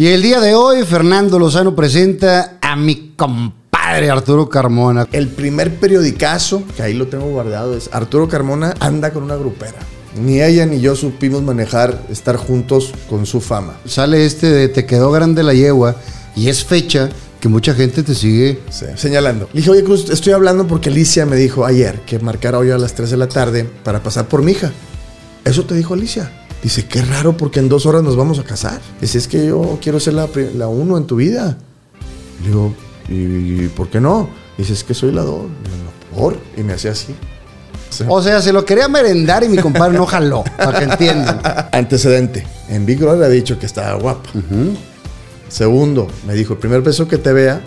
Y el día de hoy, Fernando Lozano presenta a mi compadre Arturo Carmona. El primer periodicazo, que ahí lo tengo guardado, es Arturo Carmona anda con una grupera. Ni ella ni yo supimos manejar, estar juntos con su fama. Sale este de Te quedó grande la yegua y es fecha que mucha gente te sigue Sí, señalando. Le dije, oye Cruz, estoy hablando porque Alicia me dijo ayer que marcara hoy a las 3 de la tarde para pasar por mi hija. ¿Eso te dijo Alicia? Dice, qué raro porque en dos horas nos vamos a casar. Dice, es que yo quiero ser la, la uno en tu vida. Le digo, ¿y por qué no? Dice, es que soy la dos. Digo, ¿Por? Y me hacía así. O sea, O sea, se lo quería merendar y mi compadre no jaló, para que entiendan. Antecedente. En Big Brother ha dicho que estaba guapa. Segundo, me dijo, el primer beso que te vea,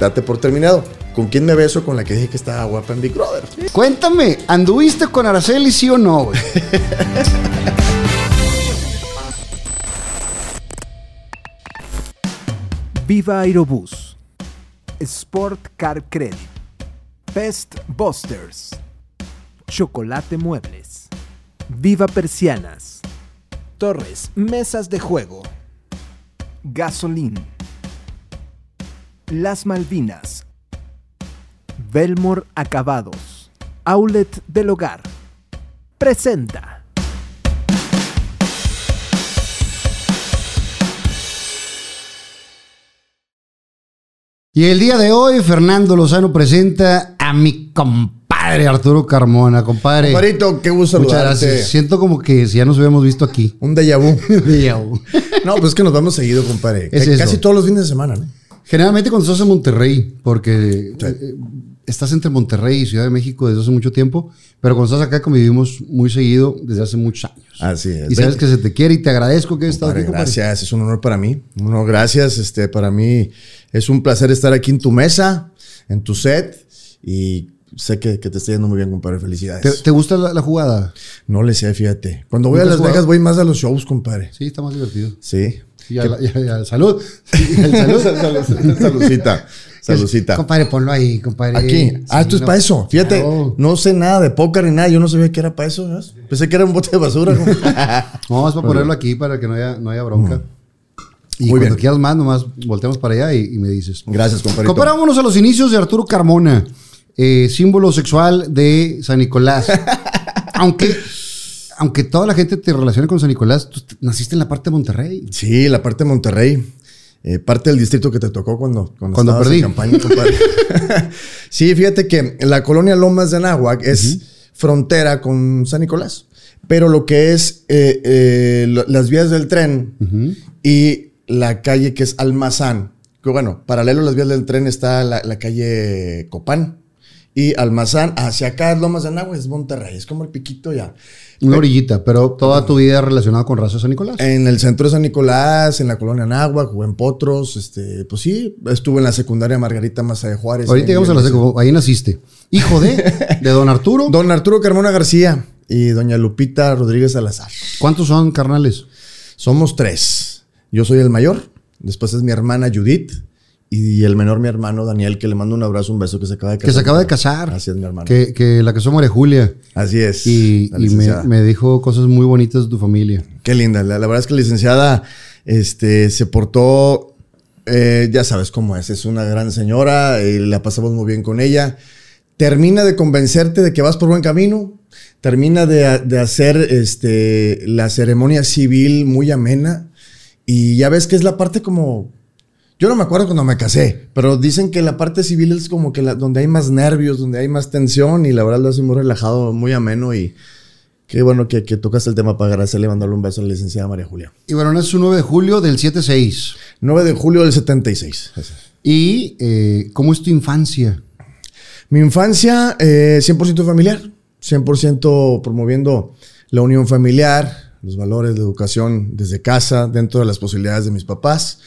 date por terminado. ¿Con quién me beso? Con la que dije que estaba guapa en Big Brother. Cuéntame, ¿anduviste con Araceli sí o no, güey? Viva Aerobús. Sport Car Credit. Pest Busters. Chocolate Muebles. Viva Persianas. Torres Mesas de Juego. Gasolín. Las Malvinas. Belmore Acabados. Outlet del Hogar. Presenta. Y el día de hoy, Fernando Lozano presenta a mi compadre Arturo Carmona. Compadre, Compadrito, qué gusto muchas saludarte. gracias. Siento como que si ya nos hubiéramos visto aquí. Un déjà vu. Ya, güey. No, pues es que nos vamos seguido, compadre. Es C- eso. Casi todos los fines de semana, ¿no? Generalmente cuando estás en Monterrey, porque Sí. eh, estás entre Monterrey y Ciudad de México desde hace mucho tiempo, pero cuando estás acá convivimos muy seguido desde hace muchos años. Así es. Y sabes que se te quiere y te agradezco que hayas estado aquí, compadre. gracias, es un honor para mí. No, gracias. Este, para mí es un placer estar aquí en tu mesa, en tu set. Y sé que, que te está yendo muy bien, compadre. ¿Te, Felicidades. te gusta la, la jugada? No le sé, fíjate. Cuando voy a ¿Nunca Las Vegas voy más a los shows, compadre. Sí, está más divertido. Sí. Sí, ya, ya, ya, salud. Sí, el salud. Salucita. Salucita. Compadre, ponlo ahí, compadre. Aquí. Ah, esto es no. para eso. Fíjate, no sé nada de póker ni nada. Yo no sabía que era para eso. ¿sabes? Pensé que era un bote de basura. No, es para ponerlo aquí para que no haya, no haya bronca. Y Muy cuando bien. quieras más, nomás volteamos para allá y, y me dices. Gracias, compadre. Vámonos a los inicios de Arturo Carmona, eh, símbolo sexual de San Nicolás. aunque, aunque toda la gente te relacione con San Nicolás, tú te- naciste en la parte de Monterrey. Sí, la parte de Monterrey. Eh, parte del distrito que te tocó cuando, cuando, perdí. en campaña, compadre. sí, fíjate que la colonia Lomas de Anáhuac es frontera con San Nicolás. Pero lo que es eh, eh, las vías del tren y la calle que es Almazán, que bueno, paralelo a las vías del tren está la, la calle Copán. Y Almazán, hacia acá es Lomas de Anáhuac, es Monterrey, es como el piquito ya. Una orillita, pero toda tu vida relacionada con raza de San Nicolás. En el centro de San Nicolás, en la colonia Anáhuac, jugué en Potros, este, pues sí, estuve en la secundaria Margarita Maza de Juárez. Ahorita llegamos a la seco, ahí naciste. Hijo de, de don Arturo. Don Arturo Carmona García y doña Lupita Rodríguez Salazar. ¿Cuántos son, carnales? Somos tres. Yo soy el mayor, después es mi hermana Judith y el menor mi hermano Daniel, que le mando un abrazo, un beso, que se acaba de casar. Que se acaba de casar. Así es mi hermano. Que, que la casó María Julia. Así es. Y, y me, dijo cosas muy bonitas de tu familia. Qué linda. La, la verdad es que la licenciada este, se portó, eh, ya sabes cómo es, es una gran señora, eh, la pasamos muy bien con ella. Termina de convencerte de que vas por buen camino, termina de, de hacer este, la ceremonia civil muy amena y ya ves que es la parte como... Yo no me acuerdo cuando me casé, pero dicen que la parte civil es como que la, donde hay más nervios, donde hay más tensión y la verdad lo hace muy relajado, muy ameno y qué bueno que, que tocas el tema para agradecerle y mandarle un beso a la licenciada María Julia. Y bueno, nace un 9 de julio del 7-6. 9 de julio del 76. ¿Y eh, cómo es tu infancia? Mi infancia, eh, 100% familiar, 100% promoviendo la unión familiar, los valores de educación desde casa, dentro de las posibilidades de mis papás.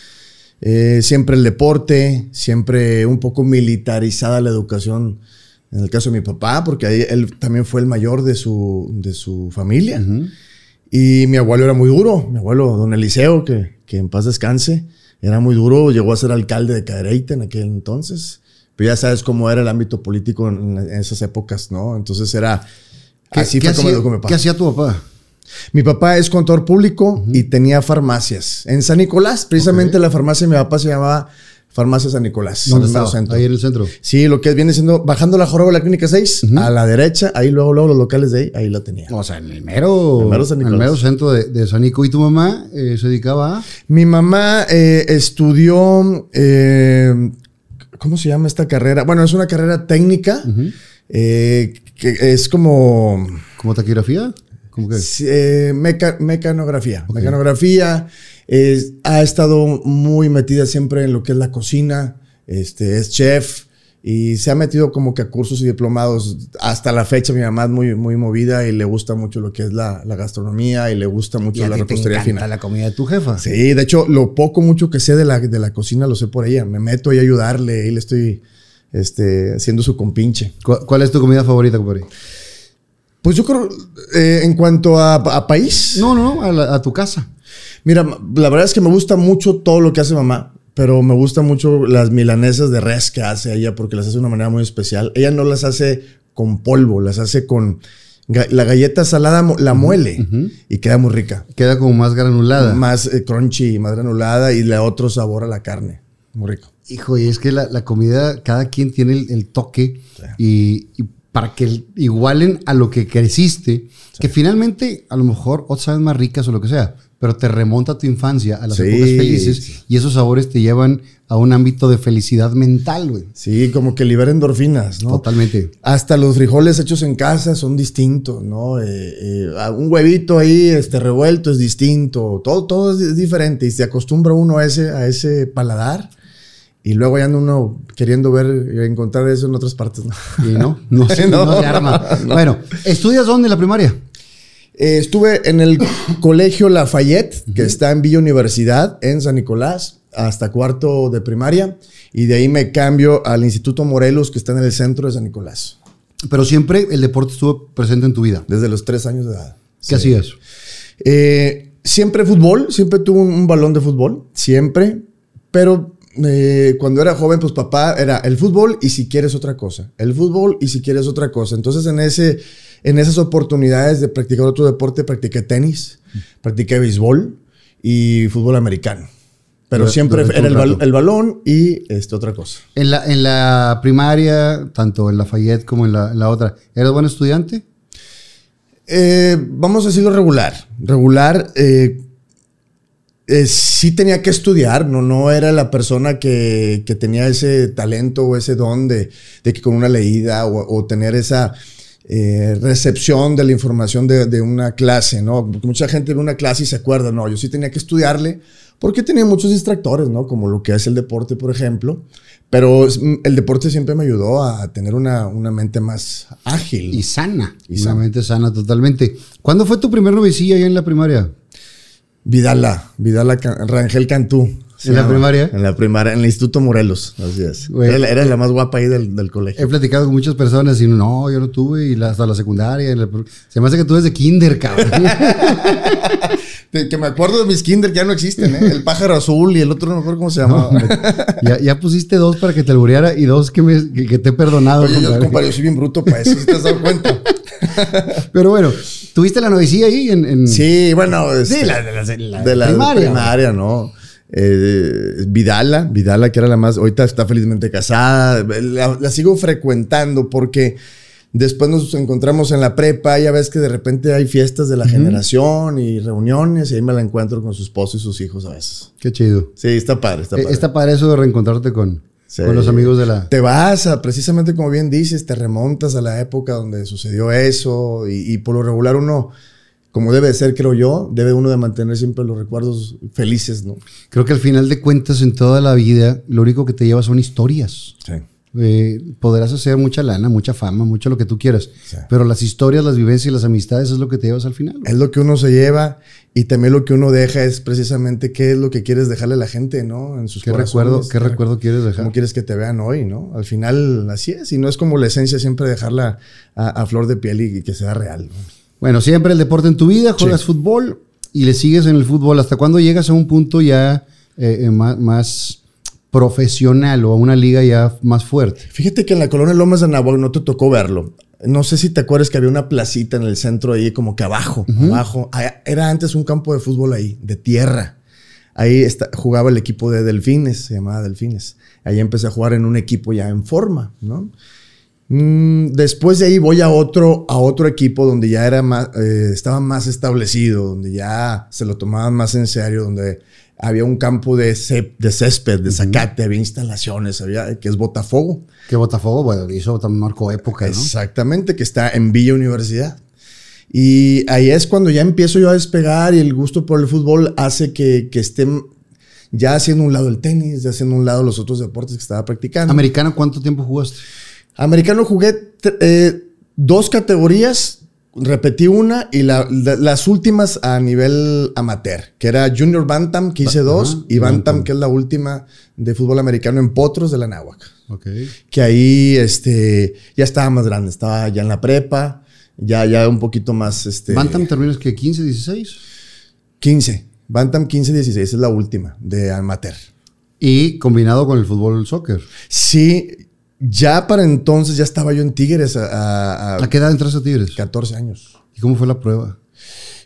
Eh, siempre el deporte, siempre un poco militarizada la educación, en el caso de mi papá, porque ahí él también fue el mayor de su, de su familia. Y mi abuelo era muy duro, mi abuelo, don Eliseo, que, que en paz descanse, era muy duro, llegó a ser alcalde de Cadereyta en aquel entonces. Pero ya sabes cómo era el ámbito político en, en esas épocas, ¿no? Entonces era... ¿Qué, así fue como educó mi papá. ¿Qué hacía tu papá? Mi papá es contador público y tenía farmacias. En San Nicolás, precisamente la farmacia de mi papá se llamaba Farmacia San Nicolás. ¿Dónde en el mero estaba? centro. Ahí en el centro. Sí, lo que viene siendo, bajando la joroba de la clínica 6, a la derecha, ahí luego, luego los locales de ahí, ahí la tenía. O sea, en el mero, el mero San en el mero centro de, de San Nico. ¿Y tu mamá eh, se dedicaba a? Mi mamá eh, estudió, eh, ¿cómo se llama esta carrera? Bueno, es una carrera técnica, que es como ¿Como taquigrafía? ¿Cómo que? sí, eh, meca- mecanografía. Mecanografía, ha estado muy metida siempre en lo que es la cocina, este, es chef. Y se ha metido como que a cursos y diplomados. Hasta la fecha mi mamá es muy, muy movida y le gusta mucho lo que es la, la gastronomía y le gusta mucho Y a la te repostería fina. la comida de tu jefa. Sí, de hecho, lo poco mucho que sé de la, de la cocina lo sé por ella. Me meto ahí a ayudarle y le estoy este, haciendo su compinche. ¿Cu- ¿Cuál es tu comida favorita, compadre? Pues yo creo, eh, en cuanto a, a país, No, no, a, la- a tu casa. mira, la verdad es que me gusta mucho todo lo que hace mamá, pero me gusta mucho las milanesas de res que hace ella porque las hace de una manera muy especial. Ella no las hace con polvo, las hace con ga- la galleta salada, la muele y queda muy rica. Queda como más granulada. Más eh, crunchy, más granulada y le da otro sabor a la carne. Muy rico. Hijo, y es que la, la comida, cada quien tiene el, el toque y, y para que igualen a lo que creciste, que finalmente a lo mejor otras saben más ricas o lo que sea, pero te remonta a tu infancia, a las Sí, épocas felices y esos sabores te llevan a un ámbito de felicidad mental, güey. Sí, como que libera endorfinas, ¿no? Totalmente. Hasta los frijoles hechos en casa son distintos, ¿no? Eh, eh, un huevito ahí este, revuelto es distinto, todo, todo es, di- diferente y se acostumbra uno a ese, a ese paladar y luego ya anda uno queriendo ver, encontrar eso en otras partes, ¿no? Y no, no, se- No. no se arma. Bueno, ¿estudias dónde en la primaria? Eh, estuve en el colegio Lafayette, que está en Villa Universidad, en San Nicolás, hasta cuarto de primaria, y de ahí me cambio al Instituto Morelos, que está en el centro de San Nicolás, Pero siempre el deporte estuvo presente en tu vida. desde los tres años de edad. ¿Qué hacías? Eh, siempre fútbol, siempre tuve un, un balón de fútbol, siempre, pero eh, cuando era joven, pues papá era el fútbol y si quieres otra cosa, el fútbol y si quieres otra cosa. Entonces en, ese, en esas oportunidades de practicar otro deporte, practiqué tenis, practiqué béisbol y fútbol americano. Pero siempre era el, bal- rato. el balón y este, otra cosa. En la, en la primaria, tanto en Lafayette como en la, en la otra, ¿eras buen estudiante? Eh, vamos a decirlo regular. Regular, eh, eh, sí tenía que estudiar, no, no era la persona que, que tenía ese talento o ese don de, de que con una leída o, o tener esa eh, recepción de la información de, de una clase, ¿no? Porque mucha gente ve una clase y se acuerda, no, yo sí tenía que estudiarle porque tenía muchos distractores, ¿no? Como lo que es el deporte, por ejemplo. Pero el deporte siempre me ayudó a tener una, una mente más ágil. Y sana. Y una mente sana totalmente. ¿Cuándo fue tu primer novicilla ahí en la primaria? Vidala, Vidala Rangel Cantú. ¿En la llama. primaria? En la primaria, en el Instituto Morelos, así es. Era, la- era la más guapa ahí del, del colegio. He platicado con muchas personas y no, yo no tuve y hasta la secundaria. la- se me hace que tú desde kinder, cabrón. Que me acuerdo de mis kinder que ya no existen, ¿eh? El pájaro azul y el otro no me acuerdo cómo se No, llamaba. ya, ya pusiste dos para que te albureara y dos que, me, que, que te he perdonado. Oye, yo, compadre. yo soy bien bruto para eso, ¿sí te has dado cuenta? Pero bueno, ¿tuviste la novicilla ahí en, en- Sí, bueno. este, Sí, la de la- la de la primaria. primaria, ¿no? Eh, Vidala, Vidala, que era la más, ahorita está felizmente casada, la, la sigo frecuentando porque después nos encontramos en la prepa, ya ves que de repente hay fiestas de la generación y reuniones y ahí me la encuentro con su esposo y sus hijos a veces. Qué chido. Sí, está padre, está Eh, padre. Está padre eso de reencontrarte con, Sí. con los amigos de la... Te vas a, precisamente como bien dices, te remontas a la época donde sucedió eso y, y por lo regular uno, como debe de ser, creo yo, debe uno de mantener siempre los recuerdos felices, ¿no? Creo que al final de cuentas en toda la vida lo único que te lleva son historias. Sí. Eh, podrás hacer mucha lana, mucha fama, mucho lo que tú quieras, Sí. pero las historias, las vivencias y las amistades es lo que te llevas al final. Es lo que uno se lleva y también lo que uno deja es precisamente qué es lo que quieres dejarle a la gente, ¿no? En sus ¿Qué recuerdo, ¿Qué recuerdo quieres dejar? ¿Cómo quieres que te vean hoy, no? Al final así es y no es como la esencia siempre dejarla a, a flor de piel y, y que sea real. ¿no? Bueno, siempre el deporte en tu vida, juegas Sí. fútbol y le sigues en el fútbol. ¿Hasta cuándo llegas a un punto ya eh, eh, más, más profesional o a una liga ya más fuerte? Fíjate que en la colonia Lomas de Nahuatl no te tocó verlo. no sé si te acuerdas que había una placita en el centro ahí, como que abajo, abajo. Ah, Era antes un campo de fútbol ahí, de tierra. Ahí está- jugaba el equipo de Delfines, se llamaba Delfines. Ahí empecé a jugar en un equipo ya en forma, ¿no? Mm, después de ahí voy a otro, a otro equipo donde ya era más, eh, estaba más establecido, donde ya se lo tomaban más en serio, donde había un campo de, de césped, de zacate, había instalaciones, había, que es Botafogo. Que Botafogo, bueno, hizo también marcó época, ¿no? Exactamente, que está en Villa Universidad. Y ahí es cuando ya empiezo yo a despegar y el gusto por el fútbol hace que, que estén ya haciendo un lado el tenis, ya haciendo un lado los otros deportes que estaba practicando. Americano, ¿cuánto tiempo jugaste? Americano jugué eh, dos categorías, repetí una y la- la- las últimas a nivel amateur, que era Junior Bantam, que hice dos, y Bantam, Bantam. que es la última de fútbol americano en Potros de la Náhuac Ok. que ahí este, ya estaba más grande, estaba ya en la prepa, ya, ya un poquito más... Este, ¿Bantam terminas que 15, 16? 15. Bantam 15, 16 es la última de amateur. Y combinado con el fútbol soccer. Sí, ya para entonces ya estaba yo en Tigres a, a- a ¿A qué edad entraste a Tigres? 14 años. ¿Y cómo fue la prueba?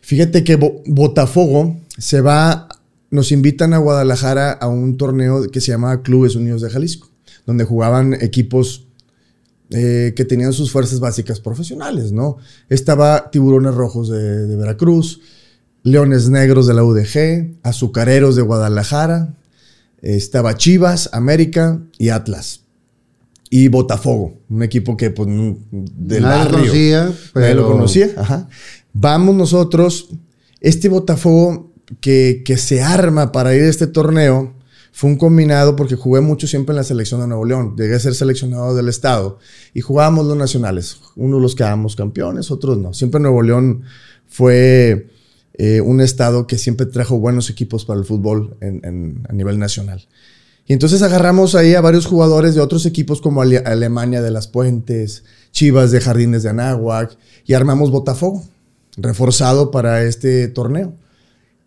Fíjate que Bo- Botafogo se va, nos invitan a Guadalajara a un torneo que se llamaba Clubes Unidos de Jalisco, donde jugaban equipos eh, que tenían sus fuerzas básicas profesionales, ¿no? Estaba Tiburones Rojos de, de Veracruz, Leones Negros de la UDG, Azucareros de Guadalajara, estaba Chivas, América y Atlas. Y Botafogo, un equipo que pues del Nadie lo barrio. conocía, Nadie pero- lo conocía. Ajá. Vamos nosotros, este Botafogo que, que se arma para ir a este torneo fue un combinado porque jugué mucho siempre en la selección de Nuevo León. Llegué a ser seleccionado del estado y jugábamos los nacionales. Unos los quedábamos campeones, otros no. Siempre Nuevo León fue eh, un estado que siempre trajo buenos equipos para el fútbol en- en- a nivel nacional. Y entonces agarramos ahí a varios jugadores de otros equipos como Ale- Alemania de las Puentes, Chivas de Jardines de Anáhuac y armamos Botafogo, reforzado para este torneo.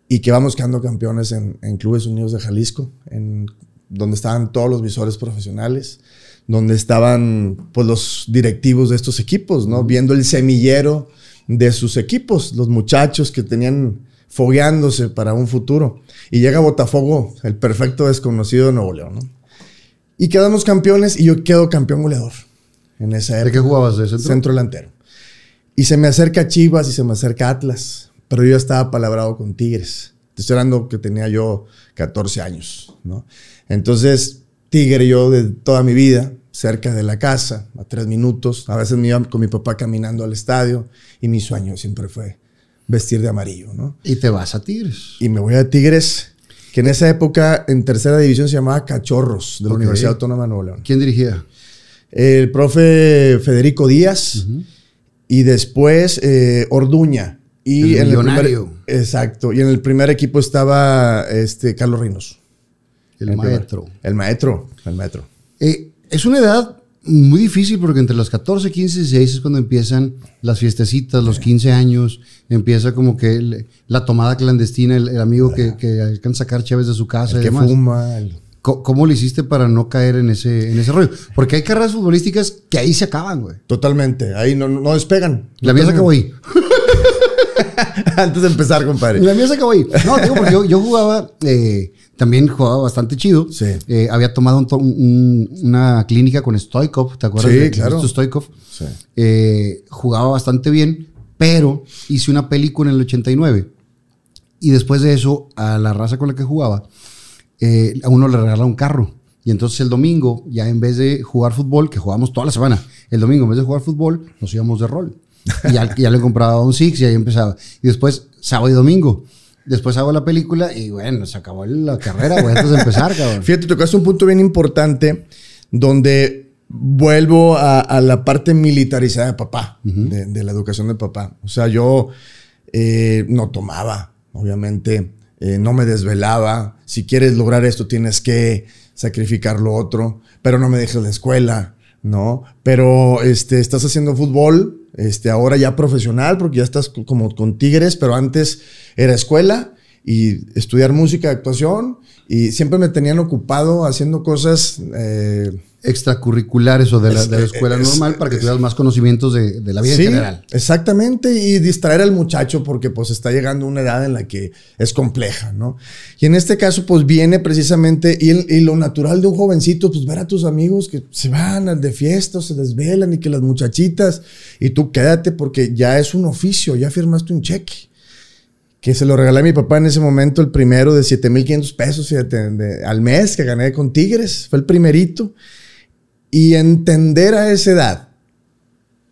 Y que vamos quedando campeones en, en Clubes Unidos de Jalisco, en, donde estaban todos los visores profesionales, donde estaban pues, los directivos de estos equipos, ¿no? Viendo el semillero de sus equipos, los muchachos que tenían fogueándose para un futuro. Y llega Botafogo, el perfecto desconocido de Nuevo León, ¿no? Y quedamos campeones y yo quedo campeón goleador en esa ¿De época. qué jugabas? ¿De centro? Centro delantero. Y se me acerca Chivas y se me acerca Atlas, pero yo estaba palabrado con Tigres. Te estoy hablando que tenía yo 14 años, ¿no? Entonces, Tigre yo de toda mi vida, cerca de la casa, a tres minutos. A veces me iba con mi papá caminando al estadio y mi sueño siempre fue vestir de amarillo, ¿no? Y te vas a Tigres. Y me voy a Tigres, que en esa época en tercera división se llamaba Cachorros, de la. Universidad Autónoma de Nuevo León. ¿Quién dirigía? El profe Federico Díaz y después eh, Orduña. Y El en millonario. primer, exacto. Y en el primer equipo estaba este, Carlos Reynoso. El, maestro. El maestro. El maestro. Eh, es una edad muy difícil porque entre los 14, 15 y 16 es cuando empiezan las fiestecitas, los 15 años, empieza como que el- la tomada clandestina, el, el amigo que, que alcanza a sacar chaves de su casa El y que demás. fuma. el- Co- ¿Cómo, le hiciste para no caer en ese, en ese rollo? Porque hay carreras futbolísticas que ahí se acaban, güey. Totalmente. Ahí no, no despegan. La mía se acabó ahí. Antes de empezar, compadre. La mía se acabó ahí. No, digo, porque yo, yo jugaba, eh, también jugaba bastante chido. Sí. Eh, había tomado un to- un- una clínica con Stoikov, ¿te acuerdas? Sí, de claro. Stoikov? Sí. Eh, jugaba bastante bien, pero hice una película en el 89. Y después de eso, a la raza con la que jugaba, eh, a uno le regala un carro. Y entonces el domingo, ya en vez de jugar fútbol, que jugábamos toda la semana, el domingo en vez de jugar fútbol, nos íbamos de rol. Y ya, ya le compraba un Six y ahí empezaba. Y después, sábado y domingo. Después hago la película y bueno, se acabó la carrera, güey, antes de empezar, cabrón. Fíjate, tocaste un punto bien importante donde vuelvo a, a la parte militarizada de papá, de, de la educación de papá. O sea, yo eh, no tomaba, obviamente, eh, no me desvelaba. Si quieres lograr esto, tienes que sacrificar lo otro, pero no me dejes la escuela, ¿no? Pero este, estás haciendo fútbol, este, ahora ya profesional, porque ya estás co- como con Tigres, pero antes era escuela y estudiar música, actuación, y siempre me tenían ocupado haciendo cosas eh, extracurriculares o de la, Es- de la escuela es- normal para que tuvieras más conocimientos de, de la vida Sí, en general. exactamente, y distraer al muchacho porque pues está llegando a una edad en la que es compleja, ¿no? Y en este caso pues viene precisamente, y, el- y lo natural de un jovencito, pues ver a tus amigos que se van de fiesta, se desvelan y que las muchachitas, y tú quédate porque ya es un oficio, ya firmaste un cheque. Que se lo regalé a mi papá en ese momento, el primero de 7,500 pesos fíjate, de- al mes que gané con Tigres, fue el primerito. Y entender a esa edad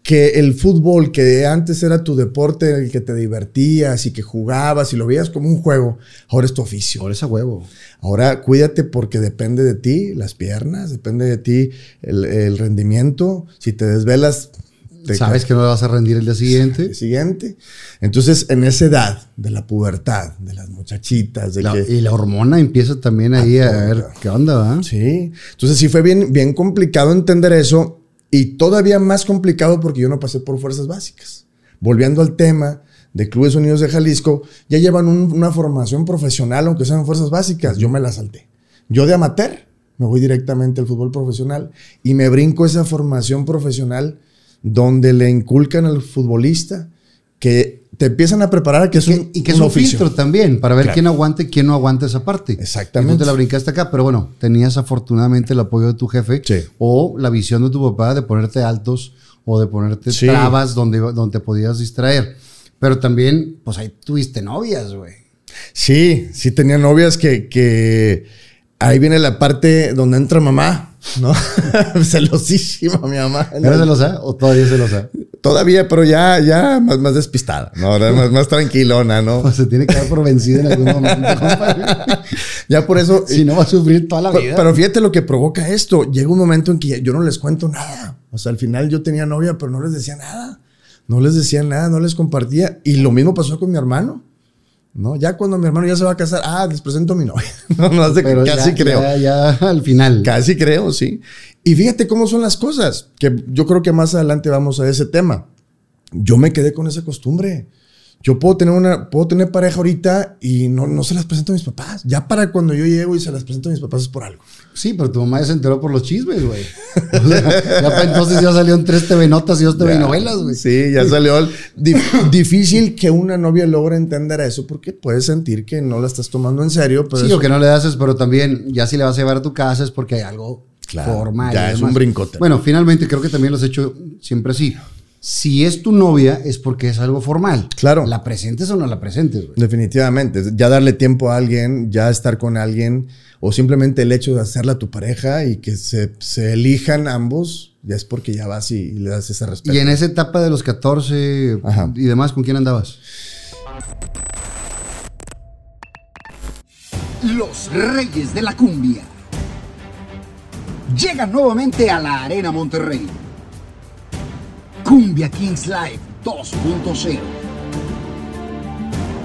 que el fútbol, que antes era tu deporte en el que te divertías y que jugabas y lo veías como un juego, ahora es tu oficio. Por ese huevo. Ahora cuídate porque depende de ti las piernas, depende de ti el, el rendimiento. Si te desvelas, Sabes que no vas a rendir el día siguiente. el siguiente. Entonces, en esa edad de la pubertad, de las muchachitas, de La- que... y la hormona empieza también ahí a, todo, ver qué onda, ¿va? Sí. Entonces sí fue bien, bien complicado entender eso y todavía más complicado porque yo no pasé por fuerzas básicas. Volviendo al tema de Clubes Unidos de Jalisco, ya llevan un- una formación profesional, aunque sean fuerzas básicas. Yo me la salté. Yo de amateur me voy directamente al fútbol profesional y me brinco esa formación profesional donde le inculcan al futbolista que te empiezan a preparar que es un, y que es un filtro también, para ver Claro. quién aguanta y quién no aguanta esa parte. Exactamente. Y tú te la brincaste acá, pero bueno, tenías afortunadamente el apoyo de tu jefe Sí. o la visión de tu papá de ponerte altos o de ponerte Sí. trabas donde, donde te podías distraer. Pero también, pues ahí tuviste novias, güey. Sí, sí tenía novias que, que ahí viene la parte donde entra mamá, ¿no? Celosísima mi mamá. ¿Eres celosa o todavía celosa? Todavía, pero ya, ya más, más despistada, ¿no? Más, más tranquilona, ¿no? Pues se tiene que dar por vencida en algún momento, compa. Ya por eso. Si no va a sufrir toda la Pero, vida. pero fíjate lo que provoca esto. Llega un momento en que yo no les cuento nada. O sea, al final yo tenía novia, pero no les decía nada. No les decía nada, no les compartía. Y lo mismo pasó con mi hermano. ¿No? Ya cuando mi hermano ya se va a casar, ah, les presento a mi novia. No, no, hace Pero casi ya, creo. Ya, ya al final. Casi creo, sí. Y fíjate cómo son las cosas, que yo creo que más adelante vamos a ese tema. Yo me quedé con esa costumbre. Yo puedo tener una, puedo tener pareja ahorita y no, no se las presento a mis papás. Ya para cuando yo llego y se las presento a mis papás es por algo. Sí, pero tu mamá ya se enteró por los chismes, güey. O sea, ya para entonces ya salieron tres TV notas y dos TV Ya. novelas, güey. Sí, ya salió. el- Dif- difícil que una novia logre entender eso porque puedes sentir que no la estás tomando en serio. Pero Sí, eso- o que no le haces, pero también ya si le vas a llevar a tu casa es porque hay algo Claro, formal. ya es un brincote. Bueno, finalmente creo que también lo has hecho siempre así. Si es tu novia, es porque es algo formal. Claro. La presentes o no la presentes, güey. Definitivamente. Ya darle tiempo a alguien, ya estar con alguien, o simplemente el hecho de hacerla tu pareja y que se, se elijan ambos, ya es porque ya vas y, y le das ese respeto. Y en esa etapa de los 14 Ajá. y demás, ¿con quién andabas? Los Reyes de la Cumbia. Llegan nuevamente a la Arena Monterrey. Cumbia Kings Live 2.0.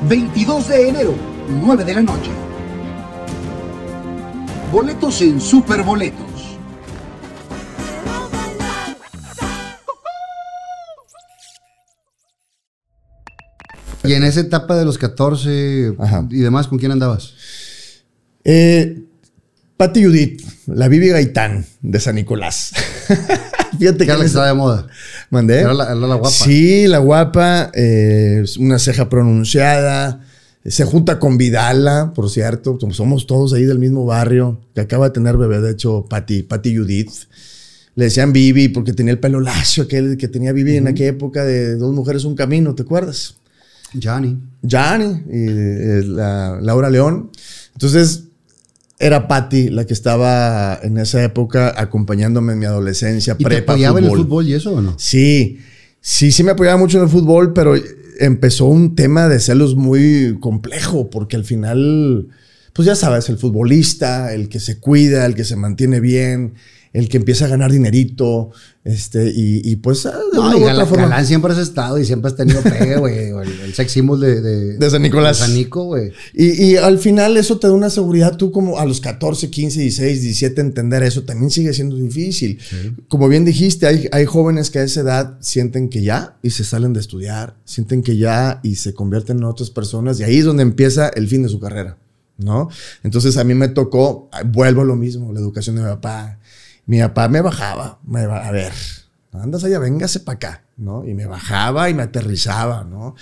22 de enero, 9 de la noche. Boletos en Superboletos. Y en esa etapa de los 14 Ajá. y demás, ¿con quién andabas? Eh, Pati Judith, la Bibi Gaitán de San Nicolás. Fíjate Que era la que estaba de moda. ¿Mandé? Era la, era la guapa. Sí, la guapa, eh, una ceja pronunciada, se junta con Vidala, por cierto, como somos todos ahí del mismo barrio, que acaba de tener bebé, de hecho, Pati, Pati Judith. Le decían Bibi porque tenía el pelo lacio, aquel que tenía Bibi en aquella época de Dos Mujeres, Un Camino, ¿te acuerdas? Johnny. Johnny y eh, la, Laura León. Entonces, era Patti la que estaba en esa época acompañándome en mi adolescencia, ¿Y te prepa, apoyaba en el fútbol y eso o no? Sí, sí, sí me apoyaba mucho en el fútbol, pero empezó un tema de celos muy complejo, porque al final, pues ya sabes, el futbolista, el que se cuida, el que se mantiene bien, el que empieza a ganar dinerito, este, y, y pues ah, de No, una y u Galán, forma. Galán siempre has estado y siempre has tenido pegue, güey. o El, el sex symbol de, de, De San Nicolás. de San Nico, güey. Y, y al final eso te da una seguridad, tú como a los 14, 15, 16, 17, entender eso también sigue siendo difícil. Como bien dijiste, hay, hay jóvenes que a esa edad sienten que ya y se salen de estudiar, sienten que ya y se convierten en otras personas y ahí es donde empieza el fin de su carrera, ¿no? Entonces a mí me tocó, vuelvo a lo mismo, la educación de mi papá. Mi papá me bajaba, me va, a ver, andas allá, véngase para acá, ¿no? Y me bajaba y me aterrizaba, ¿no?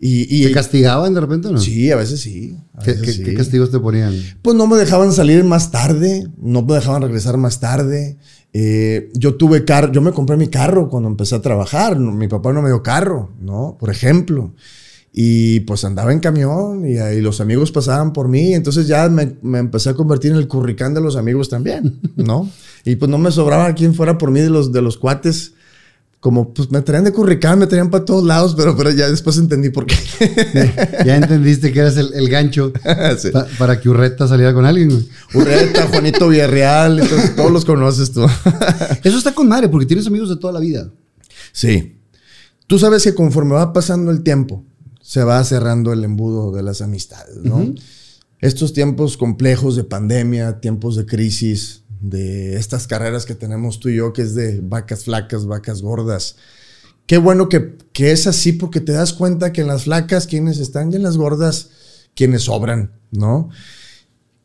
Y, y ¿Te castigaban de repente o no? Sí, a veces sí. a ¿Qué, veces qué- sí. qué castigos te ponían? Pues no me dejaban salir más tarde, no me dejaban regresar más tarde. Eh, yo tuve carro, yo me compré mi carro cuando empecé a trabajar. mi papá no me dio carro, ¿no? Por ejemplo. Y pues andaba en camión y los amigos pasaban por mí. Entonces ya me, me empecé a convertir en el curricán de los amigos también, ¿no? Y pues no me sobraba quien fuera por mí de los, de los cuates. Como pues me traían de curricán, me traían para todos lados, pero, pero ya después entendí por qué. Ya entendiste que eras el, el gancho Sí. pa- para que Urreta saliera con alguien. Urreta, Juanito Villarreal, entonces, todos los conoces tú. Eso está con madre porque tienes amigos de toda la vida. Sí. Tú sabes que conforme va pasando el tiempo, se va cerrando el embudo de las amistades, ¿no? Estos tiempos complejos de pandemia, tiempos de crisis, de estas carreras que tenemos tú y yo, que es de vacas flacas, vacas gordas. Qué bueno que, que es así porque te das cuenta que en las flacas quienes están y en las gordas quienes sobran, ¿no?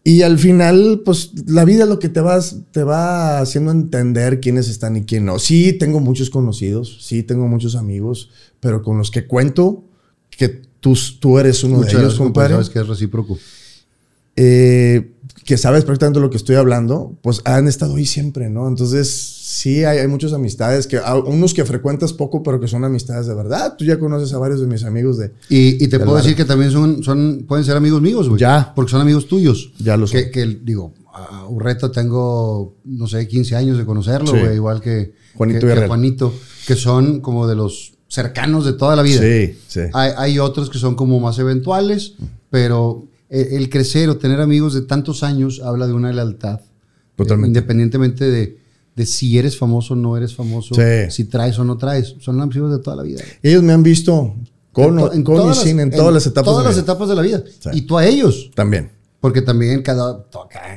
Y al final, pues la vida lo que te vas, te va haciendo entender quiénes están y quién no. Sí, tengo muchos conocidos, sí, tengo muchos amigos, pero con los que cuento que tú, tú eres uno Muchas de ellos, compadre. Sabes que es recíproco. eh, que sabes perfectamente lo que estoy hablando, pues han estado ahí siempre, ¿no? Entonces, sí, hay, hay muchas amistades, que unos que frecuentas poco, pero que son amistades de verdad. Tú ya conoces a varios de mis amigos de... Y, y te Del puedo decir que también son, son, pueden ser amigos míos, güey. Ya. Porque son amigos tuyos. Ya lo son. que, que, digo, a Urreta tengo, no sé, 15 años de conocerlo, Sí. güey. Igual que Juanito que- que. Juanito, que son como de los cercanos de toda la vida. Sí, sí. Hay, hay otros que son como más eventuales, pero el, el crecer o tener amigos de tantos años habla de una lealtad. Totalmente. Eh, independientemente de, de si eres famoso o no eres famoso, Sí. si traes o no traes. Son amigos de toda la vida. Ellos me han visto con, to- con y sin, las- en todas las etapas. Todas de las vida. etapas de la vida. Sí. Y tú a ellos. También. Porque también cada,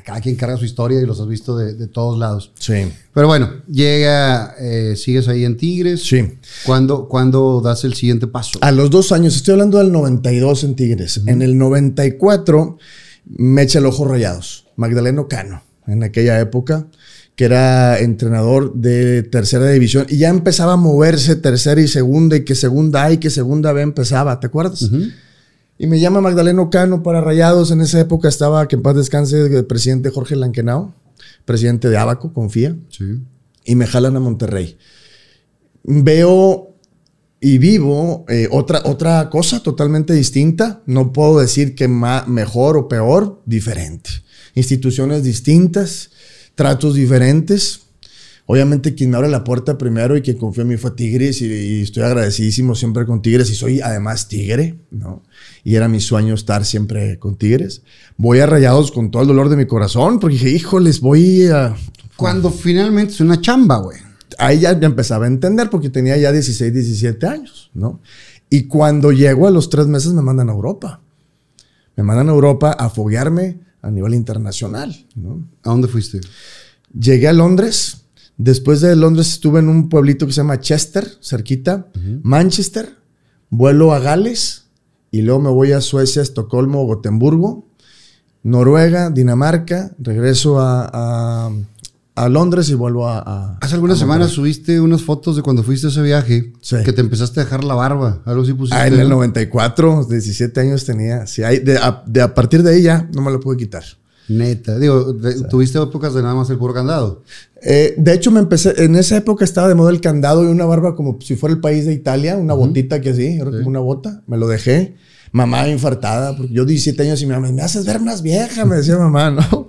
cada quien carga su historia y los has visto de, de todos lados. Sí. Pero bueno, llega, eh, sigues ahí en Tigres. Sí. ¿Cuándo, cuándo das el siguiente paso? A los dos años, estoy hablando del 92 en Tigres. En el 94 me echa el ojo rayados. Magdaleno Cano, en aquella época, que era entrenador de tercera división y ya empezaba a moverse tercera y segunda y que segunda A y que segunda B empezaba, ¿te acuerdas? Y me llama Magdaleno Cano para Rayados. En esa época estaba, que en paz descanse, el presidente Jorge Lankenau, presidente de Abaco, confía Sí. y me jalan a Monterrey. Veo y vivo eh, otra, otra cosa totalmente distinta. No puedo decir que mejor o peor, diferente. Instituciones distintas, tratos diferentes. Obviamente quien me abre la puerta primero y quien confió en mí fue Tigres y, y estoy agradecidísimo siempre con Tigres y soy además Tigre, ¿no? Y era mi sueño estar siempre con Tigres. Voy a Rayados con todo el dolor de mi corazón porque dije, híjoles, voy a, Cuando finalmente es una chamba, güey. ahí ya, ya empezaba a entender porque tenía ya 16, 17 años, ¿no? Y cuando llego a los tres meses me mandan a Europa. Me mandan a Europa a foguearme a nivel internacional, ¿no? ¿A dónde fuiste? Llegué a Londres. Después de Londres estuve en un pueblito que se llama Chester, cerquita. Manchester. Vuelo a Gales. Y luego me voy a Suecia, Estocolmo, Gotemburgo. Noruega, Dinamarca. Regreso a, a- a Londres y vuelvo a... a- Hace algunas semanas subiste unas fotos de cuando fuiste a ese viaje. Sí. Que te empezaste a dejar la barba. Algo así pusiste. Ah, en el ¿no? 94, 17 años tenía. Sí, ahí- de, a, de a partir de ahí ya no me lo pude quitar. Neta. Digo, de- tuviste épocas de nada más el puro candado. Eh, de hecho, me empecé, en esa época estaba de moda el candado y una barba como si fuera el país de Italia, una botita que así, era como una bota. Me lo dejé. Mamá infartada, porque yo 17 años y mi mamá, me haces ver más vieja, me decía mamá, ¿no?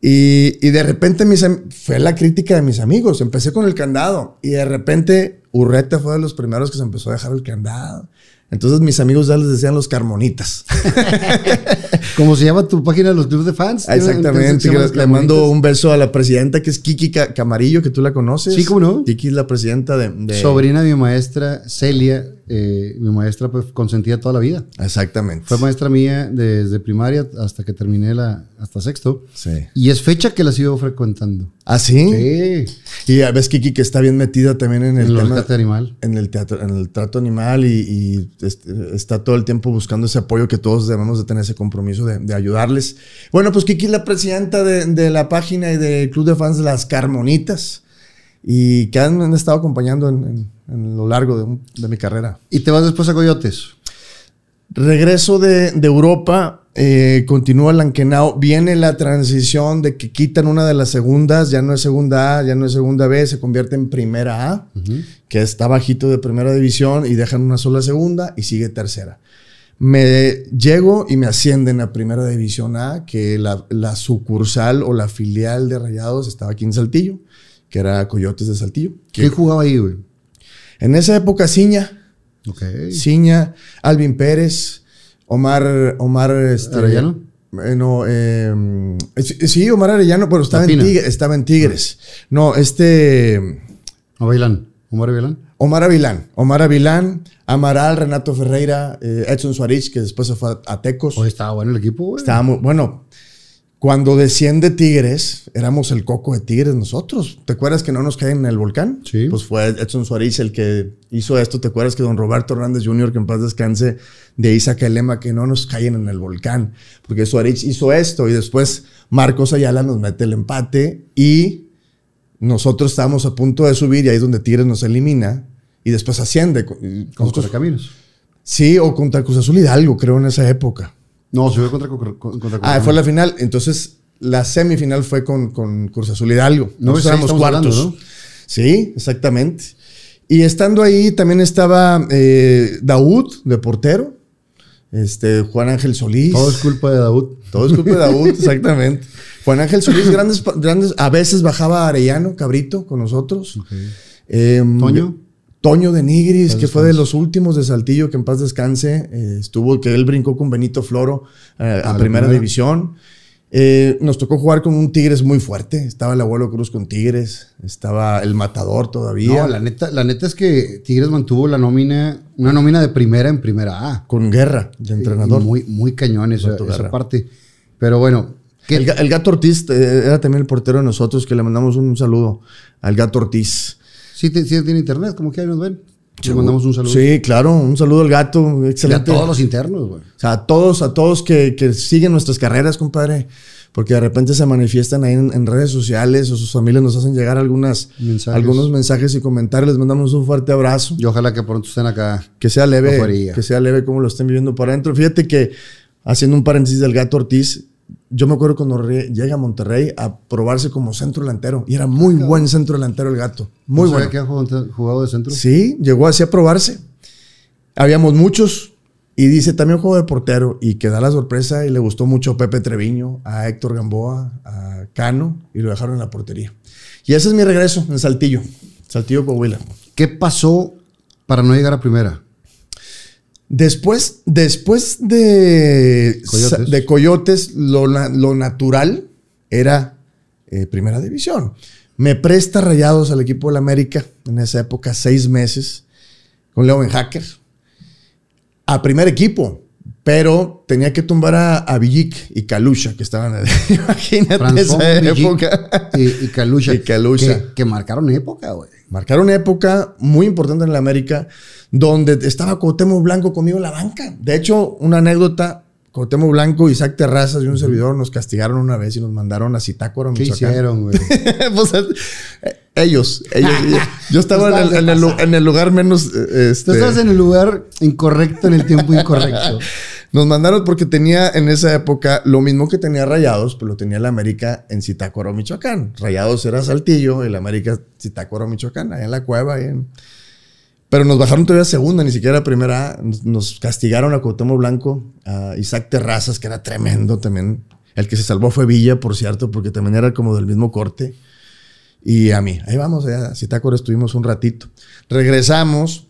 Y, y de repente mis, fue la crítica de mis amigos. Empecé con el candado y de repente Urreta fue de los primeros que se empezó a dejar el candado. Entonces mis amigos ya les decían los carmonitas. Como se llama tu página de los clubes de fans. Ah, Exactamente. Le mando un beso a la presidenta que es Kiki Ca- Camarillo, que tú la conoces. Sí, ¿cómo no? Kiki es la presidenta de. de- Sobrina de mi maestra Celia, eh, mi maestra pues consentía toda la vida. Exactamente. Fue maestra mía desde primaria hasta que terminé la, hasta sexto. Sí. Y es fecha que la sigo frecuentando. ¿Ah, sí? Sí. Y ves, Kiki, que está bien metida también en el En tema- rescate animal. en el teatro, en el trato animal y, y, este, está todo el tiempo buscando ese apoyo que todos debemos de tener ese compromiso de, de ayudarles. Bueno, pues Kiki es la presidenta de, de la página y del club de fans de las Carmonitas y que han, han estado acompañando en, en- en lo largo de, un- de mi carrera. Y te vas después a Coyotes. Regreso de, de Europa, eh, continúa Lankenau, viene la transición de que quitan una de las segundas, ya no es segunda A, ya no es segunda B, se convierte en primera A, que está bajito de primera división y dejan una sola segunda y sigue tercera. Me llego y me ascienden a primera división A, que la, la sucursal o la filial de Rayados estaba aquí en Saltillo, que era Coyotes de Saltillo. ¿Quién jugaba ahí, güey? En esa época, Ciña, Ok. Ciña, Alvin Pérez, Omar, Omar este, ¿Arellano? eh, no, eh, sí, Omar Arellano, pero estaba en. Tigres, estaba en Tigres. No, este ¿O Bailán? ¿Omar Bailán? Omar Avilán, Omar Avilán, Amaral, Renato Ferreira, eh, Edson Suárez, que después se fue a, a Tecos. Hoy estaba bueno el equipo, güey. Estaba muy, bueno, cuando desciende Tigres, éramos el coco de Tigres nosotros. ¿Te acuerdas que no nos caen en el volcán? Sí. Pues fue Edson Suárez el que hizo esto. ¿Te acuerdas que don Roberto Hernández Jr., que en paz descanse, de ahí saca el lema que no nos caen en el volcán? Porque Suárez hizo esto y después Marcos Ayala nos mete el empate y nosotros estábamos a punto de subir y ahí es donde Tigres nos elimina y después asciende. Con Nosotros- Correcaminos. sí, o contra Cruz Azul Hidalgo, creo, en esa época. No, se fue contra, contra Ah, fue la final. Entonces, la semifinal fue con, con Cruz Azul Hidalgo. No, éramos cuartos. hablando, ¿no? Sí, exactamente. Y estando ahí también estaba eh, Daud, de portero. Este, Juan Ángel Solís. Todo es culpa de Daud. Todo es culpa de Daud, exactamente. Juan Ángel Solís, grandes, grandes. A veces bajaba Arellano, cabrito, con nosotros. Em, Toño. Toño de Nigris, que fue de los últimos de Saltillo, que en paz descanse. eh, estuvo, que él brincó con Benito Floro eh, a, primera, primera. división. Eh, nos tocó jugar con un Tigres muy fuerte. Estaba el abuelo Cruz con Tigres. Estaba el Matador todavía. No, la neta, la neta es que Tigres mantuvo la nómina, una nómina de primera en primera A. Con Guerra, de entrenador. Y Muy, muy cañón esa, esa parte. Pero bueno, ¿qué- El, el Gato Ortiz era también el portero de nosotros, que le mandamos un saludo al Gato Ortiz. ¿Sí, te- sí tiene internet? ¿Cómo que ahí nos ven? Le mandamos un saludo. Sí, claro, un saludo al gato, Y a excelente. todos los internos, güey. O sea, a todos, a todos que, que siguen nuestras carreras, compadre, porque de repente se manifiestan ahí en, en redes sociales o sus familias nos hacen llegar algunas, Mensajes. algunos mensajes y comentarios. Les mandamos un fuerte abrazo. Y ojalá que pronto estén acá. Que sea leve, que sea leve como lo estén viviendo por adentro. Fíjate que, haciendo un paréntesis del gato Ortiz, yo me acuerdo cuando llega a Monterrey a probarse como centro delantero. Y era muy buen centro delantero el gato. Muy ¿No sabía bueno. que ha jugado de centro? Sí, llegó así a probarse. Habíamos muchos. Y dice también juego de portero. Y que da la sorpresa y le gustó mucho a Pepe Treviño, a Héctor Gamboa, a Cano. Y lo dejaron en la portería. Y ese es mi regreso en Saltillo. Saltillo, Coahuila. ¿Qué pasó para no llegar a primera? Después, después de Coyotes. de Coyotes, lo, lo natural era eh, Primera División. Me presta rayados al equipo del América en esa época, seis meses, con Leo Hacker. A primer equipo, pero tenía que tumbar a, a Villic y Kalusha, que estaban. Imagínate esa Villic época. Y, y Kalusha. Y Kalusha. Que, que marcaron época, güey. Marcaron época muy importante en la América donde estaba Cuauhtémoc Blanco conmigo en la banca. De hecho, una anécdota, Cuauhtémoc Blanco, Isaac Terrazas y un servidor nos castigaron una vez y nos mandaron a Zitácuaro, ¿Qué hicieron, güey? Pues, eh, ellos, ellos. yo estaba en el, en el lu- en el lugar menos... eh, Tú Este, estás en el lugar incorrecto en el tiempo incorrecto. Nos mandaron porque tenía en esa época lo mismo que tenía Rayados, pero lo tenía el América en Zitácuaro, Michoacán. Rayados era Saltillo, el América Zitácuaro, Michoacán, allá en la cueva. ahí en- Pero nos bajaron todavía segunda, ni siquiera primera. Nos castigaron a Cuauhtémoc Blanco, a Isaac Terrazas, que era tremendo también. El que se salvó fue Villa, por cierto, porque también era como del mismo corte. Y a mí, ahí vamos, allá a Zitácuaro estuvimos un ratito. Regresamos.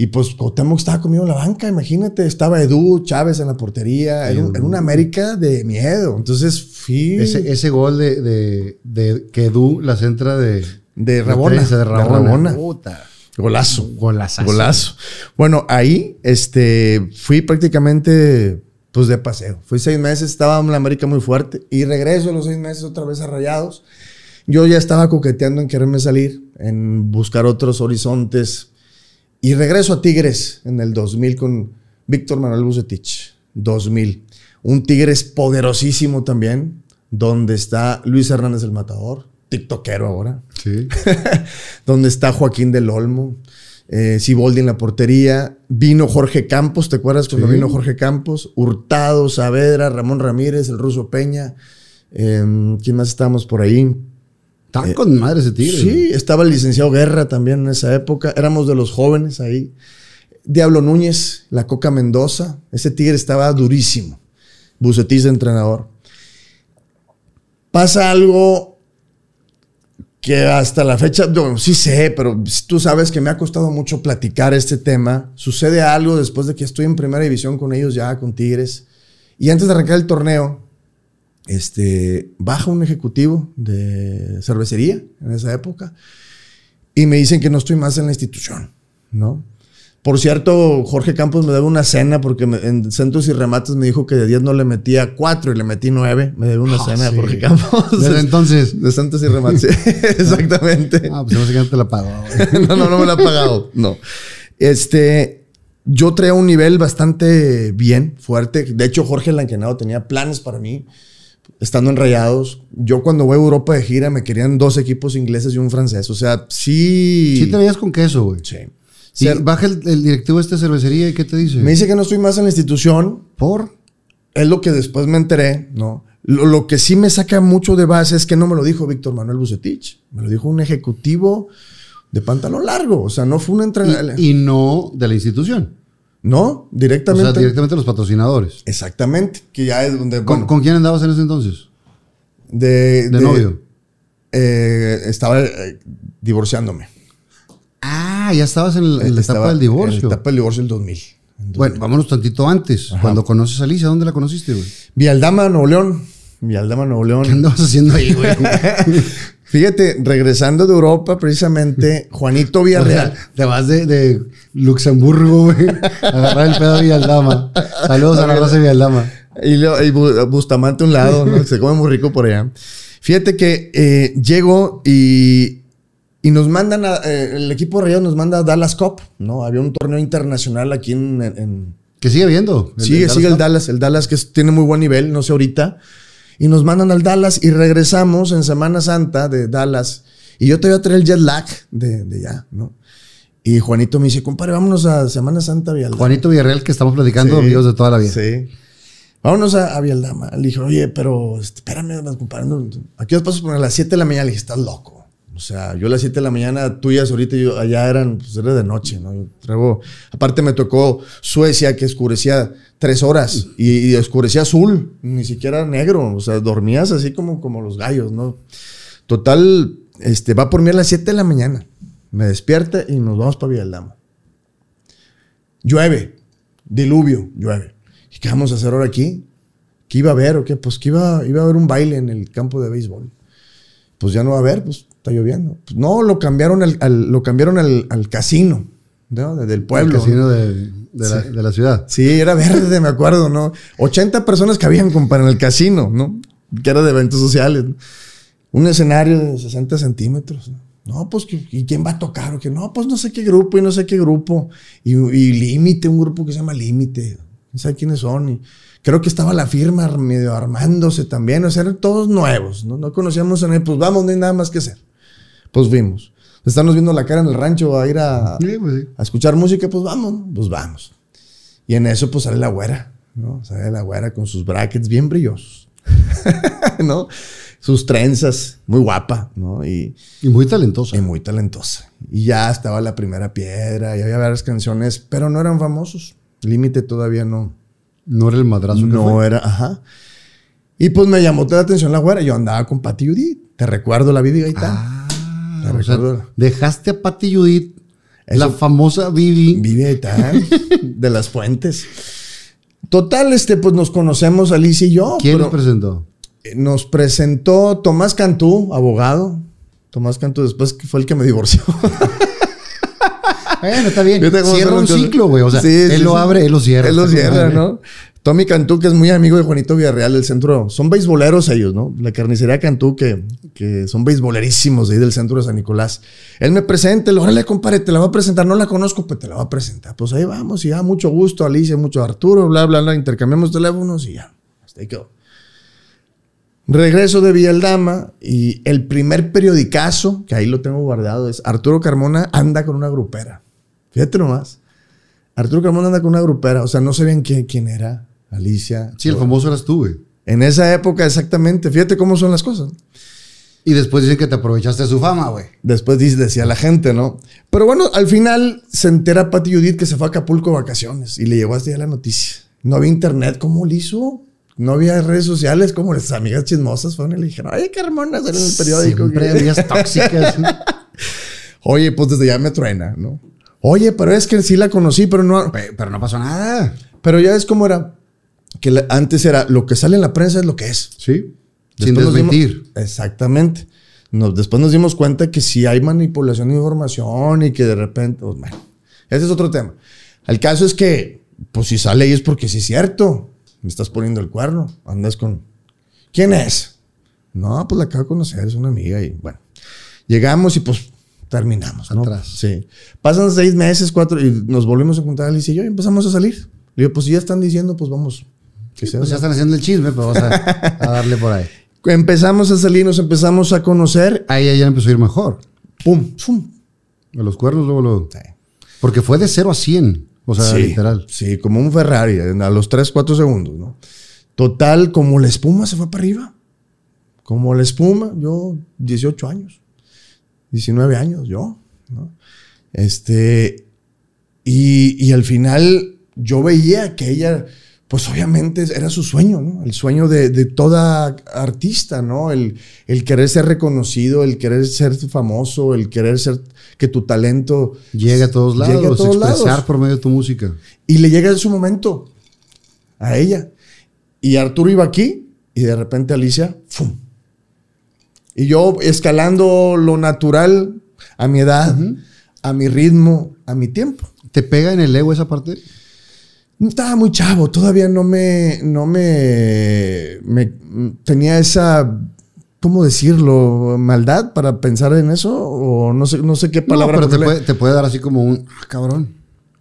Y pues Cuauhtémoc estaba conmigo en la banca, imagínate, estaba Edu Chávez en la portería, era, un- era una América de miedo. Entonces fui Ese, ese gol de, de, de que Edu la centra de, De Rabona, trenza, de de Rabona. Rabona. Puta. Golazo. Golazazo. Golazo. Bueno, ahí este, fui prácticamente pues de paseo. Fui seis meses, estaba en la América muy fuerte y regreso a los seis meses otra vez a Rayados. Yo ya estaba coqueteando en quererme salir, en buscar otros horizontes. Y regreso a Tigres en el 2000 con Víctor Manuel Bucetich. 2000. Un Tigres poderosísimo también, donde está Luis Hernández el Matador, tiktokero ahora. Sí. donde está Joaquín del Olmo, eh, Siboldi en la portería, vino Jorge Campos, ¿te acuerdas cuando Sí. vino Jorge Campos? Hurtado, Saavedra, Ramón Ramírez, el ruso Peña. Eh, ¿Quién más estábamos por ahí? Estaba con madre ese tigre. Sí, estaba el licenciado Guerra también en esa época. Éramos de los jóvenes ahí. Diablo Núñez, la Coca Mendoza. Ese tigre estaba durísimo. Bucetich de entrenador. Pasa algo que hasta la fecha, yo sí sé, pero tú sabes que me ha costado mucho platicar este tema. Sucede algo después de que estoy en primera división con ellos ya, con Tigres. Y antes de arrancar el torneo, este, baja un ejecutivo de cervecería en esa época y me dicen que no estoy más en la institución, ¿no? Por cierto, Jorge Campos me debe una cena porque me- en centros y remates me dijo que de 10 no le metía 4 y le metí 9. Me debe una Ah, cena sí. de Jorge Campos. Desde entonces. De centros y remates. Exactamente. Ah, pues no sé que no te la pagó, no, no, no me la ha pagado. No. Este, yo traía un nivel bastante bien, fuerte. De hecho, Jorge Lanquenado tenía planes para mí, estando en Rayados. Yo cuando voy a Europa de gira me querían dos equipos ingleses y un francés. O sea, sí. Sí te veías con queso, güey. Sí. Baja el, el directivo de esta cervecería y ¿qué te dice? me dice que no estoy más en la institución. ¿Por? Es lo que después me enteré, ¿no? Lo, lo que sí me saca mucho de base es que no me lo dijo Víctor Manuel Bucetich. Me lo dijo un ejecutivo de pantalón largo. O sea, no fue un entrenador. Y, y no de la institución. No, O directamente. sea, directamente los patrocinadores. Exactamente, que ya es donde... ¿Con, bueno, con quién andabas en ese entonces? de, De, novio. eh, estaba eh, divorciándome. Ah, ya estabas en, el- en la Estaba etapa del divorcio. En la etapa del divorcio del 2000. En Bueno, vámonos tantito antes. Cuando conoces a Alicia, ¿dónde la conociste, güey? Vialdama, Nuevo León. Vialdama, Nuevo ¿Qué León. andabas haciendo ahí, güey? Fíjate, regresando de Europa, precisamente, Juanito O Villarreal. sea, te vas de, de Luxemburgo, güey. a Agarrar el pedo de Vialdama. Saludos a la raza de Vialdama. Y, lo- y Bu- Bustamante a un lado, ¿no? Se come muy rico por allá. Fíjate que eh, llego y, y nos mandan, a- eh, el equipo Rayados nos manda a Dallas Cup, ¿no? Había un torneo internacional aquí en- en, Que sigue viendo. sigue, sigue el Dallas, el Dallas que es- tiene muy buen nivel, no sé ahorita. Y nos mandan al Dallas y regresamos en Semana Santa de Dallas. Y yo te voy a traer el jet lag de, de allá, ¿no? Y Juanito me dice, compadre, vámonos a Semana Santa, Vialdama. Juanito Villarreal, que estamos platicando, Sí, amigos de toda la vida. Sí. Vámonos a, a Vialdama. Le dije, oye, pero este, espérame, vas comparando. Aquí nos pasas por a las 7 de la mañana. Le dije, estás loco. O sea, yo a las 7 de la mañana, tuyas ahorita, yo allá eran, pues era de noche, ¿no? Yo traigo, aparte me tocó Suecia, que oscurecía tres horas y, y oscurecía azul, ni siquiera negro. O sea, dormías así como, como los gallos, ¿no? Total, este, va por mí a las 7 de la mañana. Me despierta y nos vamos para Vialdama. Llueve, diluvio, llueve. ¿Y qué vamos a hacer ahora aquí? ¿Qué iba a haber o qué? Pues que iba, iba a haber un baile en el campo de béisbol. Pues ya no va a haber, pues está lloviendo. Pues no, lo cambiaron al, al- lo cambiaron al, al casino, ¿no? De- del pueblo. El casino de, de la, Sí. de la ciudad. Sí, era verde, me acuerdo, ¿no? 80 personas que habían compadre, en el casino, ¿no? Que era de eventos sociales. ¿no? Un escenario de 60 centímetros. ¿no? No, pues, ¿qué- ¿y quién va a tocar? O que no, pues no sé qué grupo y no sé qué grupo. Y, y Límite, un grupo que se llama Límite. No sé quiénes son. Y creo que estaba la firma medio armándose también. O sea, eran todos nuevos, ¿no? No conocíamos a nadie. Pues vamos, no hay nada más que hacer. Pues fuimos. Estamos viendo la cara en el rancho a ir a, Sí, pues sí. a escuchar música, pues vamos, ¿no? pues vamos. Y en eso pues sale la güera, ¿no? Sale la güera con sus brackets bien brillosos, ¿no? Sus trenzas, muy guapa, ¿no? Y, Y muy talentosa. y muy talentosa. Y ya estaba la primera piedra, y había varias canciones, pero no eran famosos. Límite todavía no. No era el madrazo que No era, ajá. Y pues me llamó toda la atención la güera. Yo andaba con Pati Judith. Te recuerdo la Vivi Gaitán. Ah, O sea, dejaste a Patti Judith, Eso- la famosa Vivi. Vivi de las fuentes. Total, este, pues nos conocemos Alicia y yo. ¿Quién nos presentó? eh, nos presentó Tomás Cantú, abogado. Tomás Cantú, después que fue el que me divorció. Bueno, está bien. Cierra un ciclo, güey. O sea, Sí, él sí, lo abre, él lo cierra. Él lo cierra. ¿no? Tommy Cantú, que es muy amigo de Juanito Villarreal del centro. Son beisboleros ellos, ¿no? La carnicería Cantú, que, que son beisbolerísimos de ahí del centro de San Nicolás. Él me presenta, le órale, compadre, te la voy a presentar. No la conozco, pues te la voy a presentar. Pues ahí vamos, y ya, mucho gusto, Alicia, mucho Arturo, bla, bla, bla. Intercambiamos teléfonos y ya. Hasta ahí quedó. Regreso de Villaldama y el primer periodicazo, que ahí lo tengo guardado, es Arturo Carmona anda con una grupera. Fíjate nomás. Arturo Carmona anda con una grupera. O sea, no sabían quién era. Alicia. Sí, el famoso eras tú, güey. En esa época, exactamente. Fíjate cómo son las cosas. Y después dicen que te aprovechaste de su fama, güey. Después dice- decía la gente, ¿no? Pero bueno, al final se entera Pati Judith que se fue a Acapulco de vacaciones y le llegó hasta allá la noticia. No había internet, ¿cómo lo hizo? No había redes sociales, como las amigas chismosas fueron y le dijeron, oye, Carmona, salió en el periódico. Siempre habías tóxicas. Oye, pues desde ya me truena, ¿no? Oye, pero es que sí la conocí, pero no. Pe- Pero no pasó nada. Pero ya ves cómo era. Que la- antes era lo que sale en la prensa es lo que es. Sí. Sin nos dimos- desmentir. exactamente. Nos- después nos dimos cuenta que si hay manipulación de información y que de repente, pues, bueno, ese es otro tema. El caso es que, pues si sale ahí es porque sí es cierto. Me estás poniendo el cuerno. Andas con. ¿Quién es? No, pues la acabo de conocer, es una amiga y bueno. Llegamos y pues terminamos, ¿no? Atrás. Sí. Pasan seis meses, cuatro, y nos volvemos a juntar Alicia y yo y empezamos a salir. Le digo, pues si ya están diciendo, pues vamos. Pues ya están haciendo el chisme, pero vamos a, a darle por ahí. Empezamos a salir, nos empezamos a conocer. Ahí ella empezó a ir mejor. ¡Pum! ¡Pum! A los cuernos luego lo... Sí. Porque fue de 0 a 100. O sea, sí, literal. Sí, como un Ferrari, a los 3, 4 segundos, ¿no? Total, como la espuma se fue para arriba. Como la espuma, yo 18 años, 19 años, yo, ¿no? Este, y, y al final yo veía que ella, pues obviamente era su sueño, ¿no? El sueño de, de toda artista, ¿no? El, el querer ser reconocido, el querer ser famoso, el querer ser, que tu talento Llega a todos lados. Llegue a todos expresar lados. por medio de tu música. y le llega en su momento a ella. Y Arturo iba aquí y de repente Alicia, ¡fum! Y yo escalando lo natural a mi edad, a mi ritmo, a mi tiempo. ¿Te pega en el ego esa parte? Estaba muy chavo, todavía no me, no me, me- tenía esa, ¿cómo decirlo? Maldad para pensar en eso o no sé, no sé qué palabra. no, pero te ponerle. puede, te puede dar así como un... Ah, cabrón.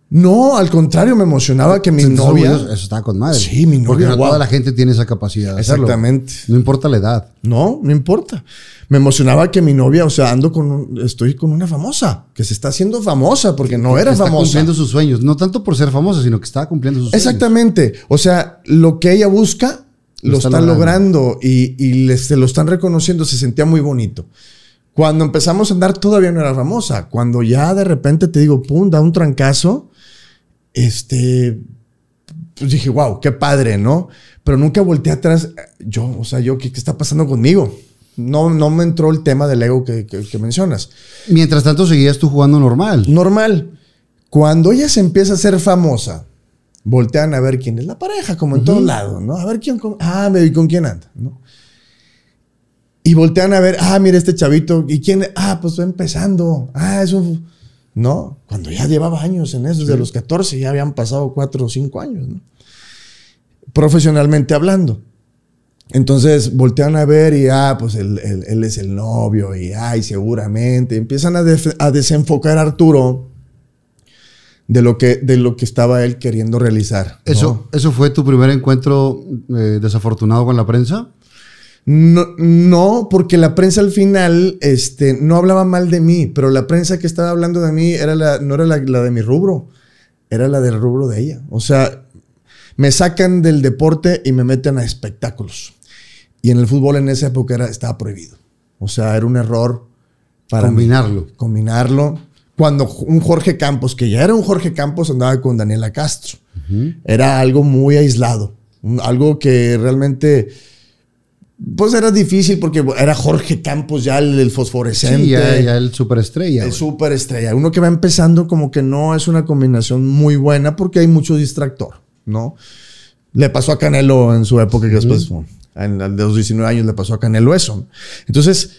No, al contrario, me emocionaba que mi Sentirse novia. Eso está con madre. Sí, mi novia, Porque no toda la gente tiene esa capacidad de hacerlo. Exactamente. No importa la edad. No, no importa. Me emocionaba que mi novia, o sea, ando con, un- estoy con una famosa, que se está haciendo famosa porque no era está famosa. cumpliendo sus sueños. No tanto por ser famosa, sino que estaba cumpliendo sus sueños. Exactamente. O sea, lo que ella busca Lo lo, está está, logrando, y, y le- se lo están reconociendo. Se sentía muy bonito. Cuando empezamos a andar todavía no era famosa. Cuando ya de repente te digo, pum, da un trancazo, este, pues dije, wow, qué padre, ¿no? Pero nunca volteé atrás. Yo, o sea, yo, ¿qué, qué está pasando conmigo? No, no me entró el tema del ego que, que- que mencionas. Mientras tanto, seguías tú jugando normal. Normal. Cuando ella se empieza a ser famosa, voltean a ver quién es la pareja, como en todos lados, ¿no? A ver quién, con, ah, me vi con quién anda, ¿no? Y voltean a ver, ah, mira este chavito, ¿y quién? Ah, pues va empezando, ah, es un, ¿no? Cuando ya llevaba años en eso, desde los 14, ya habían pasado 4 o 5 años, ¿no? Profesionalmente hablando. Entonces voltean a ver y, ah, pues él, él- él es el novio y, ay, seguramente. Empiezan a, desenfocar a Arturo de lo, que, de lo que estaba él queriendo realizar. ¿no? Eso, ¿Eso fue tu primer encuentro eh, desafortunado con la prensa? No, no, porque la prensa al final este, no hablaba mal de mí, pero la prensa que estaba hablando de mí era la, no era la, la de mi rubro, era la del rubro de ella. O sea, me sacan del deporte y me meten a espectáculos. Y en el fútbol en esa época era, estaba prohibido. O sea, era un error para mí. Combinarlo. combinarlo. Cuando un Jorge Campos, que ya era un Jorge Campos, andaba con Daniela Castro. Era algo muy aislado. Un- algo que realmente, pues era difícil porque era Jorge Campos ya el, el fosforescente. Sí, ya, ya el superestrella. el güey. súper estrella. Uno que va empezando como que no es una combinación muy buena porque hay mucho distractor, ¿no? Le pasó a Canelo en su época, que después, en, de los 19 años, le pasó a Canelo eso. Entonces,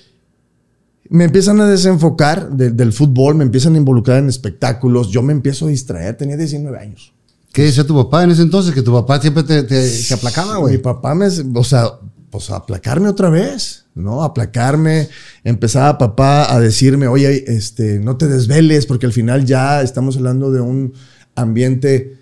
Me empiezan a desenfocar de- del fútbol, me empiezan a involucrar en espectáculos, yo me empiezo a distraer, tenía 19 años. ¿Qué decía tu papá en ese entonces? Que tu papá siempre te, te- te aplacaba, Mi güey. papá me, o sea, pues aplacarme otra vez, ¿no? Aplacarme. Empezaba papá a decirme, oye, este, no te desveles, porque al final ya estamos hablando de un ambiente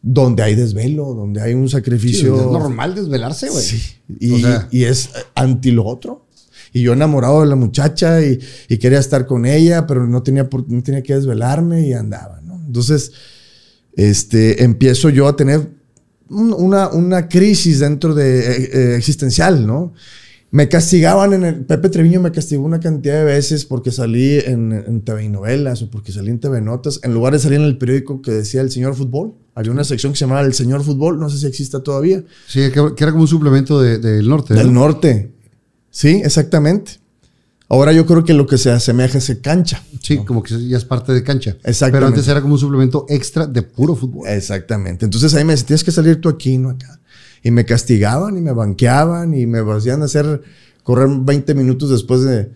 donde hay desvelo, donde hay un Sí, sacrificio. es normal desvelarse, güey. Sí. Y, O sea- y es anti lo otro. Y yo enamorado de la muchacha y, y quería estar con ella, pero no tenía, por- no tenía que desvelarme y andaba, ¿no? Entonces, este, empiezo yo a tener una, una crisis dentro de eh, eh, existencial, ¿no? Me castigaban en el... Pepe Treviño me castigó una cantidad de veces porque salí en, en TV y novelas o porque salí en TV Notas. En lugar de salir en el periódico que decía El Señor Fútbol, había una sección que se llamaba El Señor Fútbol, no sé si exista todavía. Sí, que, era como un suplemento de- del norte. ¿no? Del norte. Sí, exactamente. Ahora yo creo que lo que se asemeja es cancha. Sí, como que ya es parte de cancha. Exactamente. Pero antes era como un suplemento extra de puro fútbol. Exactamente. Entonces ahí me decían, tienes que salir tú aquí, no acá. Y me castigaban y me banqueaban y me hacían hacer correr 20 minutos después de...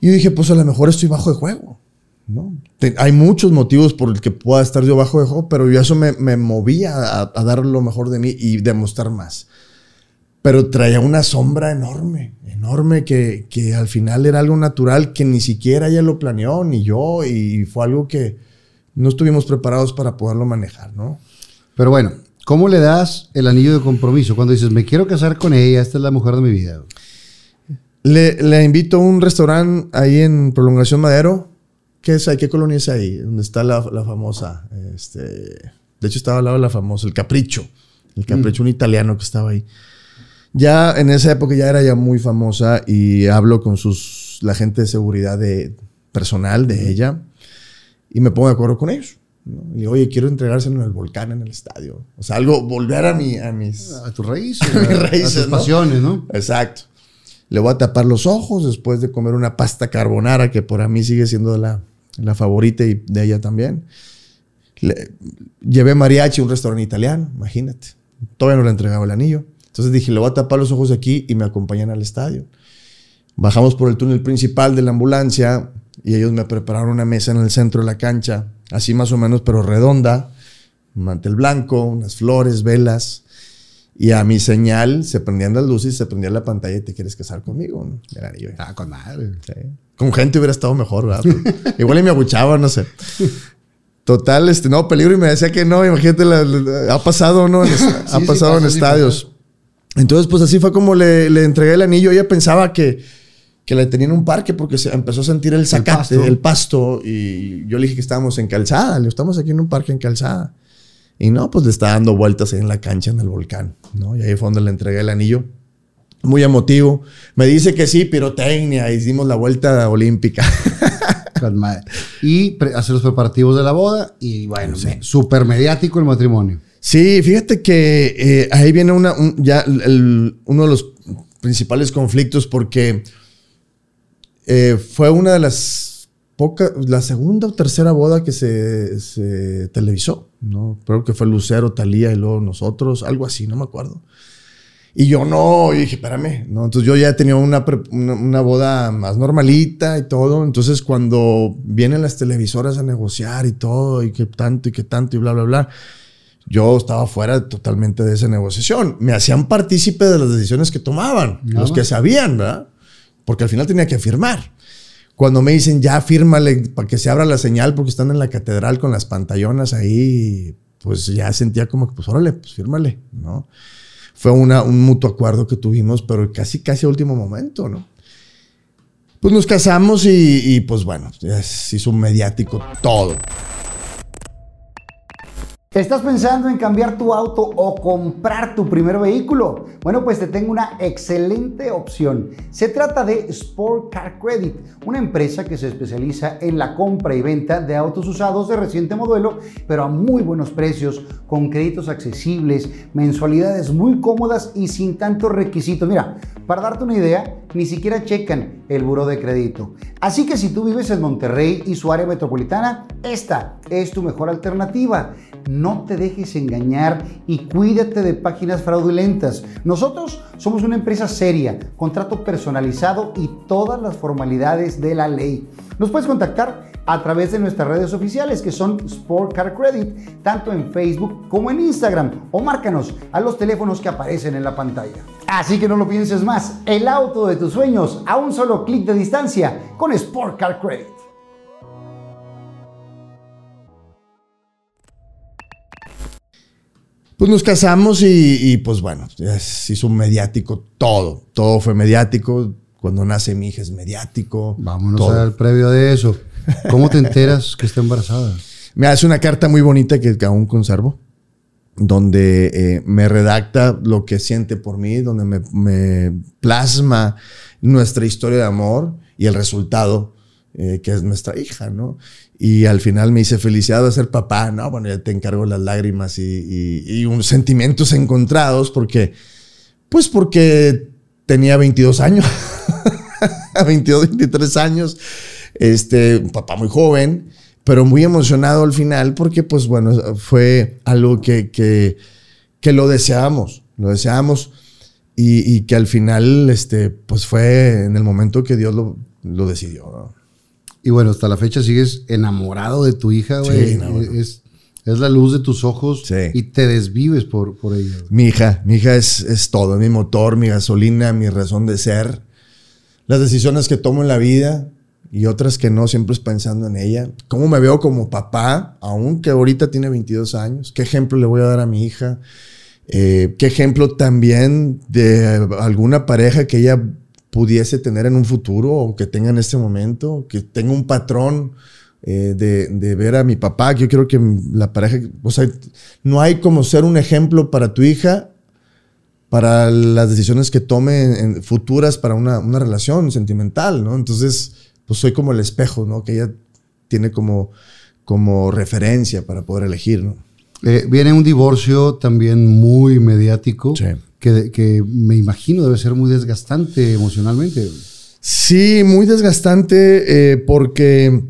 Y yo dije, pues a lo mejor estoy bajo de juego. ¿no? Te- hay muchos motivos por el que pueda estar yo bajo de juego, pero yo eso me, me movía a, a dar lo mejor de mí y demostrar más. Pero traía una sombra enorme, enorme, que, que al final era algo natural que ni siquiera ella lo planeó, ni yo, y fue algo que no estuvimos preparados para poderlo manejar, ¿no? Pero bueno, ¿cómo le das el anillo de compromiso? Cuando dices, me quiero casar con ella, esta es la mujer de mi vida. Le, le invito a un restaurante ahí en Prolongación Madero. ¿Qué es ahí? ¿Qué colonia es ahí? Donde está la, la famosa. Este, de hecho, estaba al lado de la famosa, el Capricho. El Capricho, un italiano que estaba ahí. Ya en esa época ya era ya muy famosa y hablo con sus, la gente de seguridad de, personal de ella y me pongo de acuerdo con ellos. ¿no? Y oye, quiero entregárselo en el volcán, en el estadio. O sea, algo, volver a, mi, a mis... A tus raíces, A mis a raíces, tus ¿no? pasiones, ¿no? Exacto. Le voy a tapar los ojos después de comer una pasta carbonara que por a mí sigue siendo la, la favorita y de ella también. Le- llevé mariachi a un restaurante italiano, imagínate. Todavía no le entregaba el anillo. Entonces dije, le voy a tapar los ojos aquí y me acompañan al estadio. Bajamos por el túnel principal de la ambulancia y ellos me prepararon una mesa en el centro de la cancha, así más o menos, pero redonda, un mantel blanco, unas flores, velas. Y a mi señal se prendían las luces se prendía la pantalla y te quieres casar conmigo. ¿no? El anillo. Ah, con madre. Sí. Con gente hubiera estado mejor, ¿verdad? Pero igual y me aguchaba, no sé. Total, este, no, peligro y me decía que no, imagínate, la- la- ha pasado, ¿no? En es- ha sí pasado en pasa, sí estadios. Entonces, pues así fue como le, le entregué el anillo. Ella pensaba que, que la tenía en un parque porque se empezó a sentir el zacate, el pasto. pasto. y yo le dije que estábamos en calzada. Le digo, estamos aquí en un parque en calzada. Y no, pues le está dando vueltas ahí en la cancha, en el volcán, ¿no? Y ahí fue donde le entregué el anillo. Muy emotivo. Me dice que sí, pirotecnia. Hicimos la vuelta olímpica. Y hacer los preparativos de la boda y bueno, me- súper mediático el matrimonio. Sí, fíjate que eh, ahí viene una, un- ya uno de los principales conflictos porque eh, fue una de las pocas, la segunda o tercera boda que se, se televisó, ¿no? Creo que fue Lucero, Talía y luego nosotros, algo así, no me acuerdo. Y yo no, dije, espérame, ¿no? Entonces yo ya tenía una, una, boda más normalita y todo. Entonces cuando vienen las televisoras a negociar y todo, y que tanto y que tanto y bla, bla, bla, yo estaba fuera totalmente de esa negociación. Me hacían partícipe de las decisiones que tomaban, Nada los que sabían, ¿verdad? Porque al final tenía que firmar. Cuando me dicen, ya fírmale para que se abra la señal porque están en la catedral con las pantallonas ahí, pues ya sentía como que, pues órale, pues fírmale, ¿no? Fue una, un mutuo acuerdo que tuvimos, pero casi, casi a último momento, ¿no? Pues nos casamos y, y, pues bueno, ya se hizo mediático todo. ¿Estás pensando en cambiar tu auto o comprar tu primer vehículo? Bueno, pues te tengo una excelente opción. Se trata de Sport Car Credit, una empresa que se especializa en la compra y venta de autos usados de reciente modelo, pero a muy buenos precios, con créditos accesibles, mensualidades muy cómodas y sin tantos requisitos. Mira, para darte una idea, ni siquiera checan el buro de crédito. Así que si tú vives en Monterrey y su área metropolitana, esta es tu mejor alternativa. No te dejes engañar y cuídate de páginas fraudulentas. Nosotros somos una empresa seria, contrato personalizado y todas las formalidades de la ley. Nos puedes contactar a través de nuestras redes oficiales que son Sport Car Credit, tanto en Facebook como en Instagram, o márcanos a los teléfonos que aparecen en la pantalla. Así que no lo pienses más, el auto de tus sueños a un solo clic de distancia con Sport Car Credit. Pues nos casamos y, y, pues bueno, se hizo mediático todo. Todo fue mediático. Cuando nace mi hija es mediático. Vámonos todo. al previo de eso. ¿Cómo te enteras que está embarazada? Me hace una carta muy bonita que, que aún conservo, donde eh, me redacta lo que siente por mí, donde me, me plasma nuestra historia de amor y el resultado, eh, que es nuestra hija, ¿no? Y al final me dice, felicidad de ser papá, ¿no? Bueno, ya te encargo las lágrimas y, y, y unos sentimientos encontrados, porque, pues porque tenía 22 años, 22, 23 años, este, un papá muy joven, pero muy emocionado al final porque, pues bueno, fue algo que, que, que lo deseábamos, lo deseábamos y, y, que al final, este, pues fue en el momento que Dios lo, lo decidió. ¿no? Y bueno, hasta la fecha sigues enamorado de tu hija, güey. Sí, no, es, es la luz de tus ojos Sí. y te desvives por, por ella. güey. Mi hija, mi hija es, es todo, mi motor, mi gasolina, mi razón de ser. Las decisiones que tomo en la vida y otras que no, siempre es pensando en ella. ¿Cómo me veo como papá, aunque ahorita tiene 22 años? ¿Qué ejemplo le voy a dar a mi hija? Eh, ¿Qué ejemplo también de alguna pareja que ella pudiese tener en un futuro o que tenga en este momento? Que tenga un patrón eh, de, de, ver a mi papá. Yo creo que la pareja, o sea, no hay como ser un ejemplo para tu hija para las decisiones que tome en, en futuras para una, una, relación sentimental, ¿no? Entonces, pues soy como el espejo, ¿no? Que ella tiene como, como referencia para poder elegir, ¿no? Eh, viene un divorcio también muy mediático Sí. que, que me imagino debe ser muy desgastante emocionalmente. Sí, muy desgastante eh, porque,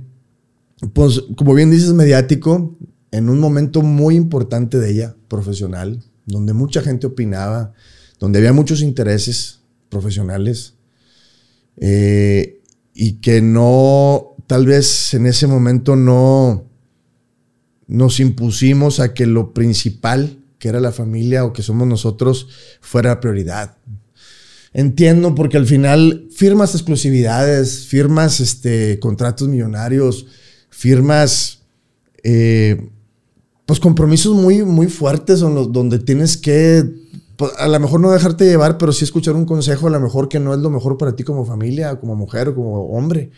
pues, como bien dices, mediático, en un momento muy importante de ella, profesional, donde mucha gente opinaba, donde había muchos intereses profesionales eh, y que no, tal vez en ese momento no nos impusimos a que lo principal, que era la familia o que somos nosotros, fuera prioridad. Entiendo porque al final firmas exclusividades, firmas este, contratos millonarios, firmas eh, pues compromisos muy, muy fuertes donde tienes que pues, a lo mejor no dejarte llevar, pero sí escuchar un consejo, a lo mejor que no es lo mejor para ti como familia, como mujer, como hombre.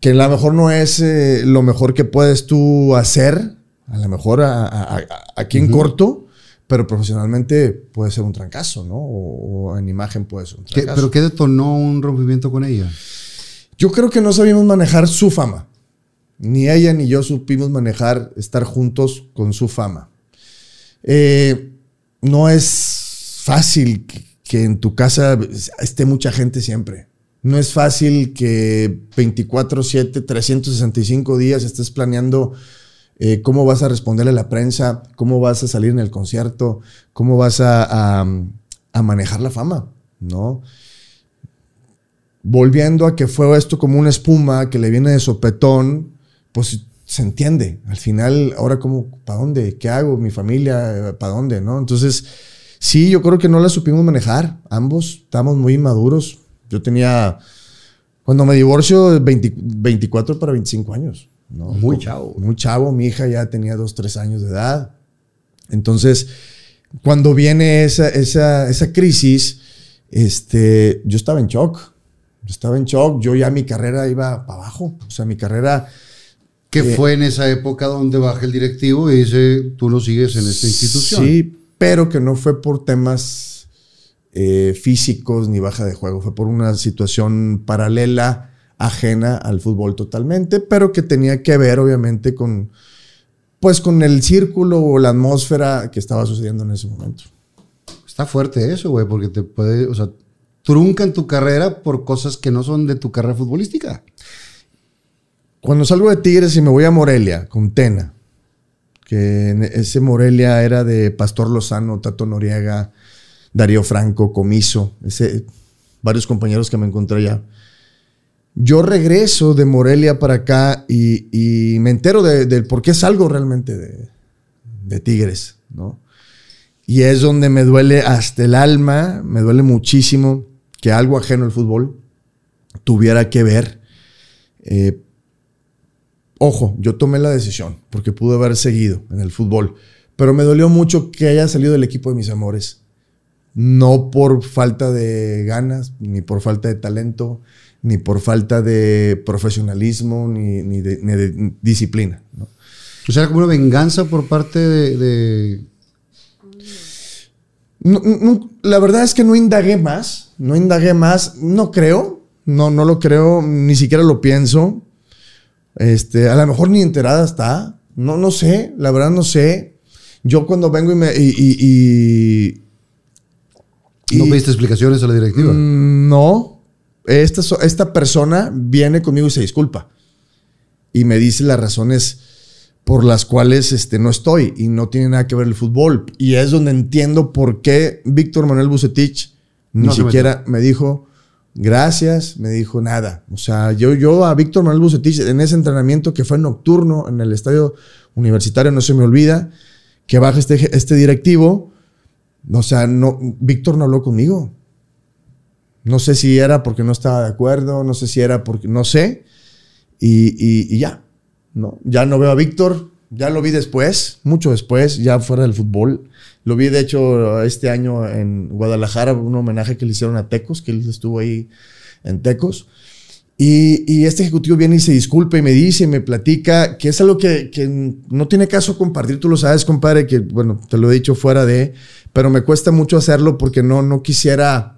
Que a lo mejor no es eh, lo mejor que puedes tú hacer, a lo mejor a, a, a, aquí en uh -huh. corto, pero profesionalmente puede ser un trancazo, ¿no? O, o en imagen puede ser un trancazo. ¿Qué, ¿Pero qué detonó un rompimiento con ella? Yo creo que no sabíamos manejar su fama. Ni ella ni yo supimos manejar estar juntos con su fama. Eh, no es fácil que, en tu casa esté mucha gente siempre. No es fácil que 24, 7, 365 días estés planeando eh, cómo vas a responderle a la prensa, cómo vas a salir en el concierto, cómo vas a, a, a manejar la fama, ¿no? Volviendo a que fue esto como una espuma que le viene de sopetón, pues se entiende. Al final, ahora cómo, ¿para dónde? ¿Qué hago? ¿Mi familia? ¿Para dónde? ¿No? Entonces, sí, yo creo que no la supimos manejar. Ambos estamos muy inmaduros. Yo tenía, cuando me divorcio, 20, 24 para 25 años. ¿no? Muy chavo. Muy chavo. Mi hija ya tenía 2, 3 años de edad. Entonces, cuando viene esa, esa, esa crisis, este, yo estaba en shock. Yo estaba en shock. Yo ya mi carrera iba para abajo. O sea, mi carrera que eh, fue en esa época donde baja el directivo y dice, tú no sigues en esta institución. Sí, pero que no fue por temas eh, físicos ni baja de juego, fue por una situación paralela, ajena al fútbol totalmente, pero que tenía que ver obviamente con, pues, con el círculo o la atmósfera que estaba sucediendo en ese momento. Está fuerte eso, güey, porque te puede, o sea, truncan tu carrera por cosas que no son de tu carrera futbolística. Cuando salgo de Tigres y me voy a Morelia con Tena, que ese Morelia era de Pastor Lozano, Tato Noriega, Darío Franco, Comiso, ese, varios compañeros que me encontré allá. Yo regreso de Morelia para acá y, y me entero del de, por qué salgo realmente de, de Tigres, ¿no? Y es donde me duele hasta el alma, me duele muchísimo que algo ajeno al fútbol tuviera que ver. Eh, ojo, yo tomé la decisión porque pude haber seguido en el fútbol, pero me dolió mucho que haya salido del equipo de mis amores. No por falta de ganas, ni por falta de talento, ni por falta de profesionalismo, ni, ni, de, ni de, disciplina. ¿no? O sea, como una venganza por parte de... de... No, no, la verdad es que no indagué más, no indagué más, no creo, no, no lo creo, ni siquiera lo pienso. Este, a lo mejor ni enterada está, no, no sé, la verdad no sé. Yo cuando vengo y me... Y, y, y, ¿No pediste explicaciones a la directiva? Mmm, no. Esta, esta persona viene conmigo y se disculpa. Y me dice las razones por las cuales este, no estoy y no tiene nada que ver el fútbol. Y es donde entiendo por qué Víctor Manuel Bucetich ni no siquiera me dijo gracias, me dijo nada. O sea, yo, yo a Víctor Manuel Bucetich en ese entrenamiento que fue nocturno en el estadio universitario, no se me olvida, que baja este, este directivo. O sea, no, Víctor no habló conmigo. No sé si era porque no estaba de acuerdo, no sé si era porque, no sé. Y, y, y ya, ¿no? Ya no veo a Víctor, ya lo vi después, mucho después, ya fuera del fútbol. Lo vi, de hecho, este año en Guadalajara, un homenaje que le hicieron a Tecos, que él estuvo ahí en Tecos. Y, este ejecutivo viene y se disculpa y me dice y me platica que es algo que, que, no tiene caso compartir. Tú lo sabes, compadre, que bueno, te lo he dicho fuera de, pero me cuesta mucho hacerlo porque no, no quisiera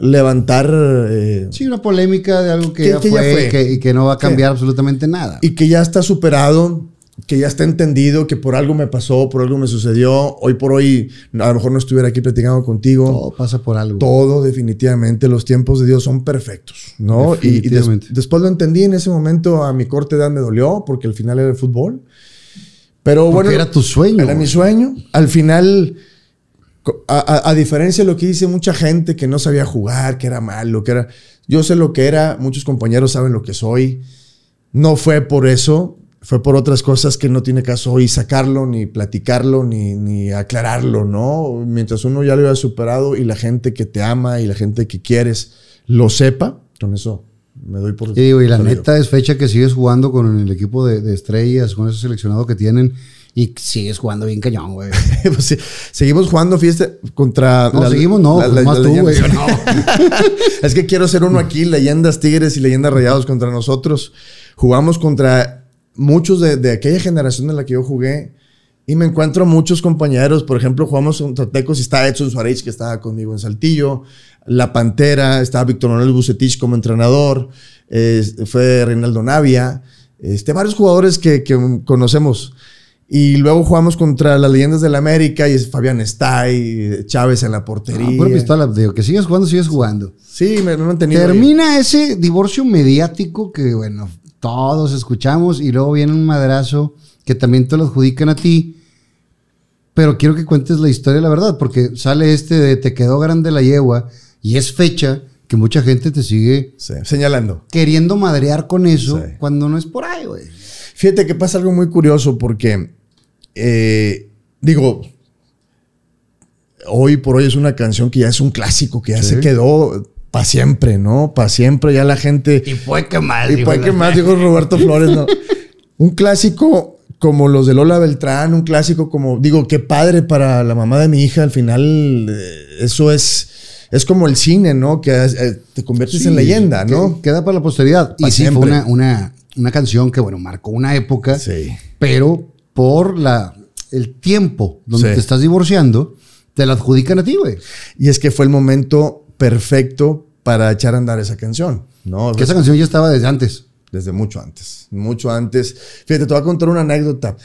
levantar. Eh, sí, una polémica de algo que, que ya, que fue, ya fue. Que, y que no va a cambiar absolutamente nada. Y que ya está superado, que ya está entendido, que por algo me pasó, por algo me sucedió. Hoy por hoy, a lo mejor no estuviera aquí platicando contigo. Todo pasa por algo. Todo, definitivamente. Los tiempos de Dios son perfectos, ¿no? Y, y des, después lo entendí en ese momento, a mi corta edad me dolió, porque al final era el fútbol. Pero porque bueno. Era tu sueño. Era mi sueño. Al final. A, a, a, diferencia de lo que dice mucha gente que no sabía jugar, que era malo, que era. Yo sé lo que era, muchos compañeros saben lo que soy. No fue por eso, fue por otras cosas que no tiene caso hoy sacarlo, ni platicarlo, ni, ni aclararlo, ¿no? Mientras uno ya lo haya superado y la gente que te ama y la gente que quieres lo sepa, con eso me doy por. Y, digo, y la neta es fecha que sigues jugando con el equipo de, de estrellas, con ese seleccionado que tienen. Y sigues jugando bien cañón, güey. pues sí, seguimos jugando fiesta contra. No, la, seguimos, no. La, la, más tú, güey. No. es que quiero ser uno aquí, leyendas Tigres y leyendas Rayados contra nosotros. Jugamos contra muchos de, de, aquella generación en la que yo jugué. Y me encuentro muchos compañeros. Por ejemplo, jugamos contra Tecos y está Edson Suárez, que estaba conmigo en Saltillo. La Pantera, estaba Víctor Manuel Bucetich como entrenador. Eh, fue Reinaldo Navia. Este, varios jugadores que, que conocemos. Y luego jugamos contra las leyendas del América y es Fabián Stay, Chávez en la portería. Ah, pura pistola, digo, que sigas jugando, sigues jugando. Sí, me, me he mantenido. Termina ahí. ese divorcio mediático que, bueno, todos escuchamos y luego viene un madrazo que también te lo adjudican a ti. Pero quiero que cuentes la historia, la verdad, porque sale este de te quedó grande la yegua y es fecha que mucha gente te sigue sí, señalando. Queriendo madrear con eso sí. cuando no es por ahí, güey. Fíjate que pasa algo muy curioso porque, eh, digo, hoy por hoy es una canción que ya es un clásico, que ya sí. se quedó para siempre, ¿no? Para siempre, ya la gente. Y fue que más. Y fue que más, dijo Roberto Flores, ¿no? un clásico como los de Lola Beltrán, un clásico como, digo, qué padre para la mamá de mi hija, al final, eh, eso es. Es como el cine, ¿no? Que eh, te conviertes sí, en leyenda, ¿no? Que, queda para la posteridad. Pa y sí, siempre. fue una, una, una, canción que, bueno, marcó una época, sí. pero por la, el tiempo donde Sí. te estás divorciando, te la adjudican a ti, güey. Y es que fue el momento perfecto para echar a andar esa canción, ¿no? Que esa canción ya estaba desde antes. Desde mucho antes, mucho antes. Fíjate, te voy a contar una anécdota.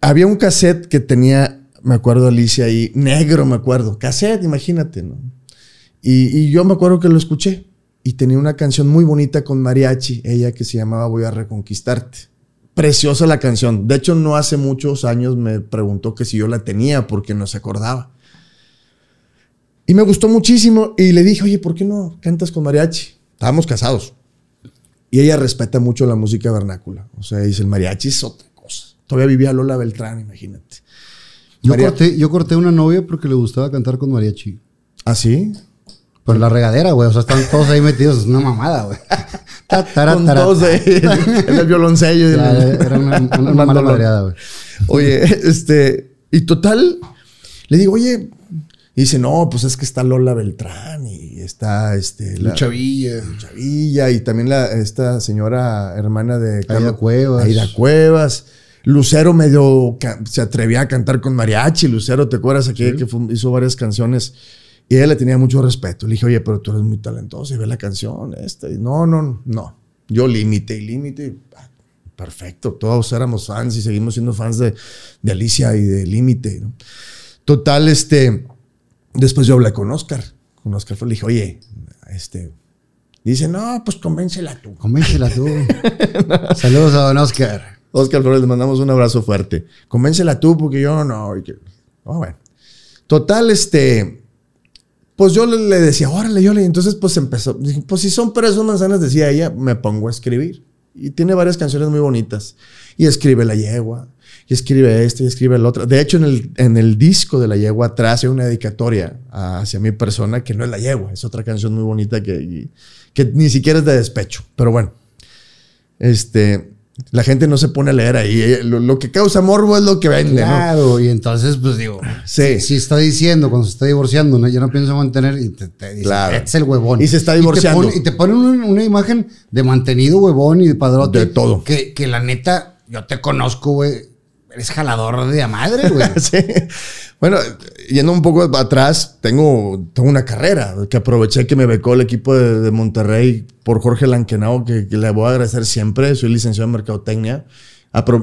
Había un cassette que tenía me acuerdo Alicia ahí, negro me acuerdo, cassette, imagínate, ¿no? Y, y yo me acuerdo que lo escuché y tenía una canción muy bonita con mariachi, ella que se llamaba Voy a reconquistarte. Preciosa la canción. De hecho, no hace muchos años me preguntó que si yo la tenía porque no se acordaba. Y me gustó muchísimo y le dije, oye, ¿por qué no cantas con mariachi? Estábamos casados. Y ella respeta mucho la música vernácula. O sea, dice, el mariachi es otra cosa. Todavía vivía Lola Beltrán, imagínate. Yo, corté, yo corté una novia porque le gustaba cantar con mariachi. ¿Ah, sí? En la regadera, güey. O sea, están todos ahí metidos. Es una mamada, güey. Con ahí, en el violoncello. Ya, el- Era una, una- una mala madreada, güey. Oye, este, y total, le digo, oye, y dice, no, pues es que está Lola Beltrán y está, este, la Chavilla. Chavilla y también la, esta señora hermana de Aida Cuevas. Aida Cuevas. Lucero medio se atrevía a cantar con mariachi. Lucero, ¿te acuerdas aquí que fue- hizo varias canciones? Y ella le tenía mucho respeto. Le dije, oye, pero tú eres muy talentoso y ve la canción esta. Y no, no, no. Yo límite y límite. ah, Perfecto. Todos éramos fans y seguimos siendo fans de, de Alicia y de Límite. ¿no? Total, este. Después yo hablé con Oscar. Con Oscar le dije, oye, este. Dice, no, pues convéncela tú. Convéncela tú. Saludos a Don Oscar. Oscar Flores, le mandamos un abrazo fuerte. Convéncela tú, porque yo no. Ah, bueno. Total, este. Pues yo le, le decía, órale, yo le. Entonces, pues empezó. Dije, pues si son peras o manzanas, decía ella, me pongo a escribir. Y tiene varias canciones muy bonitas. Y escribe La Yegua. Y escribe este y escribe el otro. De hecho, en el, en el disco de La Yegua atrás hay una dedicatoria hacia mi persona que no es La Yegua. Es otra canción muy bonita que, que ni siquiera es de despecho. Pero bueno. Este. La gente no se pone a leer ahí. Eh, Lo, lo que causa morbo es lo que vende, ¿no? Claro, y entonces, pues digo, Sí. si, si está diciendo cuando se está divorciando, ¿no? ya no pienso mantener, y te, te dice, Claro. "Este es el huevón. Y se está divorciando. pone- Y te ponen una, una imagen de mantenido huevón y de padrote. De todo. Que, que la neta, yo te conozco, güey. Eres jalador de madre, güey. Bueno, yendo un poco atrás, tengo, tengo una carrera que aproveché que me becó el equipo de, Monterrey por Jorge Lankenau, que, le voy a agradecer siempre. Soy licenciado en Mercadotecnia.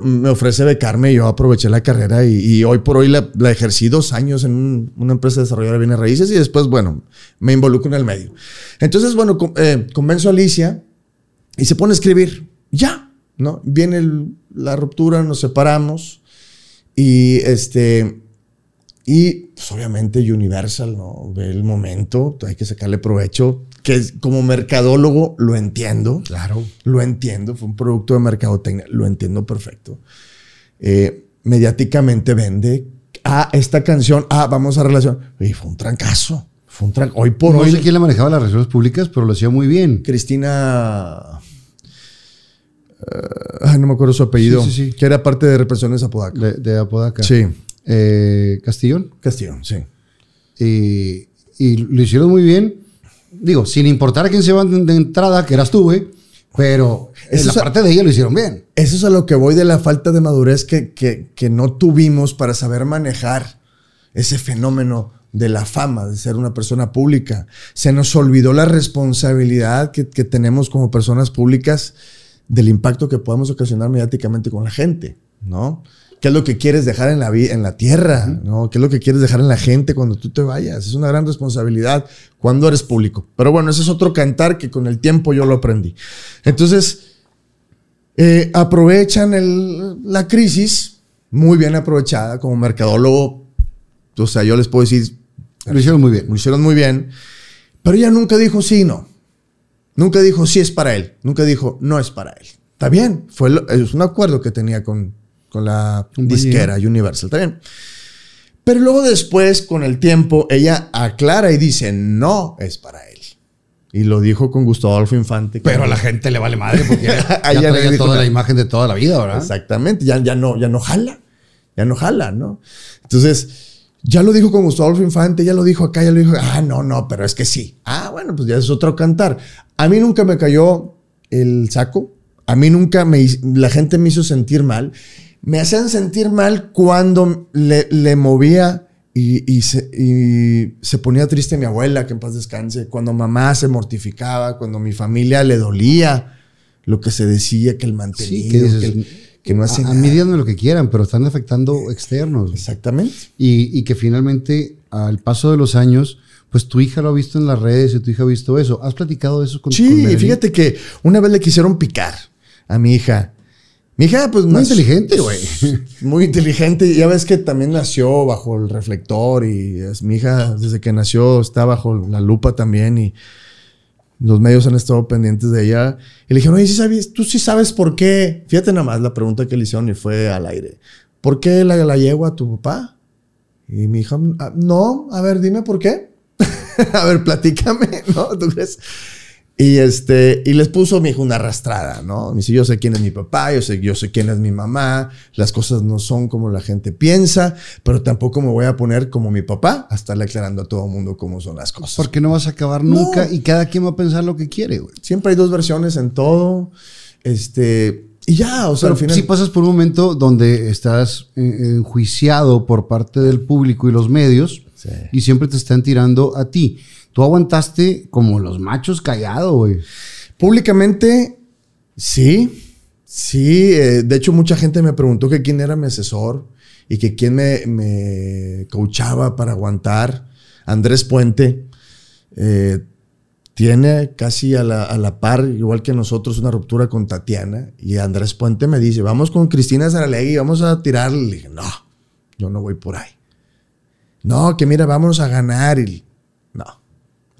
Me ofrece becarme y yo aproveché la carrera y, hoy por hoy la, ejercí dos años en un- una empresa desarrolladora de bienes raíces y después, bueno, me involucro en el medio. Entonces, bueno, con- eh, convenzo a Alicia y se pone a escribir. Ya, ¿no? Viene la ruptura, nos separamos y este... Y pues, obviamente Universal, ¿no? Ve el momento, hay que sacarle provecho, que es- como mercadólogo lo entiendo. Claro. Lo entiendo, fue un producto de mercadotecnia, lo entiendo perfecto. Eh, mediáticamente vende. Ah, esta canción, ah, vamos a relación. Y fue un trancazo. Fue un trancazo. Hoy por no hoy, sé quién le manejaba las relaciones públicas, pero lo hacía muy bien. Cristina. Eh, ay, no me acuerdo su apellido. Sí, sí, sí. Que era parte de Represiones Apodaca. De, de Apodaca. Sí, Eh, Castillón. Castillo, sí. Y, y lo hicieron muy bien. Digo, sin importar a quién se va de, entrada, que eras tú, güey. Pero en Eso la es a- parte de ella lo hicieron bien. Eso es a lo que voy de la falta de madurez que, que- que no tuvimos para saber manejar ese fenómeno de la fama, de ser una persona pública. Se nos olvidó la responsabilidad que, que tenemos como personas públicas del impacto que podemos ocasionar mediáticamente con la gente, ¿no? ¿Qué es lo que quieres dejar en la, en la tierra? ¿no? ¿Qué es lo que quieres dejar en la gente cuando tú te vayas? Es una gran responsabilidad cuando eres público. Pero bueno, ese es otro cantar que con el tiempo yo lo aprendí. Entonces, eh, aprovechan el- la crisis, muy bien aprovechada como mercadólogo. O sea, yo les puedo decir, Lo hicieron muy bien. lo hicieron muy bien, pero ella nunca dijo sí, no. Nunca dijo sí es para él. Nunca dijo no es para él. Está bien, fue lo- es un acuerdo que tenía con, con la disquera Universal. Está bien. Pero luego después, con el tiempo, ella aclara y dice no es para él. Y lo dijo con Gustavo Adolfo Infante. Pero a la gente le vale madre porque ya, ya ella traía toda la imagen de toda la vida, ¿verdad? Exactamente, ya, ya, no, ya no jala, ya no jala, ¿no? Entonces, ya lo dijo con Gustavo Infante, ya lo dijo acá, ya lo dijo, ah, no, no, pero es que sí. Ah, bueno, pues ya es otro cantar. A mí nunca me cayó el saco, a mí nunca me, la gente me hizo sentir mal. Me hacían sentir mal cuando le, le movía y, y se, y se ponía triste mi abuela, que en paz descanse, cuando mamá se mortificaba, cuando mi familia le dolía lo que se decía, que el mantenido, Sí, que dices, que el- que no hace A, a mí díganme lo que quieran, pero están afectando externos. güey. Exactamente. Y, y que finalmente, al paso de los años, pues tu hija lo ha visto en las redes y tu hija ha visto eso. ¿Has platicado de eso con Sí, con fíjate que una vez le quisieron picar a mi hija. Mi hija, pues Muy nació- inteligente, güey. Muy inteligente. Ya ves que también nació bajo el reflector y es, mi hija desde que nació está bajo la lupa también y los medios han estado pendientes de ella. Y le dijeron, oye, ¿sí sabes, tú sí sabes por qué. Fíjate nada más la pregunta que le hicieron y fue al aire. ¿Por qué la, la llevo a tu papá? Y mi hija, "Ah, no, a ver, dime por qué. a ver, platícame, ¿no? ¿Tú crees? Y este, y les puso mi hija una arrastrada, ¿no? Me dice, yo sé quién es mi papá, yo sé, yo sé quién es mi mamá, las cosas no son como la gente piensa, pero tampoco me voy a poner como mi papá a estarle aclarando a todo el mundo cómo son las cosas. Porque no vas a acabar No. nunca y cada quien va a pensar lo que quiere, güey. Siempre hay dos versiones en todo, este, y ya, o sea, Pero al final... si pasas por un momento donde estás eh, enjuiciado por parte del público y los medios Sí. y siempre te están tirando a ti. Tú aguantaste como los machos callado, güey. Públicamente, sí, sí. eh, de hecho, mucha gente me preguntó que quién era mi asesor y que quién me, me coachaba para aguantar. Andrés Puente eh, tiene casi a la, a la par, igual que nosotros, una ruptura con Tatiana. Y Andrés Puente me dice, vamos con Cristina Saralegui, vamos a tirarle. Le dije, no, yo no voy por ahí. No, que mira, vámonos a ganar. Y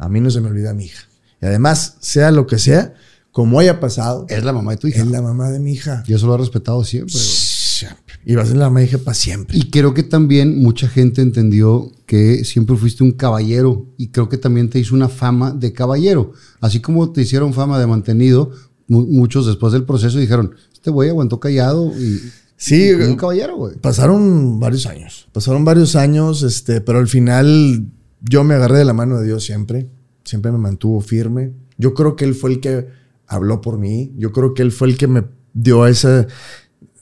a mí no se me olvida mi hija. Y además, sea lo que sea, como haya pasado, Es la mamá de tu hija. es la mamá de mi hija. Y eso lo ha respetado siempre, güey. Siempre. Y va a ser la mamá de hija para siempre. Y creo que también mucha gente entendió que siempre fuiste un caballero y creo que también te hizo una fama de caballero. Así como te hicieron fama de mantenido, mu- muchos después del proceso dijeron, este güey aguantó callado y, Sí, y un caballero, güey. Pasaron varios años. Pasaron varios años, este, pero al final yo me agarré de la mano de Dios siempre. Siempre me mantuvo firme. Yo creo que Él fue el que habló por mí. Yo creo que Él fue el que me dio esa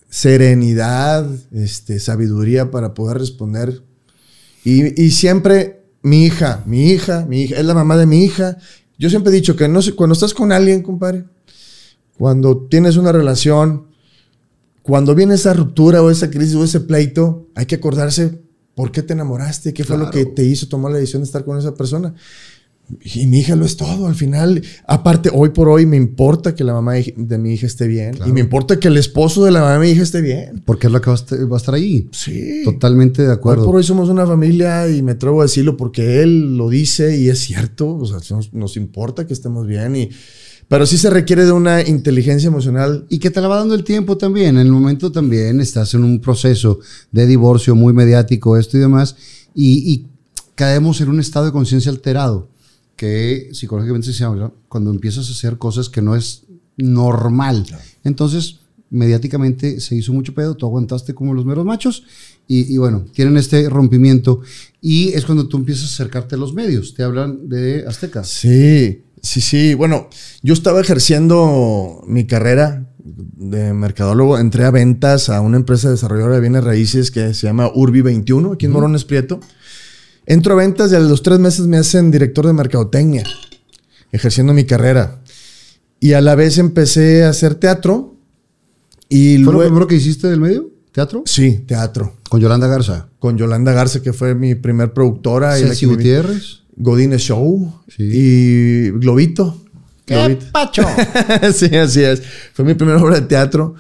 serenidad, este, sabiduría para poder responder. Y, siempre mi hija, mi hija, mi hija, es la mamá de mi hija. Yo siempre he dicho que cuando estás con alguien, compadre, cuando tienes una relación, cuando viene esa ruptura o esa crisis o ese pleito, hay que acordarse por qué te enamoraste, qué fue lo que te hizo tomar la decisión de estar con esa persona. Y mi hija lo es todo al final. Aparte, hoy por hoy me importa que la mamá de mi hija esté bien. Y me importa que el esposo de la mamá de mi hija esté bien. Porque es la que va a estar, va a estar ahí. Sí. Totalmente de Hoy acuerdo. por hoy somos una familia y me atrevo a decirlo porque él lo dice y es cierto. O sea, nos, nos importa que estemos bien. Y, pero sí se requiere de una inteligencia emocional Y que te la va dando el tiempo también. En el momento también estás en un proceso de divorcio muy mediático, esto y demás, y, y caemos en un estado de conciencia alterado, que psicológicamente se llama cuando empiezas a hacer cosas que no es normal. Entonces, mediáticamente se hizo mucho pedo, tú aguantaste como los meros machos, y, y bueno, tienen este rompimiento, y es cuando tú empiezas a acercarte a los medios, te hablan de Azteca. Sí, sí, sí. Bueno, yo estaba ejerciendo mi carrera de mercadólogo. Entré a ventas a una empresa desarrolladora de bienes raíces que se llama Urbi 21, aquí en Morones Prieto. Entro a ventas y a los tres meses me hacen director de mercadotecnia, ejerciendo mi carrera. Y a la vez empecé a hacer teatro. Y ¿Fue lo luego... primero que hiciste del medio? ¿Teatro? Sí, teatro. Con Yolanda Garza. Con Yolanda Garza, que fue mi primer productora. y Ceci Gutiérrez. Godínez Show. Sí. Y Globito. Globito. pacho! sí, así es. Fue mi primera obra de teatro.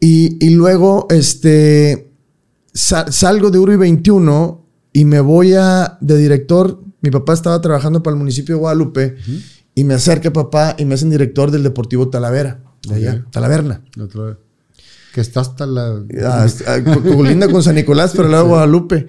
Y, y luego, este, sa- salgo de Uri 21 y me voy a, de director. Mi papá estaba trabajando para el municipio de Guadalupe y me acerca papá y me hacen director del Deportivo Talavera, de allá. Talaverna. Otra vez. Que está hasta la. Ah, co- colinda con San Nicolás, pero al lado de Guadalupe.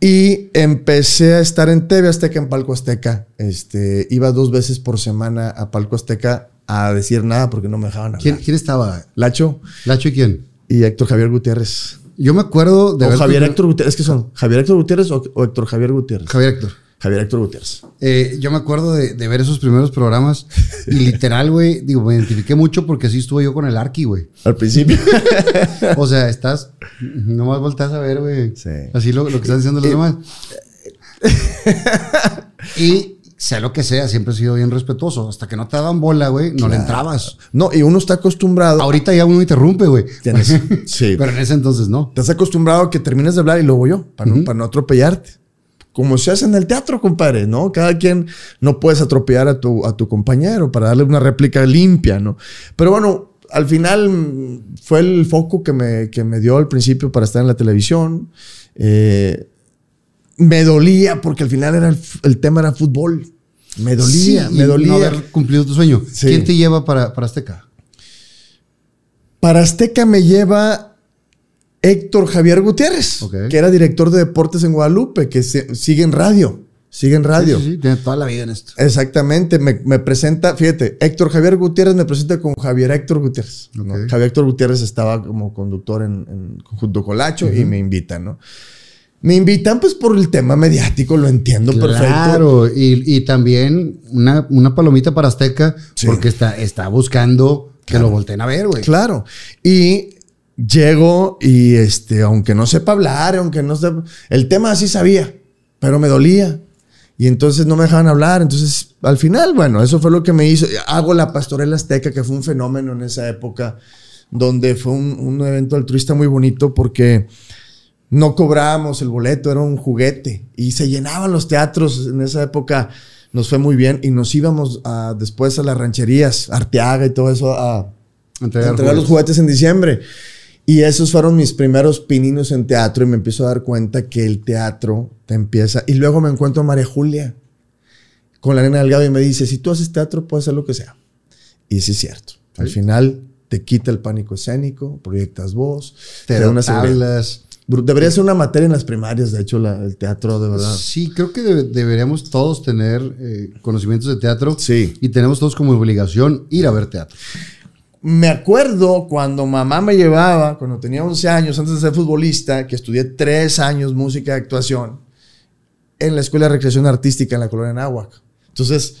Y empecé a estar en TV Azteca, en Palco Azteca. Este, iba dos veces por semana a Palco Azteca a decir nada porque no me dejaban hablar. ¿Quién, quién estaba? Lacho ¿Lacho y quién? y Héctor Javier Gutiérrez. Yo me acuerdo de. o Javier Héctor Gutiérrez. ¿Qué son? ¿Javier Héctor Gutiérrez o, o Héctor Javier Gutiérrez? Javier Héctor. Javier Héctor Gutiérrez. Eh, yo me acuerdo de, de ver esos primeros programas y literal, güey, digo, me identifiqué mucho porque así estuve yo con el Arqui, güey. Al principio. O sea, estás, nomás volteas a ver, güey. Sí. Así lo, lo que están diciendo los Eh, demás. y sea lo que sea, siempre he sido bien respetuoso. Hasta que no te daban bola, güey, no le entrabas. No, y uno está acostumbrado. Ahorita ya uno interrumpe, güey. Sí. Pero en ese entonces no. Estás acostumbrado a que termines de hablar y luego yo, para, no, para no atropellarte. Como se hace en el teatro, compadre, ¿no? Cada quien no puedes atropellar a tu, a tu compañero para darle una réplica limpia, ¿no? Pero bueno, al final fue el foco que me, que me dio al principio para estar en la televisión. Eh, me dolía porque al final era el, tema era fútbol. Me dolía, Sí, me dolía. No haber cumplido tu sueño. Sí. ¿Quién te lleva para, para Azteca? Para Azteca me lleva Héctor Javier Gutiérrez, que era director de deportes en Guadalupe, que se- sigue en radio. Sigue en radio. Sí, sí, sí, tiene toda la vida en esto. Exactamente, me, me presenta, fíjate, Héctor Javier Gutiérrez me presenta con Javier Héctor Gutiérrez. Javier Héctor Gutiérrez estaba como conductor en, en- junto con Lacho y me invitan, ¿no? Me invitan pues por el tema mediático, lo entiendo perfecto. Claro, y, y también una, una palomita para Azteca, Sí. porque está, está buscando que lo volteen a ver, güey. Claro. Y llego y este, aunque no sepa hablar, aunque no sepa, el tema sí sabía, pero me dolía. Y entonces no me dejaban hablar. Entonces, al final, bueno, eso fue lo que me hizo. Hago la pastorela azteca, que fue un fenómeno en esa época, donde fue un, un evento altruista muy bonito porque no cobrábamos el boleto, era un juguete. Y se llenaban los teatros en esa época. Nos fue muy bien y nos íbamos a- después a las rancherías, Arteaga y todo eso, a, Entregar entregar los juguetes. juguetes en diciembre. Y esos fueron mis primeros pininos en teatro y me empiezo a dar cuenta que el teatro te empieza. Y luego me encuentro a María Julia con la nena Delgado y me dice, si tú haces teatro, puedes hacer lo que sea. Y sí es cierto. Al final te quita el pánico escénico, proyectas voz, Te da da una seguridad. tablas. Bru- Debería ser una materia en las primarias, de hecho, la- el teatro, de verdad. Sí, creo que debe- deberíamos todos tener eh, conocimientos de teatro. Sí. Y tenemos todos como obligación ir a ver teatro. Me acuerdo cuando mamá me llevaba, cuando tenía 11 años, antes de ser futbolista, que estudié tres años música y actuación en la Escuela de Recreación Artística en la colonia Náhuac. Entonces,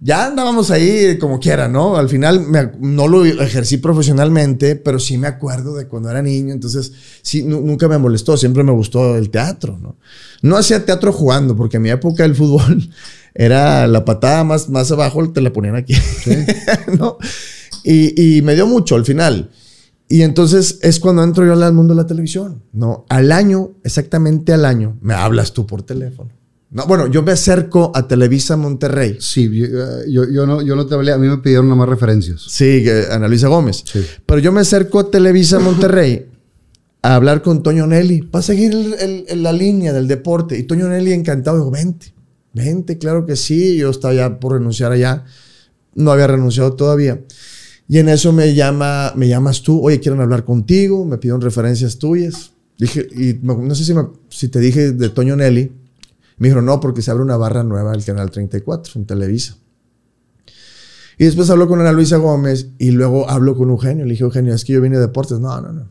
ya andábamos ahí como quiera, ¿no? Al final me no lo ejercí profesionalmente, pero sí me acuerdo de cuando era niño. Entonces, sí, nu- nunca me molestó, siempre me gustó el teatro, ¿no? No hacía teatro jugando, porque en mi época el fútbol era la patada más, más abajo, te la ponían aquí. ¿no? Y, y me dio mucho al final. Y entonces es cuando entro yo al mundo de la televisión. No, al año, exactamente al año, me hablas tú por teléfono. No, bueno, yo me acerco a Televisa Monterrey. Sí, yo, eh, yo, yo no, yo no te hablé, a mí me pidieron nada más referencias. Sí, Ana Luisa Gómez. Sí. Pero yo me acerco a Televisa Monterrey a hablar con Toño Nelly para seguir el- la línea del deporte. Y Toño Nelly encantado dijo, vente, vente, claro que sí. Yo estaba ya por renunciar allá. No había renunciado todavía. Y en eso me llama, me llamas tú, oye, quieren hablar contigo, me pidieron referencias tuyas. Dije, y me- no sé si, me- si te dije de Toño Nelly. Me dijeron, no, porque se abre una barra nueva del Canal 34 en Televisa. Y después hablo con Ana Luisa Gómez y luego hablo con Eugenio. Le dije, Eugenio, es que yo vine de deportes. No, no, no.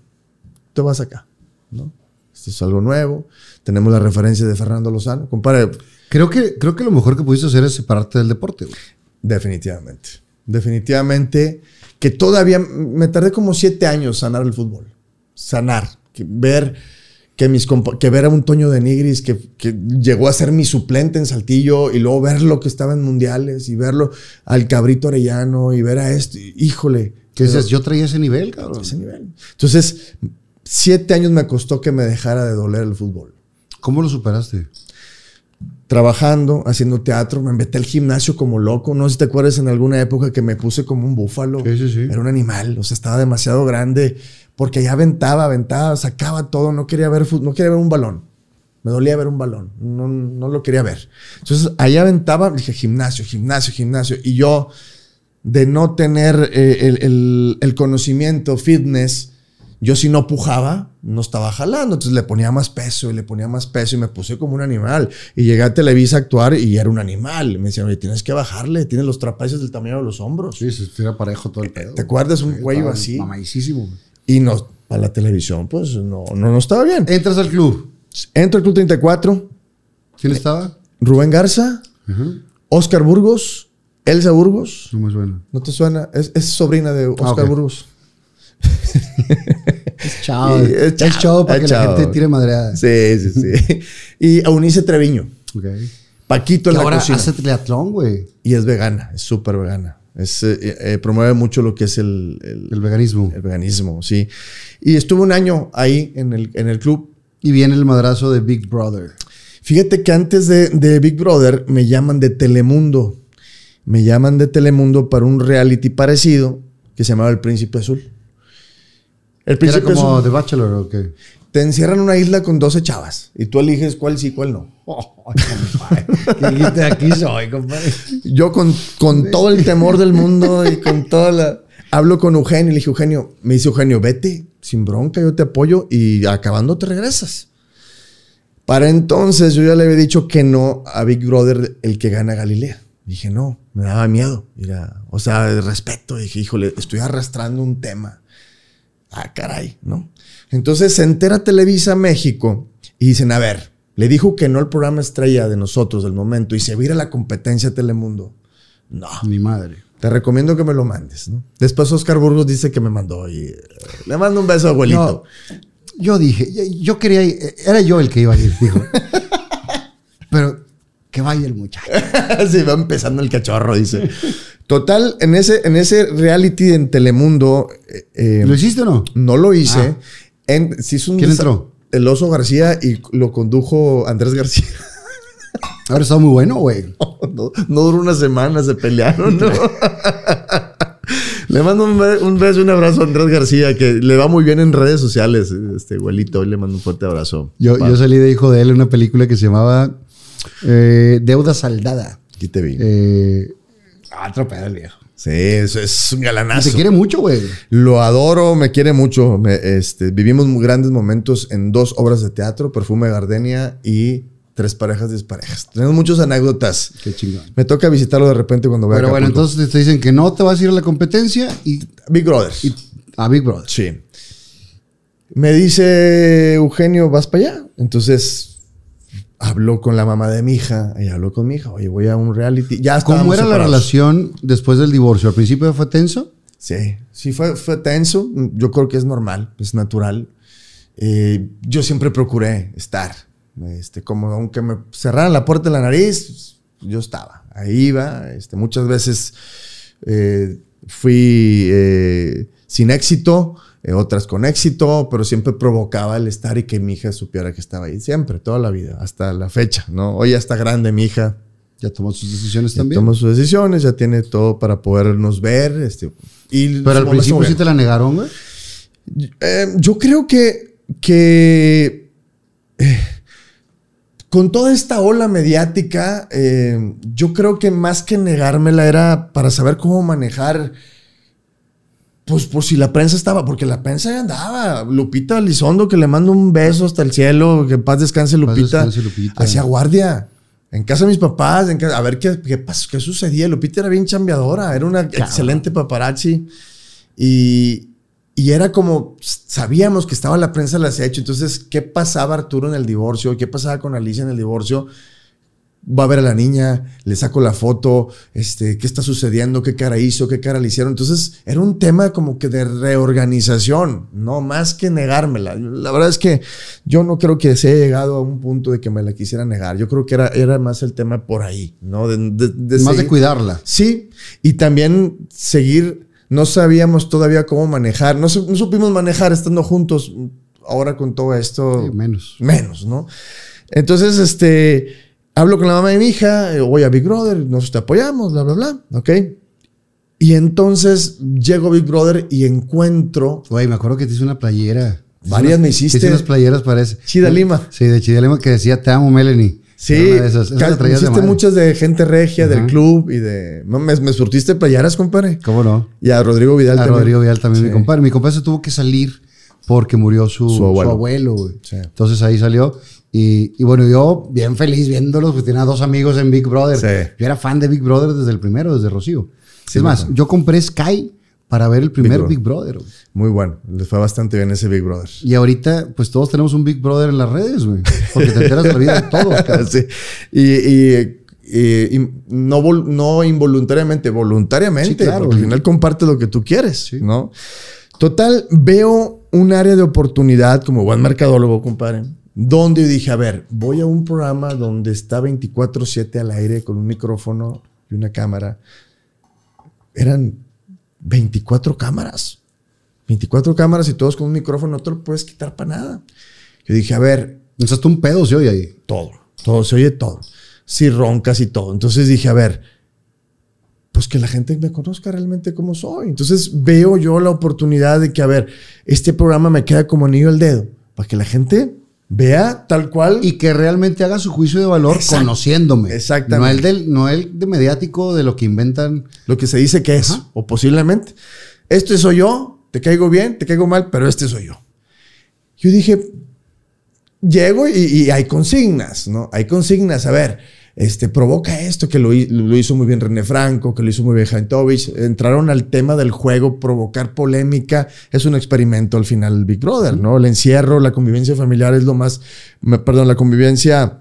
Tú vas acá. ¿no? Esto es algo nuevo. Tenemos la referencia de Fernando Lozano. Compadre, Creo que, creo que lo mejor que pudiste hacer es separarte del deporte, güey. definitivamente. Definitivamente que todavía me tardé como siete años sanar el fútbol. Sanar. Que ver que, mis que ver a un Toño de Nigris que, que llegó a ser mi suplente en Saltillo y luego ver lo que estaba en mundiales y verlo al Cabrito Arellano y ver a esto. Híjole. Dices, yo traía ese nivel, cabrón. ese nivel. Entonces, siete años me costó que me dejara de doler el fútbol. ¿Cómo lo superaste? Trabajando, haciendo teatro, me metí al gimnasio como loco. No sé si te acuerdas en alguna época que me puse como un búfalo. Sí, sí, sí. Era un animal, o sea, estaba demasiado grande porque ya aventaba, aventaba, sacaba todo. No quería ver no quería ver un balón. Me dolía ver un balón, no, no lo quería ver. Entonces, ahí aventaba, dije gimnasio, gimnasio, gimnasio. Y yo, de no tener eh, el, el- el conocimiento, fitness, yo si no pujaba, no estaba jalando. Entonces le ponía más peso y le ponía más peso y me puse como un animal. Y llegué a Televisa a actuar y era un animal. Me decían, oye, tienes que bajarle, tienes los trapecios del tamaño de los hombros. Sí, se era parejo todo el pedo. ¿Te acuerdas? Un Sí, cuello así. Mamadísimo, güey. Y no, para la televisión, pues no, no, no estaba bien. Entras al club. Entro al Club 34, ¿Quién estaba? Rubén Garza. Oscar Burgos, Elsa Burgos. No me suena. ¿No te suena? Es, es sobrina de Oscar Ah. Burgos. Es chavo. Sí, es es chavo para es que la gente tire madreada. Sí, sí, sí. y Eunice Treviño. Paquito en la ahora cocina. hace triatlón, güey. Y es vegana, es súper vegana. Es, eh, eh, promueve mucho lo que es el, el- El veganismo. el veganismo, sí. Y estuve un año ahí en el, en el club. Y viene el madrazo de Big Brother. Fíjate que antes de, de Big Brother me llaman de Telemundo. Me llaman de Telemundo para un reality parecido que se llamaba El Príncipe Azul. El Era Príncipe como. The Bachelor o qué. Te encierran en una isla con 12 chavas y tú eliges cuál sí, cuál no. ¿Qué dijiste? Aquí soy, compadre. Yo con, con todo el temor del mundo y con toda la... Hablo con Eugenio y le dije, Eugenio, me dice Eugenio, vete, sin bronca, yo te apoyo y acabando te regresas. Para entonces yo ya le había dicho que no a Big Brother, el que gana Galilea. Dije, no, me daba miedo. Mira, o sea, de respeto. Dije, híjole, estoy arrastrando un tema. Ah, caray, ¿no? Entonces se entera Televisa México y dicen, a ver, le dijo que no el programa estrella de nosotros del momento y se vira la competencia Telemundo. No, Mi madre. te recomiendo que me lo mandes, ¿no? Después Oscar Burgos dice que me mandó y eh, le mando un beso, abuelito. Yo dije, yo quería ir, era yo el que iba a ir, dijo. Pero que vaya el muchacho. Sí, va empezando el cachorro, dice. Total, en ese, en ese reality en Telemundo, eh, eh, ¿Lo hiciste o no? no lo hice. Ah. En, se hizo un ¿Quién entró? El oso García y lo condujo Andrés García. Ahora está muy bueno, güey. No, no duró una semana, se pelearon, ¿no? le mando un, be- un beso y un abrazo a Andrés García, que le va muy bien en redes sociales, este abuelito. Hoy le mando un fuerte abrazo. Yo, yo salí de hijo de él en una película que se llamaba eh, Deuda Saldada. Aquí te vi. Eh, ah, otro pedo el viejo. sí, eso es un Y galanazo. te quiere mucho, güey. Lo adoro, me quiere mucho. Me- este, vivimos muy grandes momentos en dos obras de teatro, Perfume de Gardenia y Tres parejas desparejas. Tenemos muchas anécdotas. Qué chingón. Me toca visitarlo de repente cuando vea Pero bueno, entonces te dicen que no te vas a ir a la competencia y, Big Brother. y a Big Brother. Sí. Me dice Eugenio, ¿vas para allá? Entonces habló con la mamá de mi hija y habló con mi hija. Oye, voy a un reality. Ya ¿Cómo era la separados. relación después del divorcio? ¿Al principio fue tenso? Sí, sí fue, fue tenso. Yo creo que es normal, es natural. Eh, yo siempre procuré estar. Este, como aunque me cerraran la puerta de la nariz, yo estaba. Ahí iba. Este, muchas veces eh, fui eh, sin éxito, eh, otras con éxito, pero siempre provocaba el estar y que mi hija supiera que estaba ahí. Siempre, toda la vida, hasta la fecha. ¿no? Hoy ya está grande mi hija. Ya tomó sus decisiones Ya también. toma sus decisiones, ya tiene todo para podernos ver. Este, y Pero al principio sí te la negaron, güey. eh, yo creo que, que eh, con toda esta ola mediática, eh, yo creo que más que negármela era para saber cómo manejar, pues por si la prensa estaba, porque la prensa ya andaba. Lupita Elizondo, que le mando un beso hasta el cielo, que en paz descanse Paz Lupita, descanse, Lupita. hacía guardia. En casa de mis papás, en casa- a ver qué, qué, pasó, qué sucedía. Lupita era bien chambeadora, era una excelente paparazzi. Y, y era como, sabíamos que estaba la prensa las hecho. Entonces, ¿qué pasaba Arturo en el divorcio? ¿Qué pasaba con Alicia en el divorcio? Va a ver a la niña, le saco la foto, este, qué está sucediendo, qué cara hizo, qué cara le hicieron. Entonces, era un tema como que de reorganización, no más que negármela. La verdad es que yo no creo que se haya llegado a un punto de que me la quisiera negar. Yo creo que era, era más el tema por ahí, ¿no? De, de- de Más de cuidarla. Sí, y también seguir, no sabíamos todavía cómo manejar, no, no supimos manejar estando juntos, ahora con todo esto, Sí, menos. menos, ¿no? Entonces, este, hablo con la mamá de mi hija, eh, voy a Big Brother, nosotros te apoyamos, bla, bla, bla, ¿ok? Y entonces llego a Big Brother y encuentro, Güey, me acuerdo que te hice una playera. Varias me Te hiciste. hice unas playeras, parece. Chida Lima. Sí, de Chida Lima que decía Te amo, Melanie. sí, de esas. Esas de hiciste madre. muchas de gente regia, del club y de... no, Me, me surtiste playeras, compadre. ¿Cómo no? Y a Rodrigo Vidal A también. Rodrigo Vidal también, Sí. mi compadre. Mi compadre se tuvo que salir porque murió su, Su su abuelo. abuelo, güey. Sí. Entonces ahí salió. Y, y bueno, yo bien feliz viéndolos, pues tenía dos amigos en Big Brother. Sí. Yo era fan de Big Brother desde el primero, desde Rocío. Sí, es más, yo compré Sky para ver el primer Brother. Big Brother. Muy bueno. Les fue bastante bien ese Big Brother. Y ahorita, pues todos tenemos un Big Brother en las redes, güey. Porque te enteras de la vida de todos. Sí. Y, y- y- y no, vol- no involuntariamente, voluntariamente. Claro. Porque al final comparte lo que tú quieres. ¿no? Total, veo un área de oportunidad como buen mercadólogo, compadre. Donde dije, a ver, voy a un programa donde está 24/7 al aire con un micrófono y una cámara. Eran 24 cámaras. 24 cámaras y todos con un micrófono, no te lo puedes quitar para nada. Yo dije, a ver, Entonces un pedo se oye ahí. todo, todo, se oye todo. Si roncas y todo. Entonces dije, a ver, pues que la gente me conozca realmente como soy. Entonces veo yo la oportunidad de que, a ver, este programa me queda como anillo al dedo, para que la gente vea tal cual. Y que realmente haga su juicio de valor Exacto. conociéndome. Exactamente. No el, del, no el de mediático de lo que inventan. lo que se dice que es, Ajá. o posiblemente. Este soy yo, te caigo bien, te caigo mal, pero este soy yo. Yo dije, llego y, y hay consignas, ¿no? Hay consignas, a ver, este, provoca esto, que lo, hi- lo hizo muy bien René Franco, que lo hizo muy bien Jantovich. Entraron al tema del juego, provocar polémica, es un experimento al final Big Brother, ¿no? El encierro, la convivencia familiar es lo más, perdón, la convivencia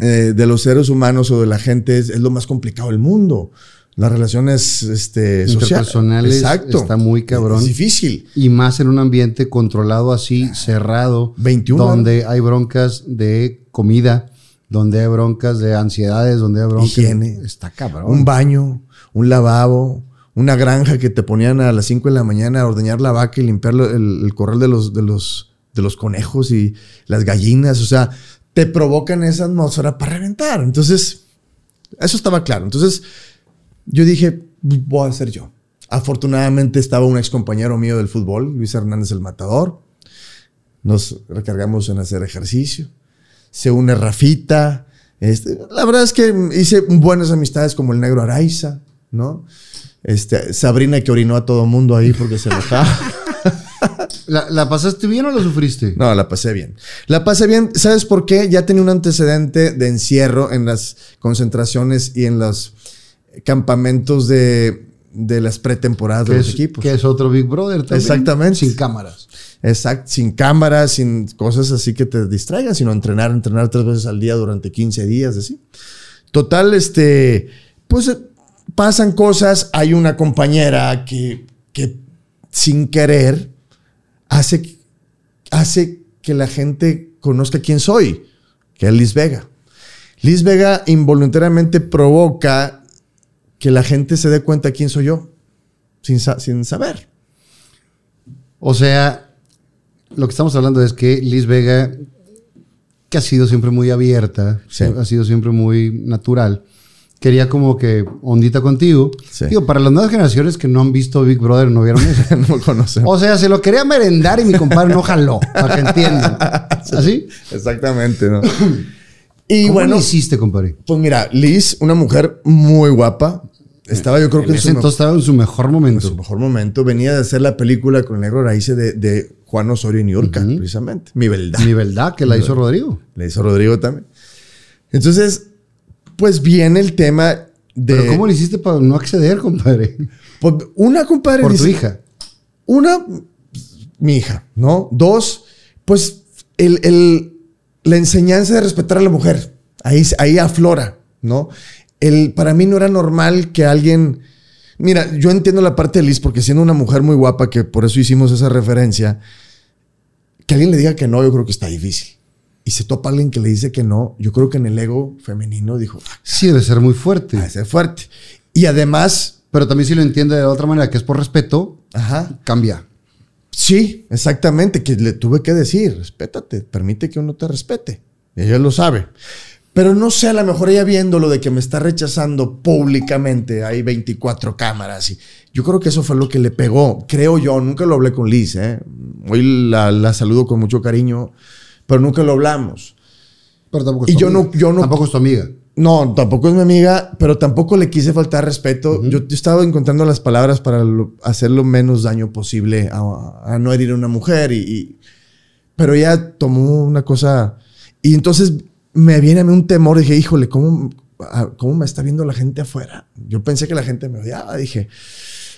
eh, de los seres humanos o de la gente es, es lo más complicado del mundo. Las relaciones este. Interpersonales Exacto. está muy cabrón. Es difícil. Y más en un ambiente controlado así, cerrado. 21 Donde hay broncas de comida, donde hay broncas de ansiedades, donde hay broncas. Higiene. Está cabrón. Un baño, un lavabo, una granja que te ponían a las 5 de la mañana a ordeñar la vaca y limpiar el corral de los, de, los, de los conejos y las gallinas. O sea, te provocan esa atmósfera para reventar. Entonces, eso estaba claro. Entonces, yo dije, voy a ser yo. Afortunadamente estaba un ex compañero mío del fútbol, Luis Hernández el Matador. Nos recargamos en hacer ejercicio. Se une Rafita. Este, la verdad es que hice buenas amistades como el negro Araiza, ¿no? Este, Sabrina que orinó a todo mundo ahí porque se enojaba. ¿La, la pasaste bien o la sufriste? No, la pasé bien. La pasé bien, ¿sabes por qué? Ya tenía un antecedente de encierro en las concentraciones y en los campamentos de, de las pretemporadas de los es, equipos. que es otro Big Brother también. Exactamente. Sin cámaras. Exacto, sin cámaras, sin cosas así que te distraigan, sino entrenar, entrenar tres veces al día durante 15 días, así. Total, este, pues eh, pasan cosas. Hay una compañera que, que sin querer hace, hace que la gente conozca quién soy, que es Liz Vega. Liz Vega involuntariamente provoca que la gente se dé cuenta quién soy yo, sin, sin saber. O sea, lo que estamos hablando es que Liz Vega, que ha sido siempre muy abierta, Sí. ha sido siempre muy natural, quería como que ondita contigo. Sí. Digo, para las nuevas generaciones que no han visto Big Brother, no vieron eso. no lo conocen. O sea, se lo quería merendar y mi compadre no jaló, para que entiendan. ¿Así? Exactamente, ¿no? Y ¿Cómo bueno, lo hiciste, compadre? pues mira, Liz, una mujer muy guapa. Estaba yo creo que En en ese su, entonces estaba en su mejor en momento. su mejor momento. Venía de hacer la película con el negro raíz de, de Juan Osorio y Niurka, Ujú. precisamente. Mi verdad. Mi verdad, que la hizo Rodrigo. Le hizo Rodrigo también. Entonces, pues viene el tema de... Pero ¿cómo lo hiciste para no acceder, compadre? Pues, una compadre Por tu dice- hija. Una, mi hija, ¿no? Dos, pues el, el- la enseñanza de respetar a la mujer. Ahí, ahí aflora, ¿no? El, para mí no era normal que alguien... Mira, yo entiendo la parte de Liz porque siendo una mujer muy guapa, que por eso hicimos esa referencia, que alguien le diga que no, yo creo que está difícil. Y se topa alguien que le dice que no, yo creo que en el ego femenino dijo, "Ah, Sí, debe ser muy fuerte. ha de ser fuerte. Y además, Pero también si lo entiende de otra manera, que es por respeto, ajá, cambia. Sí, exactamente, que le tuve que decir, respétate, permite que uno te respete. Ella lo sabe. Pero no sé, a lo mejor ella viéndolo de que me está rechazando públicamente, hay 24 cámaras. Y yo creo que eso fue lo que le pegó, creo yo. Nunca lo hablé con Liz, ¿eh? Hoy la, la saludo con mucho cariño, pero nunca lo hablamos. Pero tampoco Y tu yo amiga. no- yo no- Tampoco es tu amiga. No, tampoco es mi amiga, pero tampoco le quise faltar respeto. yo, yo estaba encontrando las palabras para lo- hacer lo menos daño posible a, a no herir a una mujer. Y, y- pero ella tomó una cosa. Y entonces me viene a mí un temor. Dije, híjole, ¿cómo, ¿cómo me está viendo la gente afuera? Yo pensé que la gente me odiaba. Dije,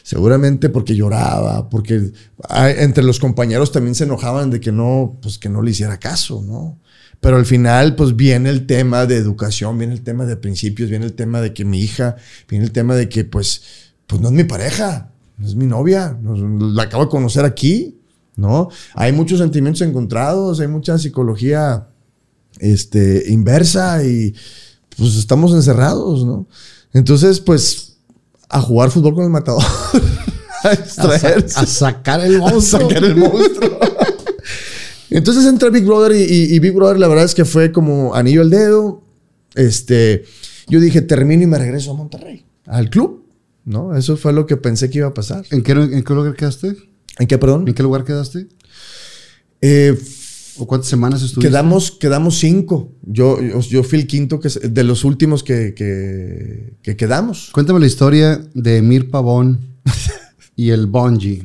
seguramente porque lloraba, porque hay- entre los compañeros también se enojaban de que no, pues que no le hiciera caso, ¿no? Pero al final, pues viene el tema de educación, viene el tema de principios, viene el tema de que mi hija, viene el tema de que, pues, pues no es mi pareja, no es mi novia, no- la acabo de conocer aquí, ¿no? Hay muchos sentimientos encontrados, hay mucha psicología este, inversa y pues estamos encerrados, ¿no? Entonces, pues, a jugar fútbol con el matador. a A, sa- a sacar el a monstruo. sacar el monstruo. Entonces entra Big Brother y, y- y Big Brother la verdad es que fue como anillo al dedo. Este, yo dije, termino y me regreso a Monterrey, al club. ¿No? Eso fue lo que pensé que iba a pasar. ¿En qué, ¿En qué lugar quedaste? ¿En qué, perdón? ¿En qué lugar quedaste? Eh, ¿O cuántas semanas estuviste? quedamos, quedamos cinco. Yo, yo, yo fui el quinto que, de los últimos que, que, que quedamos. Cuéntame la historia de Emir Pavón y el Bonji.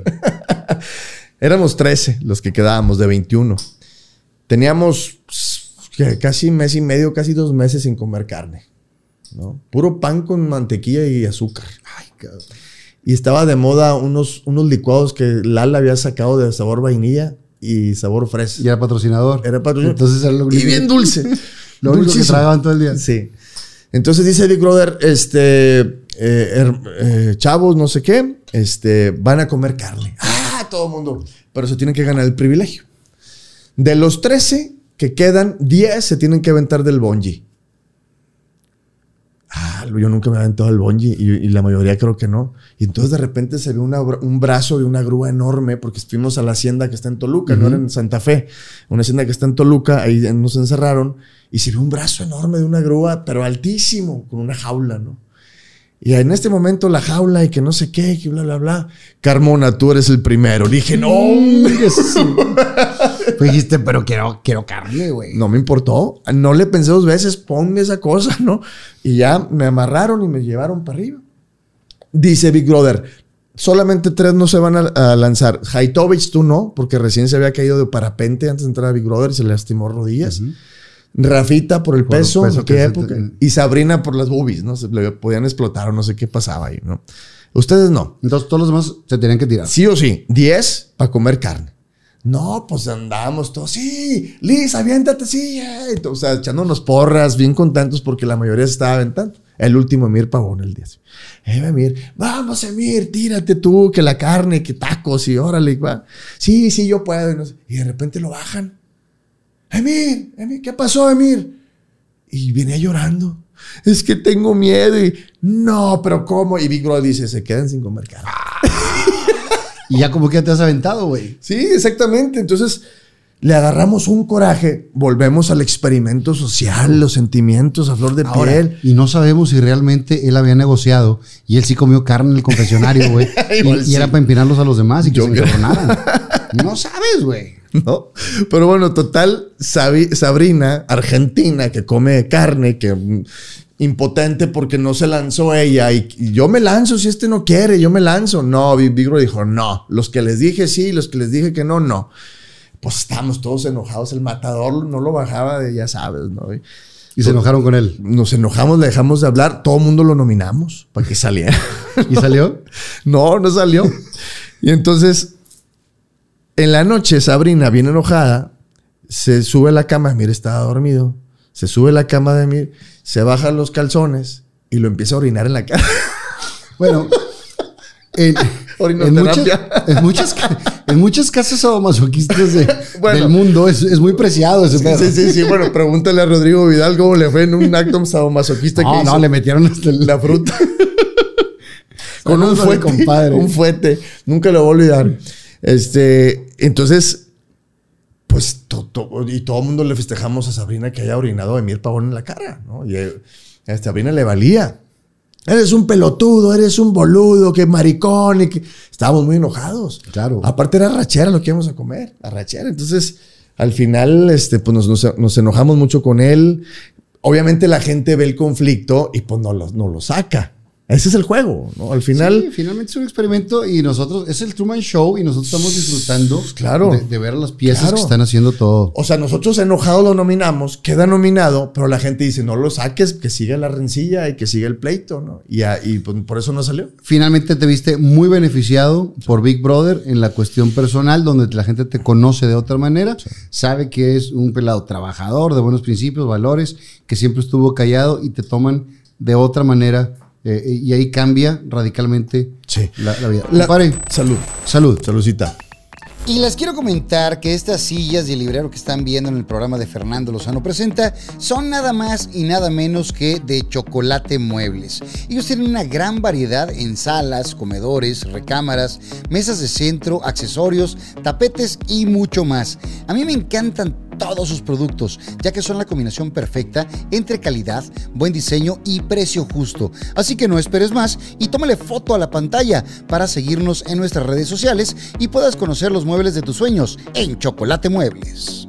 Éramos 13 los que quedábamos de 21. Teníamos pues, casi mes y medio, casi dos meses sin comer carne. ¿no? Puro pan con mantequilla y azúcar. Ay. Y estaba de moda unos, unos licuados que Lala había sacado de sabor vainilla y sabor fresa. Y era patrocinador. Era patrocinador. Entonces era lo y único, bien dulce. lo único que Dulcísimo. tragaban todo el día. Sí. Entonces dice Big Brother, este, eh, her- eh, chavos, no sé qué, este, van a comer carne. Ah, todo el mundo. Pero se tienen que ganar el privilegio. De los 13 que quedan, 10 se tienen que aventar del bungee. Ah, yo nunca me he aventado al bungee y, y la mayoría creo que no. Y entonces de repente se ve una un brazo de una grúa enorme porque fuimos a la hacienda que está en Toluca, no era en Santa Fe. Una hacienda que está en Toluca, ahí nos encerraron y se ve un brazo enorme de una grúa, pero altísimo, con una jaula, ¿no? Y en este momento la jaula y que no sé qué, que bla, bla, bla. Carmona, tú eres el primero. Dije, no, hombre. Dijiste, pero quiero, quiero carne, güey. No me importó. No le pensé dos veces, ponme esa cosa, ¿no? Y ya me amarraron y me llevaron para arriba. Dice Big Brother, solamente tres no se van a, a lanzar. Haitovich, tú no, porque recién se había caído de parapente antes de entrar a Big Brother y se le lastimó rodillas. Rafita por el Por peso, peso en que qué época. Y Sabrina por las boobies, ¿no? Se le podían explotar o no sé qué pasaba ahí, ¿no? Ustedes no. Entonces todos los demás se tenían que tirar. Sí o sí, 10 para comer carne. No, pues andábamos todos, sí, Liz, aviéntate, sí. eh". O sea, echándonos porras, bien contentos porque la mayoría se estaba aventando. El último Emir Pavón el 10. Eh, Emir, vamos, Emir, tírate tú, que la carne, que tacos y órale, va. Sí, sí, yo puedo. Y, no sé. Y de repente lo bajan. Emir, Emir, ¿qué pasó, Emir? Y venía llorando. Es que tengo miedo y no, pero ¿cómo? Y Big Bro dice, se quedan sin comer carne. Y ya como que ya te has aventado, güey. Sí, exactamente. Entonces le agarramos un coraje, volvemos al experimento social, los sentimientos a flor de Ahora, piel. y no sabemos si realmente él había negociado y él sí comió carne en el confesionario, güey. Y, era para empinarlos a los demás y que Yo se encabronaran. No sabes, güey. ¿no? Pero bueno, total, Sabi- Sabrina, argentina, que come carne, que impotente porque no se lanzó ella y, y yo me lanzo si este no quiere, yo me lanzo. No, Big Big Bro dijo, no, los que les dije sí, los que les dije que no, no. Pues estábamos todos enojados, el matador no lo bajaba de, ya sabes, ¿no? Y Y se enojaron con él. nos enojamos, le dejamos de hablar, todo el mundo lo nominamos para que saliera. ¿Y salió? No, no salió. Y entonces, en la noche, Sabrina, bien enojada, se sube a la cama. Mira, estaba dormido. Se sube a la cama de Mir, se baja los calzones y lo empieza a orinar en la cara. Bueno, en, en, muchas, en, muchas, en muchas casas sadomasoquistas de- Bueno. del mundo es, es muy preciado ese Sí, pedo. sí, sí, sí. Bueno, pregúntale a Rodrigo Vidal cómo le fue en un acto sadomasoquista que No, hizo no, le metieron hasta el- la fruta. con un fuete, compadre. un fuete. Nunca lo voy a olvidar. Este, entonces, pues, to- to- y todo el mundo le festejamos a Sabrina que haya orinado a Emir Pavón en la cara, ¿no? Y eh, a Sabrina le valía. Eres un pelotudo, eres un boludo, que maricón. Y que... Estábamos muy enojados. Claro. Aparte era rachera lo que íbamos a comer, arrachera. Entonces, al final, este, pues nos, nos- nos enojamos mucho con él. Obviamente la gente ve el conflicto y pues no lo, no lo saca. Ese es el juego, ¿no? Al final, Sí, finalmente es un experimento y nosotros, es el Truman Show y nosotros estamos disfrutando Claro. de, de ver las piezas Claro. que están haciendo todo. o sea, nosotros enojados lo nominamos, queda nominado, pero la gente dice, no lo saques, que siga la rencilla y que siga el pleito, ¿no? Y, a- y, pues, por eso no salió. Finalmente te viste muy beneficiado por Big Brother en la cuestión personal, donde la gente te conoce de otra manera, sabe que es un pelado trabajador, de buenos principios, valores, que siempre estuvo callado y te toman de otra manera eh, y ahí cambia radicalmente Sí. la, la vida. La- Compadre, Salud. salud. Saludcita. Y les quiero comentar que estas sillas y el librero que están viendo en el programa de Fernando Lozano Presenta son nada más y nada menos que de chocolate muebles. Ellos tienen una gran variedad en salas, comedores, recámaras, mesas de centro, accesorios, tapetes y mucho más. A mí me encantan todos sus productos, ya que son la combinación perfecta entre calidad, buen diseño y precio justo. Así que no esperes más y tómale foto a la pantalla para seguirnos en nuestras redes sociales y puedas conocer los muebles de tus sueños en Chocolate Muebles.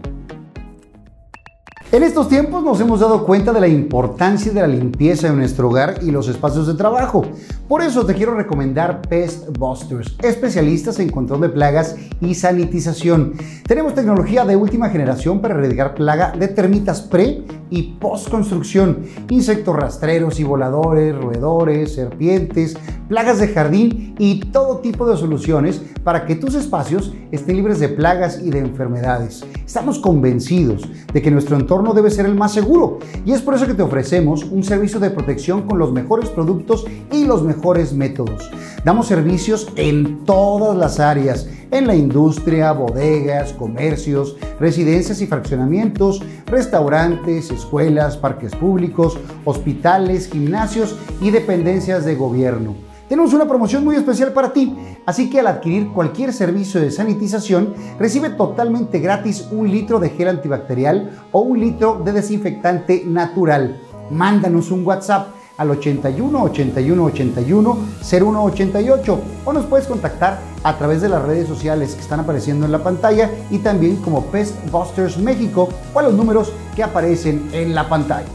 En estos tiempos nos hemos dado cuenta de la importancia de la limpieza en nuestro hogar y los espacios de trabajo. Por eso te quiero recomendar Pest Busters, especialistas en control de plagas y sanitización. Tenemos tecnología de última generación para erradicar plaga de termitas pre y post construcción, insectos rastreros y voladores, roedores, serpientes, plagas de jardín y todo tipo de soluciones para que tus espacios estén libres de plagas y de enfermedades. Estamos convencidos de que nuestro entorno debe ser el más seguro y es por eso que te ofrecemos un servicio de protección con los mejores productos y los mejores métodos. Damos servicios en todas las áreas, en la industria, bodegas, comercios, residencias y fraccionamientos, restaurantes, escuelas, parques públicos, hospitales, gimnasios y dependencias de gobierno tenemos una promoción muy especial para ti. Así que al adquirir cualquier servicio de sanitización, recibe totalmente gratis un litro de gel antibacterial o un litro de desinfectante natural. Mándanos un WhatsApp al 81 81 81 01 88 o nos puedes contactar a través de las redes sociales que están apareciendo en la pantalla y también como Pest Busters México o a los números que aparecen en la pantalla.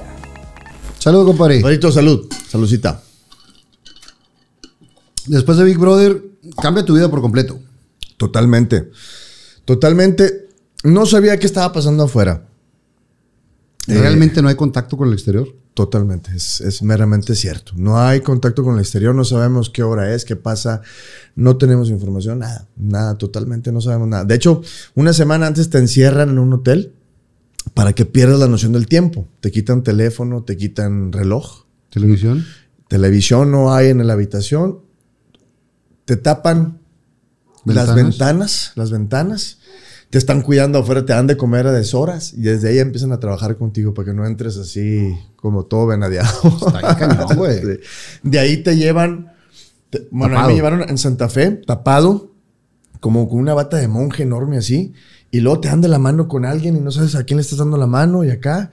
Saludos, compadre. Marito, salud. Saludcita. Después de Big Brother, cambia tu vida por completo. Totalmente. Totalmente. No sabía qué estaba pasando afuera. Eh, Realmente no hay contacto con el exterior. Totalmente, es, es, meramente cierto. No hay contacto con el exterior, no sabemos qué hora es, qué pasa, no tenemos información, nada, nada, totalmente no sabemos nada. De hecho, una semana antes te encierran en un hotel para que pierdas la noción del tiempo. Te quitan teléfono, te quitan reloj. ¿Televisión? Televisión no hay en la habitación te tapan las ventanas, las ventanas, te están cuidando afuera, te dan de comer a deshoras y desde ahí empiezan a trabajar contigo para que no entres así como todo venadeado. Está cañón, güey. De, ahí te llevan, bueno, a mí me llevaron en Santa Fe, tapado, como con una bata de monje enorme así, y luego te dan de la mano con alguien y no sabes a quién le estás dando la mano y acá,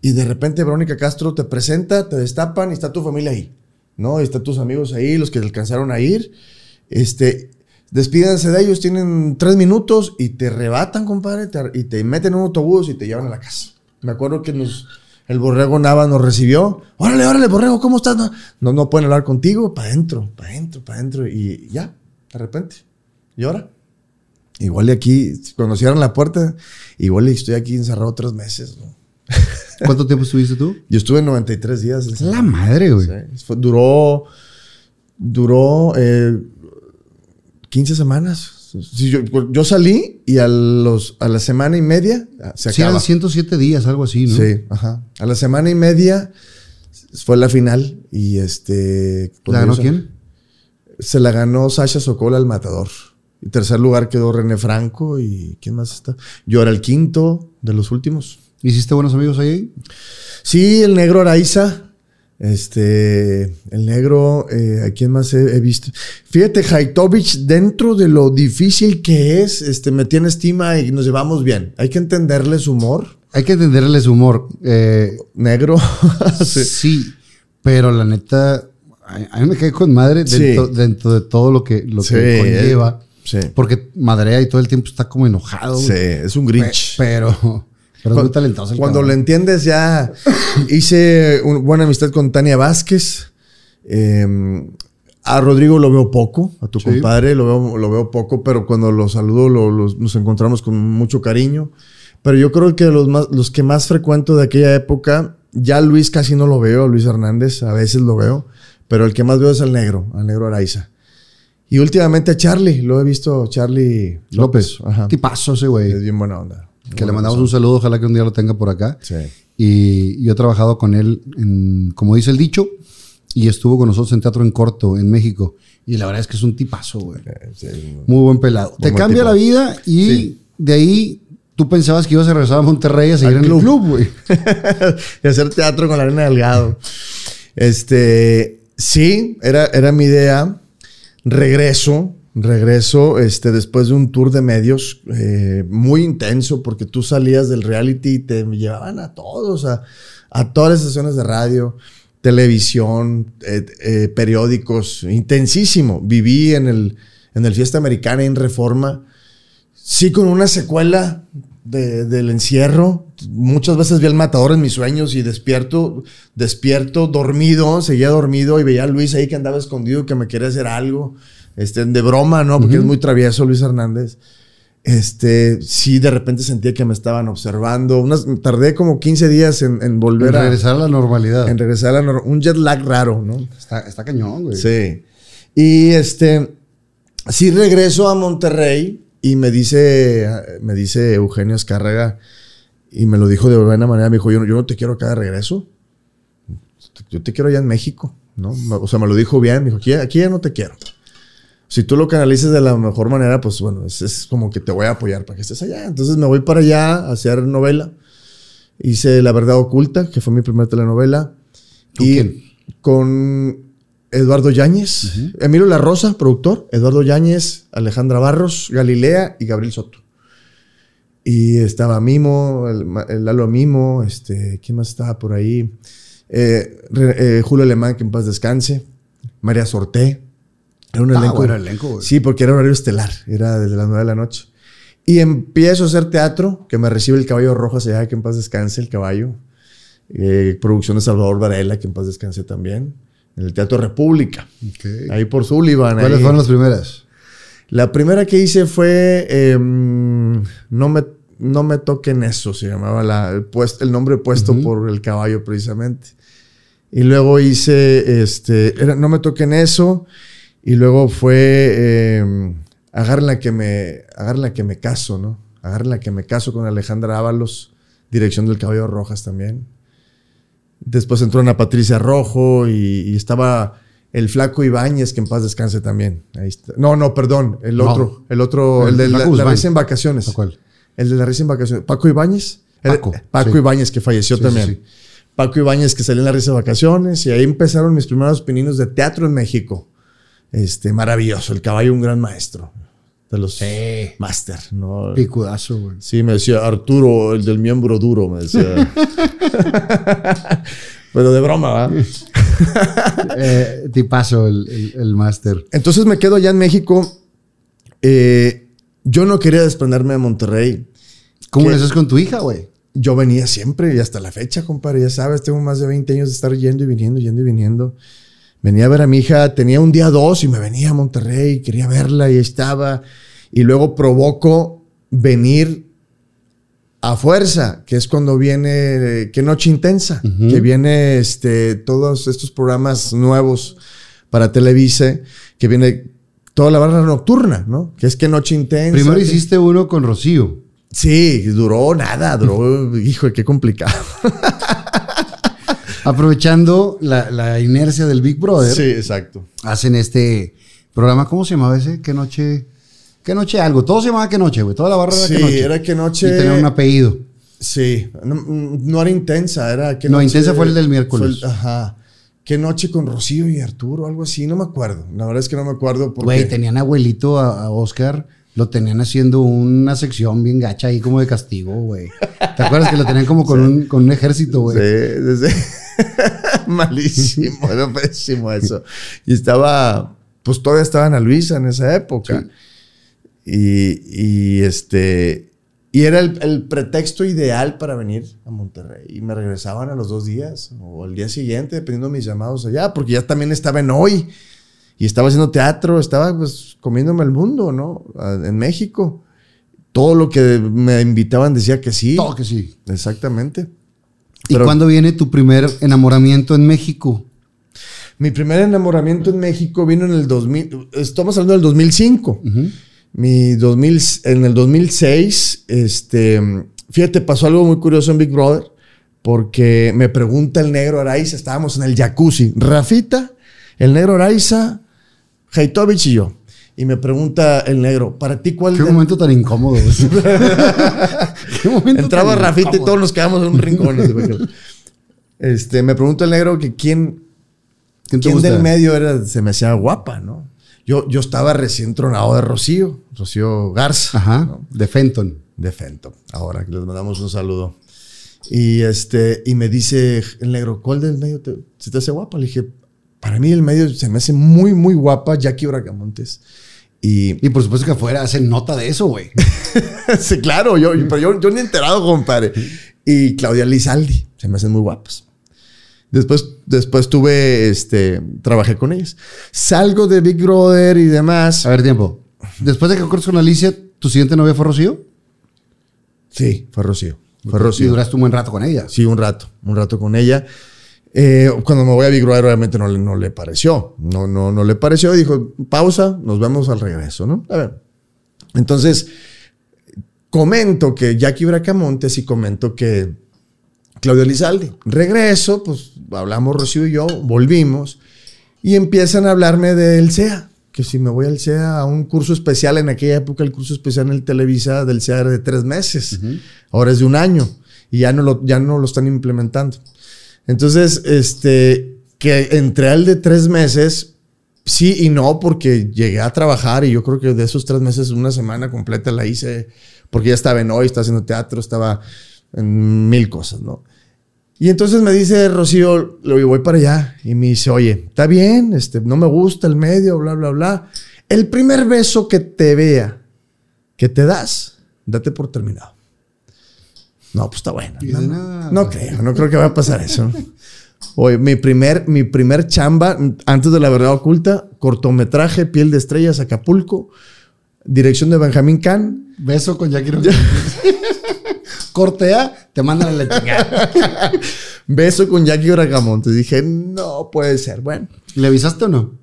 y de repente Verónica Castro te presenta, te destapan y está tu familia ahí, ¿no? Y están tus amigos ahí, los que alcanzaron a ir. Este, despídanse de ellos, tienen tres minutos y te rebatan, compadre, y te meten en un autobús y te llevan a la casa. Me acuerdo que nos, el borrego Nava nos recibió. Órale, órale, borrego, ¿cómo estás? No, no pueden hablar contigo, para adentro, para adentro, para adentro. Y ya, de repente. ¿Y ahora? Igual de aquí, cuando cierran la puerta, igual estoy aquí encerrado tres meses. ¿Cuánto tiempo estuviste tú? Yo estuve 93 días. La madre, güey. duró, duró, eh, 15 semanas. yo, salí y a, los, a la semana y media ah, se sí, eran 107 días, algo así, ¿no? Sí, ajá. A la semana y media fue la final y este... ¿La ganó quién? Se la ganó Sasha Sokol al matador. En tercer lugar quedó René Franco y ¿quién más está? Yo era el quinto de los últimos. ¿Hiciste buenos amigos ahí? Sí, el negro Araiza. Este, el negro, eh, ¿a quién más he, visto? Fíjate, Haitovich, dentro de lo difícil que es, este, me tiene estima y nos llevamos bien. Hay que entenderle su humor. Hay que entenderle su humor. Eh, negro. sí. pero la neta, a, mí me cae con madre dentro, de todo lo que, lo que conlleva. Sí. Porque madrea y todo el tiempo está como enojado. Sí, es un Grinch. Pero pero es muy talentoso. cuando lo entiendes, ya hice una buena amistad con Tania Vázquez. Em, a Rodrigo lo veo poco, a tu compadre lo veo, lo veo poco, pero cuando lo saludo nos encontramos con mucho cariño. Pero yo creo que los, más, los que más frecuento de aquella época, ya Luis casi no lo veo, Luis Hernández, a veces lo veo, pero el que más veo es al negro, al negro Araiza. Y últimamente a Charlie, lo he visto, Charlie López. ¿Qué pasó ese güey? Es bien buena onda. Que le mandamos un saludo, ojalá que un día lo tenga por acá. Sí. Y yo he trabajado con él, en, como dice el dicho, y estuvo con nosotros en Teatro en Corto, en México. Y la verdad es que es un tipazo, güey. Sí, Muy buen pelado. Te cambia tipo. la vida y de ahí tú pensabas que ibas a regresar a Monterrey a seguir Al en club. el club, güey. y hacer teatro con la arena delgado. Este, sí, era, era mi idea. Regreso, regreso, este, después de un tour de medios eh, muy intenso, porque tú salías del reality y te llevaban a todos, a, todas las estaciones de radio, televisión, eh, eh, periódicos, intensísimo. Viví en el, en el Fiesta Americana en Reforma. Sí, con una secuela de- del encierro. Muchas veces vi al matador en mis sueños y despierto, despierto, dormido, seguía dormido y veía a Luis ahí que andaba escondido, que me quería hacer algo. Este, de broma, ¿no? Porque es muy travieso Luis Hernández. Este, sí, de repente sentía que me estaban observando. Unas, tardé como 15 días en, en volver En a regresar a la normalidad. en regresar a la nor- un jet lag raro, ¿no? Está, está cañón, güey. Sí. Y este, sí regreso a Monterrey y me dice, me dice Eugenio Escárraga, y me lo dijo de buena manera, me dijo, yo, no- yo no te quiero acá de regreso, yo te quiero allá en México, ¿no? O sea, me lo dijo bien, me dijo, aquí, aquí ya no te quiero. Si tú lo canalices de la mejor manera, pues bueno, es, es como que te voy a apoyar para que estés allá. Entonces me voy para allá a hacer novela. Hice La Verdad Oculta, que fue mi primera telenovela. ¿Con y quién? con Eduardo Yáñez, Emilio La Rosa, productor, Eduardo Yáñez, Alejandra Barros, Galilea y Gabriel Soto. Y estaba Mimo, el, el Lalo Mimo, este, ¿quién más estaba por ahí? Eh, eh, Julio Alemán, que en paz descanse, María Sorté. Era un Ah, elenco. bueno, elenco. Sí, porque era horario estelar, era desde las 9 de la noche. Y empiezo a hacer teatro, que me recibe el caballo rojo allá, que en paz descanse el caballo. Eh, producción de Salvador Varela, que en paz descanse también. En el Teatro República, Ok. ahí por Sullivan. ¿Cuáles ahí. fueron las primeras? La primera que hice fue em, no, me, no me toquen eso, se llamaba la, el, puest- el nombre puesto por el caballo precisamente. Y luego hice, este, era, no me toquen eso. Y luego fue agarren la que me, agarren la que me caso, ¿no? Agarren la que me caso con Alejandra Ábalos, dirección del Caballo Rojas también. Después entró Ana Patricia Rojo y, y estaba el flaco Ibáñez, que en paz descanse también. Ahí está. No, no, perdón, el No. otro, el otro, el, El de la, la risa en vacaciones. ¿A cuál? El de la risa en vacaciones. Paco Ibáñez. El- Paco, Paco sí. Ibáñez, que falleció Sí, también. sí. Paco Ibáñez, que salió en la risa de vacaciones. Y ahí empezaron mis primeros pininos de teatro en México. Este, maravilloso. El caballo, un gran maestro. De los máster, ¿no? Picudazo, güey. Sí, me decía Arturo, el del miembro duro, me decía. Pero de broma, ¿va? Eh, tipazo el, el, el máster. Entonces me quedo allá en México. Eh, yo no quería desprenderme de Monterrey. ¿Cómo le haces con tu hija, güey? Yo venía siempre y hasta la fecha, compadre. Ya sabes, tengo más de 20 años de estar yendo y viniendo, yendo y viniendo. Venía a ver a mi hija, tenía un día dos y me venía a Monterrey, quería verla y estaba. Y luego provoco venir a fuerza, que es cuando viene Qué Noche Intensa, que viene este, todos estos programas nuevos para Televisa, que viene toda la barra nocturna, ¿no? Que es Qué Noche Intensa. Primero que- hiciste uno con Rocío. Sí, duró nada, duró, hijo, qué complicado. Aprovechando la, la inercia del Big Brother, Sí, exacto. hacen este programa. ¿Cómo se llamaba ese? ¿Qué noche? ¿Qué noche algo? Todo se llamaba ¿Qué noche, güey? Toda la barra Sí, era ¿Qué noche? era Qué Noche. Y tenía un apellido. Sí, no, no era intensa, era que No, Intensa fue el del miércoles. ajá. Qué noche con Rocío y Arturo, algo así, no me acuerdo. La verdad es que no me acuerdo porque Güey, tenían abuelito a, a Oscar, lo tenían haciendo una sección bien gacha ahí como de castigo, güey. ¿Te acuerdas que lo tenían como con, un, con un ejército, güey? Sí, sí, sí. Malísimo, era pésimo eso. Y estaba, pues todavía estaba Ana Luisa en esa época. Y, y este, y era el, el pretexto ideal para venir a Monterrey. Y me regresaban a los dos días o al día siguiente, dependiendo de mis llamados allá, porque ya también estaba en hoy. Y estaba haciendo teatro, estaba pues comiéndome el mundo, ¿no? En México. Todo lo que me invitaban decía que sí. Todo que sí. Exactamente. ¿Y cuándo viene tu primer enamoramiento en México? Mi primer enamoramiento en México vino en el 2000, estamos hablando del 2005. Mi 2000, en el 2006, este, fíjate, pasó algo muy curioso en Big Brother, porque me pregunta el negro Araiza, estábamos en el jacuzzi, Rafita, el negro Araiza, Heitovich y yo. Y me pregunta el negro, ¿para ti cuál Qué de- momento tan incómodo. Qué momento Entraba tan Rafita y todos nos quedamos en un rincón. este, me pregunta el negro que quién, ¿Quién del medio era, se me hacía guapa, ¿no? Yo, yo estaba recién tronado de Rocío, Rocío Garza. Ajá, ¿no? de Fenton. de Fento. Ahora que les mandamos un saludo. Y este, y me dice el negro, ¿cuál del medio te, se te hace guapa? Le dije, para mí el medio se me hace muy, muy guapa Jackie Bracamontes. Y, Y por supuesto que afuera hacen nota de eso, güey. sí, claro, yo, pero yo, yo ni enterado, compadre. Y Claudia Lizaldi, se me hacen muy guapas. Después, después tuve, este, trabajé con ellas. Salgo de Big Brother y demás. A ver, tiempo. Después de que cortes con Alicia, ¿tu siguiente novia fue Rocío? Sí, fue Rocío. Fue Y Rocío. duraste un buen rato con ella. Sí, un rato, un rato con ella. Eh, cuando me voy a Big Brother, obviamente no, le- no le pareció. No, no, no le pareció. Dijo, pausa, nos vemos al regreso, ¿no? A ver. Entonces, comento que Jackie Bracamontes y comento que Claudia Lizaldi. Regreso, pues hablamos Rocío y yo, volvimos y empiezan a hablarme del CEA. Que si me voy al CEA a un curso especial, en aquella época el curso especial en el Televisa del CEA era de tres meses, ahora es de un año y ya no lo, ya no lo están implementando. Entonces, este, que entré al de tres meses, sí y no, porque llegué a trabajar y yo creo que de esos tres meses, una semana completa la hice, porque ya estaba en hoy, estaba haciendo teatro, estaba en mil cosas, ¿no? Y entonces me dice Rocío, le voy para allá. Y me dice, oye, está bien, este, no me gusta el medio, bla, bla, bla. El primer beso que te vea, que te das, date por terminado. No, pues está bueno. No, "No, no creo, no creo que vaya a pasar eso. Oye, mi primer, mi primer chamba, antes de la verdad oculta, cortometraje, piel de estrellas, Acapulco, dirección de Benjamín Can. Beso con Jackie. Cortea, te mandan a la chingada. Beso con Jackie Bracamontes. Dije, no puede ser. Bueno, ¿Le avisaste o no?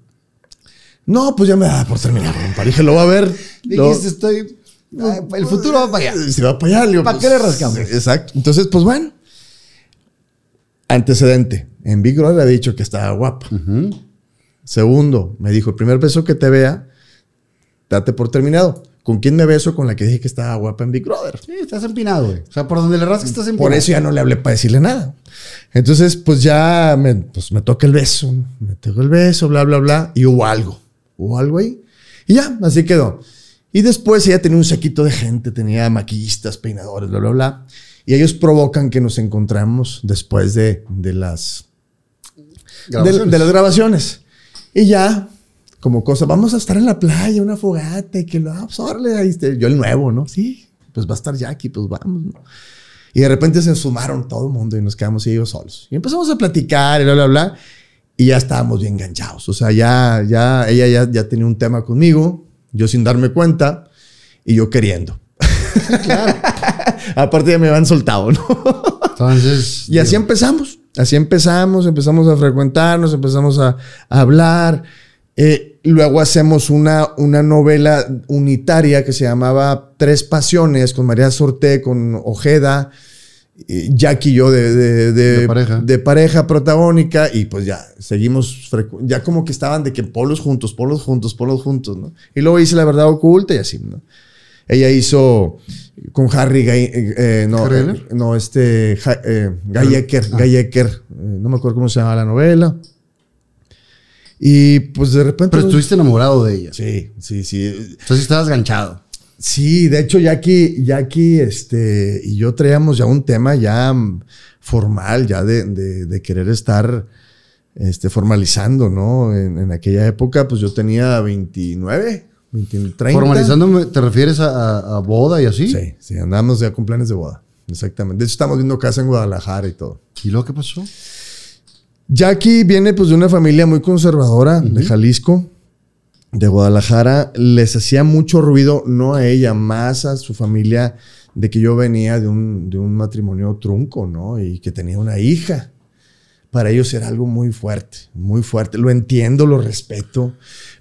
no, pues ya me da por terminar. compadre. Dije, lo va a ver. lo- Dijiste, estoy. Ah, El futuro va para allá. Se va para allá. digo, ¿Para pues, qué le rascamos? Exacto. Entonces, pues bueno. Antecedente. En Big Brother había dicho que estaba guapa. Segundo, me dijo, el primer beso que te vea, date por terminado. ¿Con quién me beso? Con la que dije que estaba guapa en Big Brother. Sí, estás empinado, güey. O sea, por donde le rascas estás empinado. Por eso ya no le hablé para decirle nada. Entonces, pues ya me, pues me toca el beso, me toca el beso, bla, bla, bla, y hubo algo. Hubo algo ahí. Y ya, así quedó. Y después ella tenía un sequito de gente, tenía maquillistas, peinadores, bla, bla, bla. Y ellos provocan que nos encontramos después de, de las de, de las grabaciones. Y ya, como cosa, vamos a estar en la playa, una fogata, y que lo, ah, pues, ahí está. Yo el nuevo, ¿no? Sí, pues va a estar Jackie, pues vamos, ¿no? Y de repente se sumaron todo el mundo y nos quedamos ellos solos. Y empezamos a platicar y bla, bla, bla. Y ya estábamos bien enganchados. O sea, ya, ya, ella ya, ya tenía un tema conmigo, yo sin darme cuenta y yo queriendo. Aparte ya me habían soltado, ¿no? Entonces. Y así empezamos. Así empezamos, empezamos a frecuentarnos, empezamos a, a hablar. Eh, luego hacemos una, una novela unitaria que se llamaba Tres Pasiones con María Sorté, con Ojeda, eh, Jackie y yo de, de, de- De pareja. de pareja protagónica. Y pues ya seguimos, ya como que estaban de que polos juntos, polos juntos, polos juntos, ¿no? Y luego hice La Verdad Oculta y así, ¿no? Ella hizo con Harry Gay, eh, eh, no, ¿Harry eh, no, este Ja- eh, Guy Ecker, Ah. No me acuerdo cómo se llama la novela. Y pues de repente. Pero estuviste enamorado de ella. Sí, sí, sí. Entonces estabas ganchado. Sí, de hecho, Jackie, Jackie este, y yo traíamos ya un tema ya formal, ya de, de- de querer estar este, formalizando, ¿no? En, en aquella época, pues yo tenía 29, 20, 30. Formalizando, ¿te refieres a, a- a boda y así? Sí, sí, andábamos ya con planes de boda. Exactamente. De hecho, estamos viendo casa en Guadalajara y todo. ¿Y luego qué pasó? Jackie viene pues de una familia muy conservadora de Jalisco, de Guadalajara. Les hacía mucho ruido, no a ella, más a su familia, de que yo venía de un, de un matrimonio trunco, ¿no? Y que tenía una hija. Para ellos era algo muy fuerte, muy fuerte. Lo entiendo, lo respeto.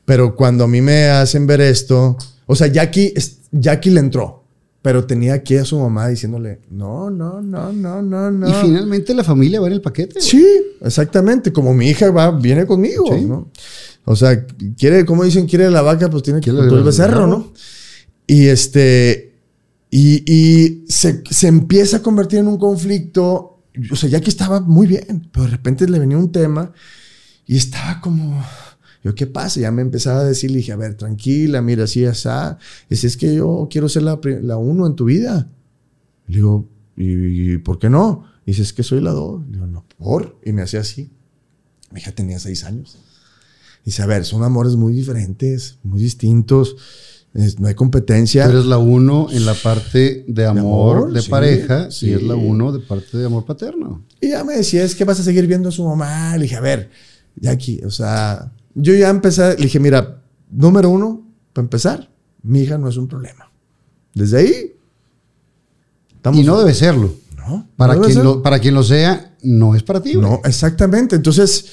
Pero cuando a mí me hacen ver esto, o sea, Jackie, Jackie le entró, pero tenía aquí a su mamá diciéndole, no, no, no, no, no, no. Y finalmente la familia va en el paquete. güey. Sí, exactamente. Como mi hija va, viene conmigo, Sí. ¿no? O sea, quiere, como dicen, quiere la vaca, pues tiene que Quiere el becerro. ¿no? Y este. Y, y se, se empieza a convertir en un conflicto. O sea, ya que estaba muy bien, pero de repente le venía un tema y estaba como. Yo, ¿qué pasa? Ya me empezaba a decir, le dije, a ver, tranquila, mira, así, así. Dice, es que yo quiero ser la, la uno en tu vida. Le digo, ¿y, y por qué no? Dice, es que soy la dos. Le digo, no, ¿por? Y me hacía así. Mi hija tenía seis años. Dice, a ver, son amores muy diferentes, muy distintos. es- no hay competencia. Tú eres la uno en la parte de amor, amor, de sí, pareja sí. y es la uno de parte de amor paterno. Y ya me decía, es que vas a seguir viendo a su mamá. Le dije, a ver, ya aquí, o sea, yo ya empecé, le dije, mira, número uno, para empezar, mi hija no es un problema. Desde ahí, estamos. y no debe serlo. No, Para, no debe quien ser. lo, para quien lo sea, no es para ti. güey. No, exactamente. Entonces,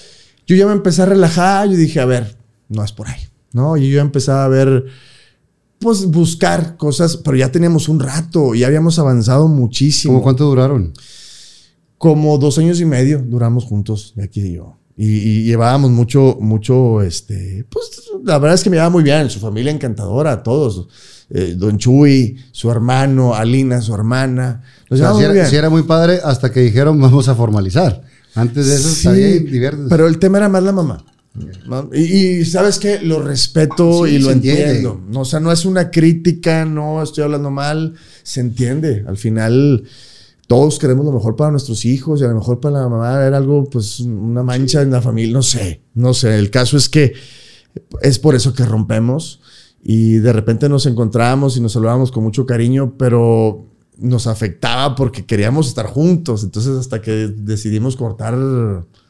yo ya me empecé a relajar. Yo dije, a ver, no es por ahí. No, y yo ya empezaba a ver, pues buscar cosas, pero ya teníamos un rato, ya habíamos avanzado muchísimo. ¿Cómo cuánto duraron? Como dos años y medio duramos juntos, de aquí y yo. Y, y llevábamos mucho, mucho, este, pues la verdad es que me llevaba muy bien, su familia encantadora, todos. Eh, don Chuy, su hermano, Alina, su hermana. O Nos sea, muy era muy padre hasta que dijeron vamos a formalizar. Antes de eso Sí, diviértete. Pero el tema era más la mamá. Y, y sabes qué, lo respeto Sí, y lo entiendo. No, o sea, no es una crítica, no estoy hablando mal, se entiende. Al final, todos queremos lo mejor para nuestros hijos y a lo mejor para la mamá era algo, pues, una mancha en la familia, no sé, no sé. El caso es que es por eso que rompemos y de repente nos encontramos y nos saludábamos con mucho cariño, pero nos afectaba porque queríamos estar juntos. Entonces, hasta que decidimos cortar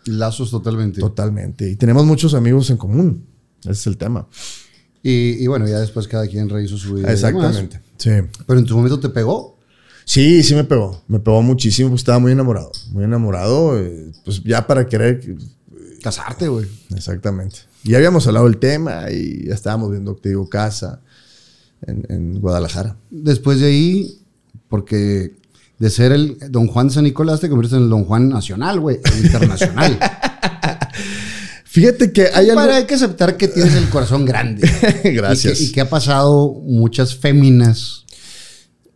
Lazos totalmente. Totalmente. Y tenemos muchos amigos en común. Ese es el tema. Y, y bueno, ya después cada quien rehizo su vida. Exactamente. Sí. Pero en tu momento te pegó. Sí, sí me pegó. Me pegó muchísimo. pues, Estaba muy enamorado. Muy enamorado. eh, Pues ya para querer. Casarte, güey. Exactamente. Ya habíamos hablado del tema y ya estábamos viendo, te digo, casa en, en Guadalajara. Después de ahí, porque de ser el Don Juan San Nicolás te conviertes en el Don Juan Nacional, güey, internacional. Fíjate que hay algo. Para, hay que aceptar que tienes el corazón grande. Gracias. Y que, y que ha pasado muchas féminas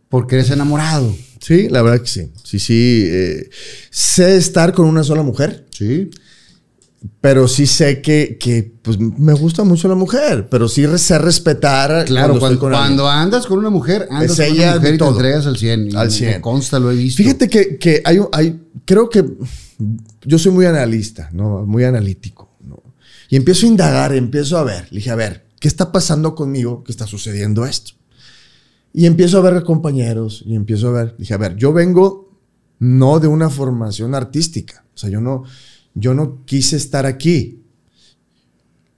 porque eres enamorado. Sí, la verdad que sí. Sí, sí. eh, sé estar con una sola mujer. Sí. Pero sí sé que, que, pues, me gusta mucho la mujer, pero sí sé respetar. Claro, cuando, con cuando, alguien. andas con una mujer, andas Es con ella una mujer y te todo. entregas al 100. Y Al me 100. consta, lo he visto. Fíjate que, que hay, hay, creo que yo soy muy analista, ¿no? Muy analítico, ¿no? Y empiezo a indagar, empiezo a ver. Le dije, a ver, ¿qué está pasando conmigo que está sucediendo esto? Y empiezo a ver compañeros y empiezo a ver. Dije, a ver, yo vengo no de una formación artística. O sea, yo no, yo no quise estar aquí.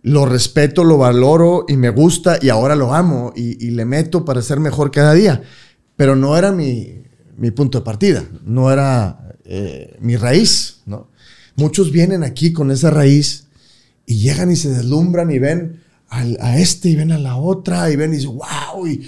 Lo respeto, lo valoro y me gusta y ahora lo amo y, y le meto para ser mejor cada día. Pero no era mi, mi punto de partida, no era eh, mi raíz, ¿no? Muchos vienen aquí con esa raíz y llegan y se deslumbran y ven al- a este y ven a la otra y ven y dicen, wow, y,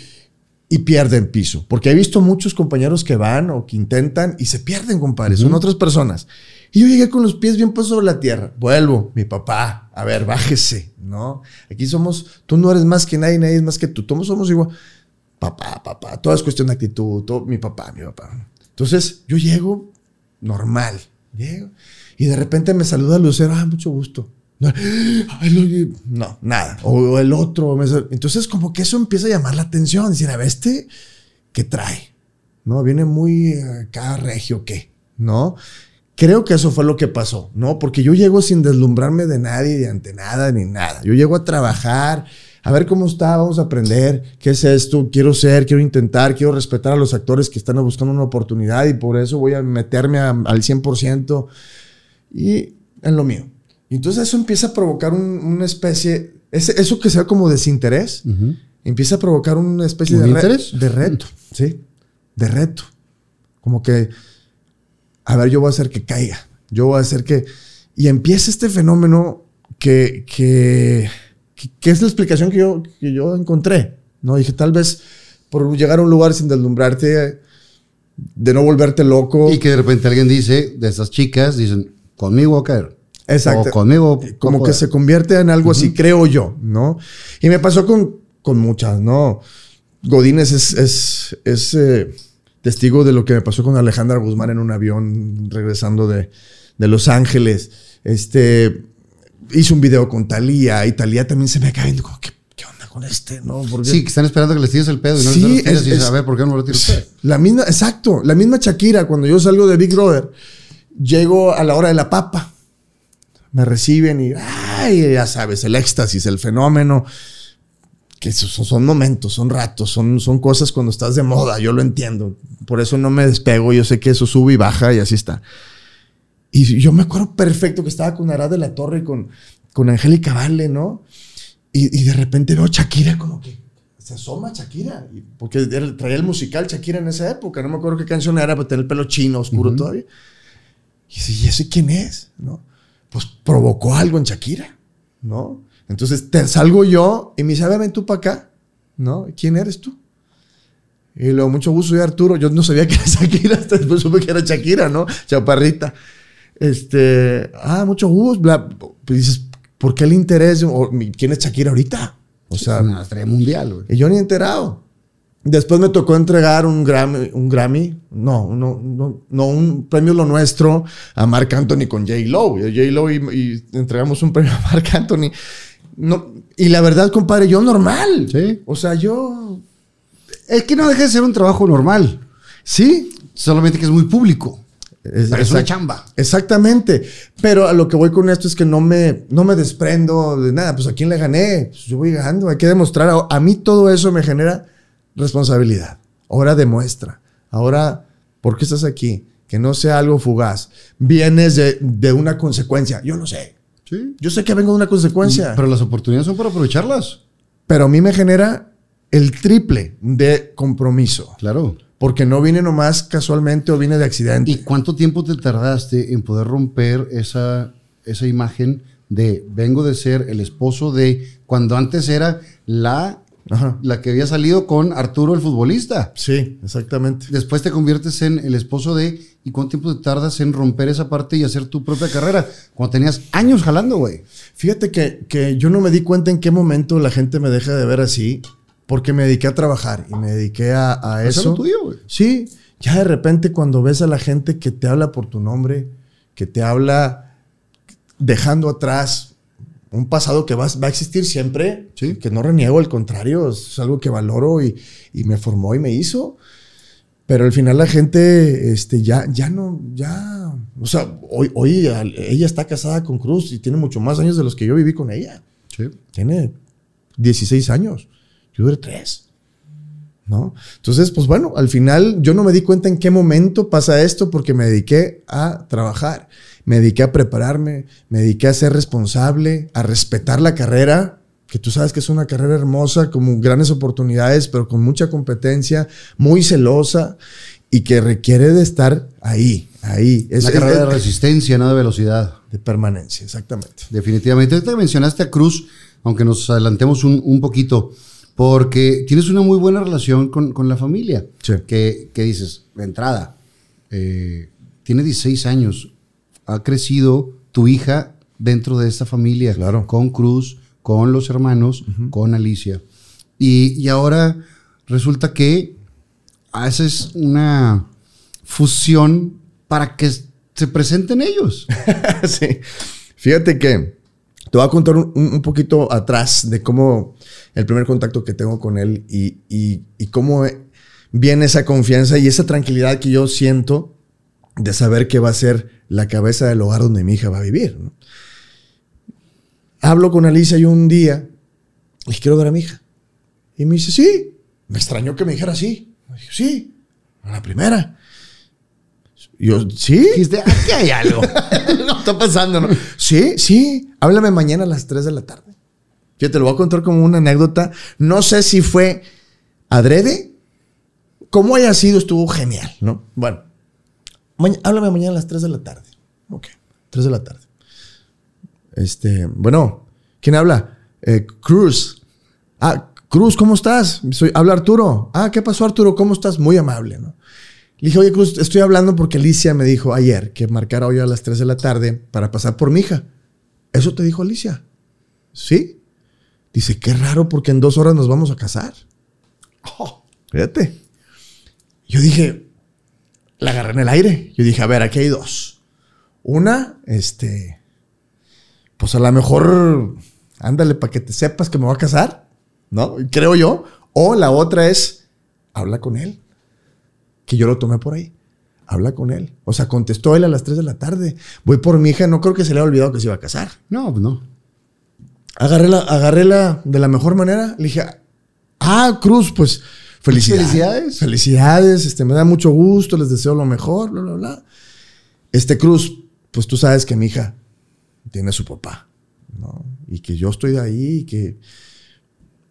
y pierden piso. Porque he visto muchos compañeros que van o que intentan y se pierden, compadre, son otras personas. Y yo llegué con los pies bien puestos sobre la tierra. Vuelvo, mi papá, a ver, bájese, ¿no? Aquí somos, tú no eres más que nadie, nadie es más que tú, todos somos igual. Papá, papá, todo es cuestión de actitud, todo, mi papá, mi papá. Entonces yo llego normal, llego y de repente me saluda Lucero, ah, mucho gusto. No, nada. O, o el otro. Entonces, como que eso empieza a llamar la atención. Decir, a ver, este, ¿qué trae? ¿No? Viene muy eh, acá regio, ¿qué? ¿No? Creo que eso fue lo que pasó, ¿no? Porque yo llego sin deslumbrarme de nadie, de ante nada, ni nada. Yo llego a trabajar, a ver cómo está, vamos a aprender, qué es esto, quiero ser, quiero intentar, quiero respetar a los actores que están buscando una oportunidad y por eso voy a meterme a- al 100% y en lo mío. Y entonces eso empieza a provocar un- una especie, ese- eso que sea como desinterés, empieza a provocar una especie ¿Un de, re- de reto, ¿sí? De reto. Como que, a ver, yo voy a hacer que caiga, yo voy a hacer que... Y empieza este fenómeno que, que, que, que es la explicación que yo, que yo encontré, ¿no? Dije, tal vez por llegar a un lugar sin deslumbrarte, de no volverte loco. Y que de repente alguien dice, de esas chicas, dicen, conmigo va a caer. Exacto. O conmigo. Como no que se convierte en algo así, creo yo, ¿no? Y me pasó con, con muchas, ¿no? Godínez es, es, es, eh, testigo de lo que me pasó con Alejandra Guzmán en un avión regresando de, de Los Ángeles. Este, hizo un video con Talía y Talía también se me cae viendo como, ¿qué, qué onda con este? ¿No? Porque- Sí, que están esperando que les tires el pedo y no Sí, les tiras es- y es- a ver, ¿por qué no me lo usted? La misma, exacto, la misma Shakira, cuando yo salgo de Big Brother, llego a la hora de la papa. Me reciben y, ay, ya sabes, el éxtasis, el fenómeno. Que son, son momentos, son ratos, son, son cosas cuando estás de moda, yo lo entiendo. Por eso no me despego, yo sé que eso sube y baja y así está. Y yo me acuerdo perfecto que estaba con Arad de la Torre y con, con Angélica Vale, ¿no? Y, y de repente veo Shakira como que se asoma Shakira. Porque traía el musical Shakira en esa época. No me acuerdo qué canción era, pero tenía el pelo chino, oscuro todavía. Y dice, ¿y ese quién es? ¿No? Pues provocó algo en Shakira, ¿no? Entonces te salgo yo y me dice, a ver, ven tú para acá, ¿no? ¿Quién eres tú? Y luego, mucho gusto, soy Arturo. Yo no sabía que era Shakira, hasta después supe que era Shakira, ¿no? Chaparrita. Este, ah, mucho gusto. bla. Pues dices, ¿por qué el interés? O, ¿Quién es Shakira ahorita? O sea, Es una estrella mundial, güey. y yo ni enterado. Después me tocó entregar un Grammy, un Grammy, no, no, no, no, un premio lo nuestro a Mark Anthony con J. Lo. J. Lo y, y entregamos un premio a Mark Anthony. No, y la verdad, compadre, yo normal. Sí. O sea, yo. Es que no deja de ser un trabajo normal. Sí. Solamente que es muy público. Es, Pero es una chamba. Exactamente. Pero a lo que voy con esto es que no me, no me desprendo de nada. Pues a quién le gané. Pues yo voy ganando. Hay que demostrar. A, a mí todo eso me genera responsabilidad. Ahora demuestra. Ahora, ¿por qué estás aquí? Que no sea algo fugaz. Vienes de, de una consecuencia. Yo lo sé. Sí. Yo sé que vengo de una consecuencia. Pero las oportunidades son para aprovecharlas. pero a mí me genera el triple de compromiso. Claro. Porque no vine nomás casualmente o vine de accidente. ¿Y cuánto tiempo te tardaste en poder romper esa, esa imagen de vengo de ser el esposo de cuando antes era la, Ajá. la que había salido con Arturo el futbolista? Sí, exactamente. Después te conviertes en el esposo de ¿y cuánto tiempo te tardas en romper esa parte y hacer tu propia carrera? Cuando tenías años jalando, güey. Fíjate que, que yo no me di cuenta en qué momento la gente me deja de ver así, porque me dediqué a trabajar y me dediqué a, a eso. lo tuyo, güey. Sí, ya de repente cuando ves a la gente que te habla por tu nombre, que te habla dejando atrás un pasado que va, va a existir siempre, Sí. que no reniego, al contrario, es algo que valoro y, y me formó y me hizo. Pero al final la gente, este, ya, ya no, ya, o sea, hoy, hoy ella está casada con Cruz y tiene mucho más años de los que yo viví con ella. Sí. Tiene 16 años. Yo duré 3. ¿No? Entonces, pues bueno, al final yo no me di cuenta en qué momento pasa esto porque me dediqué a trabajar, me dediqué a prepararme, me dediqué a ser responsable, a respetar la carrera, que tú sabes que es una carrera hermosa, con grandes oportunidades, pero con mucha competencia, muy celosa y que requiere de estar ahí, ahí. Es Una carrera es- de resistencia, no de velocidad. de permanencia, exactamente. Definitivamente. Ahorita mencionaste a Cruz, aunque nos adelantemos un, un poquito, porque tienes una muy buena relación con, con la familia. Sí. Que, que dices, de entrada, eh, tiene 16 años, ha crecido tu hija dentro de esta familia, Claro. con Cruz, con los hermanos, con Alicia. Y, y ahora resulta que haces una fusión para que se presenten ellos. sí. Fíjate que te voy a contar un, un- poquito atrás de cómo el primer contacto que tengo con él y, y- y cómo viene esa confianza y esa tranquilidad que yo siento de saber que va a ser la cabeza del hogar donde mi hija va a vivir. ¿no? Hablo con Alicia y un día le dije, quiero ver a mi hija. Y me dice, sí. Me extrañó que me dijera sí. Dije, sí, a la primera. Y yo, ¿sí? Dijiste, aquí hay algo. no está pasando, ¿no? Sí, sí. Háblame mañana a las 3 de la tarde. Yo te lo voy a contar como una anécdota. No sé si fue adrede. Como haya sido, estuvo genial, ¿no? Bueno. maña- háblame mañana a las 3 de la tarde. Ok. 3 de la tarde. Este, bueno, ¿quién habla? Eh, Cruz. Ah, Cruz, ¿cómo estás? Soy, habla Arturo. Ah, ¿qué pasó, Arturo? ¿Cómo estás? Muy amable, ¿no? Le dije, oye, Cruz, estoy hablando porque Alicia me dijo ayer que marcara hoy a las 3 de la tarde para pasar por mi hija. ¿Eso te dijo Alicia? Sí. Dice, qué raro porque en dos horas nos vamos a casar. Oh, fíjate. Yo dije, la agarré en el aire. Yo dije, a ver, aquí hay dos. Una, este, pues a lo mejor, ándale para que te sepas que me voy a casar, ¿no? Creo yo. O la otra es, habla con él. Que yo lo tomé por ahí. Habla con él. O sea, contestó él a las 3 de la tarde. Voy por mi hija, no creo que se le haya olvidado que se iba a casar. No, pues no. Agarré la, agarré la de la mejor manera. Le dije, ah, Cruz, pues felicidades. Felicidades. Felicidades, este, me da mucho gusto, les deseo lo mejor, bla, bla, bla. Este Cruz, pues tú sabes que mi hija tiene a su papá, ¿no? Y que yo estoy de ahí y que,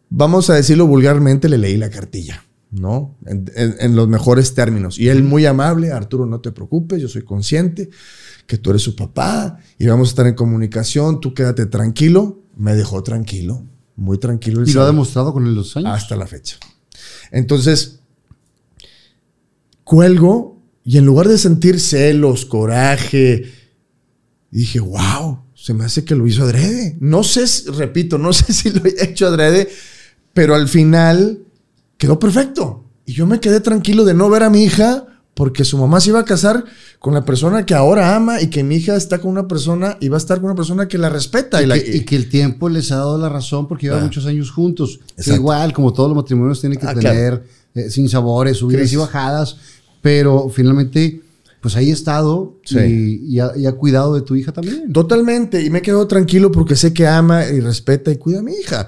vamos a decirlo vulgarmente, le leí la cartilla, ¿no? En, en- en los mejores términos. Y él muy amable, Arturo, no te preocupes, yo soy consciente que tú eres su papá y vamos a estar en comunicación, tú quédate tranquilo. Me dejó tranquilo, muy tranquilo. el Y lo ha demostrado con los años. hasta la fecha. Entonces, cuelgo y en lugar de sentir celos, coraje, dije, wow, se me hace que lo hizo adrede. No sé, si- repito, no sé si lo he hecho adrede, pero al final quedó perfecto. Y yo me quedé tranquilo de no ver a mi hija porque su mamá se iba a casar con la persona que ahora ama y que mi hija está con una persona y va a estar con una persona que la respeta. Y, Y, la- que, y que el tiempo les ha dado la razón porque llevan Ah. muchos años juntos. Exacto. igual, como todos los matrimonios, tienen que Ah, tener eh, sin sabores, subidas y bajadas. Pero finalmente, pues ahí ha estado Sí. y, y ha, y ha cuidado de tu hija también. Totalmente, y me quedo tranquilo porque sé que ama y respeta y cuida a mi hija.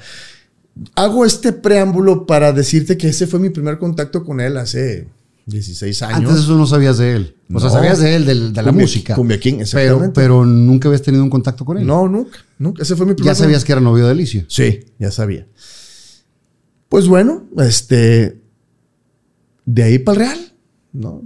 Hago este preámbulo para decirte que ese fue mi primer contacto con él hace 16 años. Antes de eso no sabías de él. O sea, No. sabías de él, del- de, la Cumbia- música. Cumbia King, pero, exactamente. pero nunca habías tenido un contacto con él. No, nunca, nunca. Ese fue mi primer Ya sabías que era novio de Alicia. Sí, ya sabía. Pues bueno, este. De ahí para el Real, ¿no?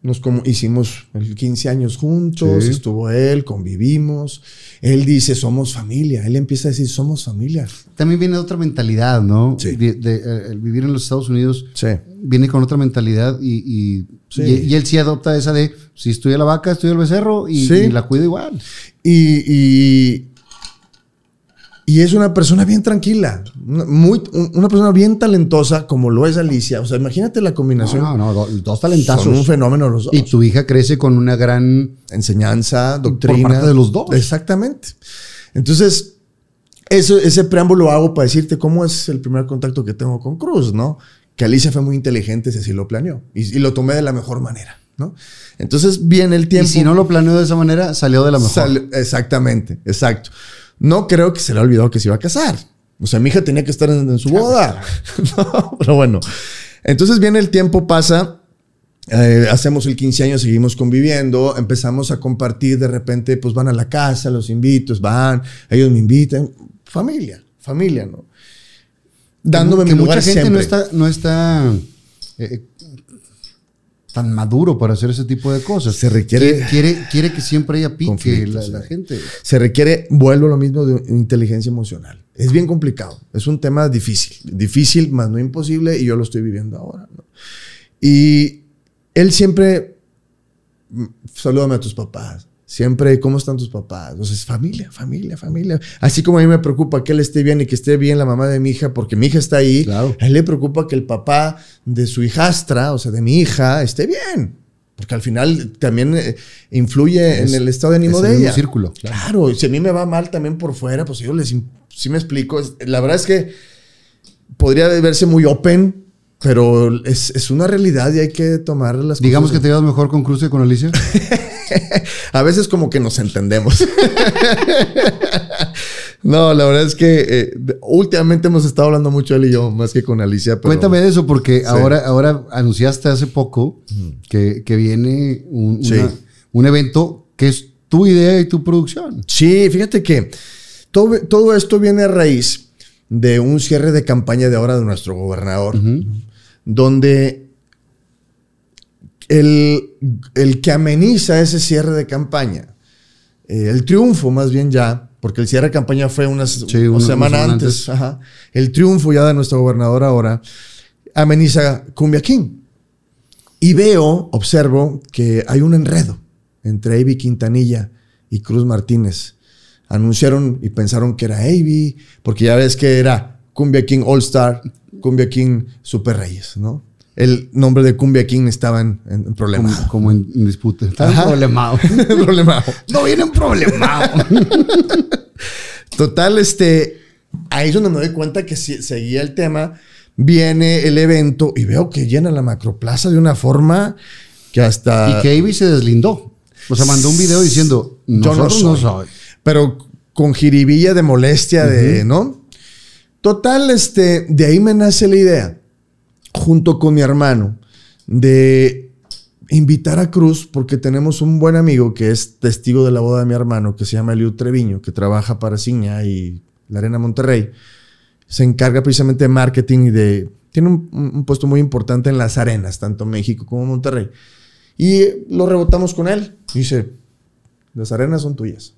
Nos como, hicimos el 15 años juntos, Sí. estuvo él, convivimos. Él dice, somos familia. Él empieza a decir, somos familia. También viene de otra mentalidad, ¿no? Sí. De- de, eh, el vivir en los Estados Unidos Sí. viene con otra mentalidad y, y, Sí. y- y él sí adopta esa de si estoy la vaca, estoy el becerro y, la cuido igual. Y, y, y es una persona bien tranquila, una, muy, un- una persona bien talentosa como lo es Alicia. O sea, imagínate la combinación. No, no, do- dos Son talentazos. un fenómeno los dos. y tu hija crece con una gran enseñanza, doctrina. parte de los dos. Exactamente. Entonces, eso, ese preámbulo hago para decirte cómo es el primer contacto que tengo con Cruz, ¿no? Que Alicia fue muy inteligente, si así lo planeó. Y, y lo tomé de la mejor manera, ¿no? Entonces, viene el Y tiempo. si no lo planeó de esa manera, salió de la mejor. Exactamente, exacto. No creo que se le ha olvidado que se iba a casar. O sea, mi hija tenía que estar en, en su boda. No, pero bueno. Entonces viene el tiempo, pasa. eh, hacemos el 15 años, seguimos conviviendo, empezamos a compartir, de repente, pues van a la casa, los invito, van, ellos me invitan, familia, familia, ¿no? Dándome que mi mucha lugar gente siempre. no está, no está eh, tan maduro para hacer ese tipo de cosas. Se requiere- Quiere, quiere, que siempre haya pique la, gente. se requiere, vuelvo a lo mismo, de inteligencia emocional. Es bien complicado. Es un tema difícil. Difícil, más no imposible, y yo lo estoy viviendo ahora. ¿no? Y él siempre, mm, salúdame a tus papás. Siempre, ¿cómo están tus papás? Entonces, familia, familia, familia. Así como a mí me preocupa que él esté bien y que esté bien la mamá de mi hija, porque mi hija está ahí, Claro. a él le preocupa que el papá de su hijastra, o sea, de mi hija, esté bien. Porque al final también eh, influye Es- en el estado de ánimo es el de ella. círculo. Claro, y si a mí me va mal también por fuera, pues yo les, sí me explico. La verdad es que podría verse muy open, pero es, es una realidad y hay que tomar las Digamos que te llevas mejor con Cruz que con Alicia. A veces como que nos entendemos. no, la verdad es que eh, últimamente hemos estado hablando mucho él y yo, más que con Alicia. pero- Cuéntame de eso, porque ahora, ahora anunciaste hace poco que, que viene un, Sí. un evento que es tu idea y tu producción. Sí, fíjate que todo, todo esto viene a raíz de un cierre de campaña de ahora de nuestro gobernador, donde el, el que ameniza ese cierre de campaña, eh, el triunfo más bien ya, porque el cierre de campaña fue unas, Sí, una semana una antes, antes. ajá, el triunfo ya de nuestro gobernador ahora, ameniza Cumbia King. Y veo, observo que hay un enredo entre Avi Quintanilla y Cruz Martínez. Anunciaron y pensaron que era Avi, porque ya ves que era Cumbia King All Star, Cumbia King Super Reyes, ¿no? El nombre de Cumbia King estaba en, en problema. Como, como en, en disputa. Está Ajá. problemado. problemado. no viene un problemado. Total, este, ahí es donde me doy cuenta que si- seguía el tema. Viene el evento y veo que llena la macroplaza de una forma que hasta. y que Avi se deslindó. O sea, mandó un video diciendo, Yo no nosotros no soy. Pero con jiribilla de molestia, de, ¿no? Total, este, de ahí me nace la idea, junto con mi hermano, de invitar a Cruz, porque tenemos un buen amigo que es testigo de la boda de mi hermano, que se llama Eliud Treviño, que trabaja para Ciña y la Arena Monterrey. Se encarga precisamente de marketing y de... Tiene un, un puesto muy importante en las arenas, tanto México como Monterrey. Y lo rebotamos con él. Dice, las arenas son tuyas.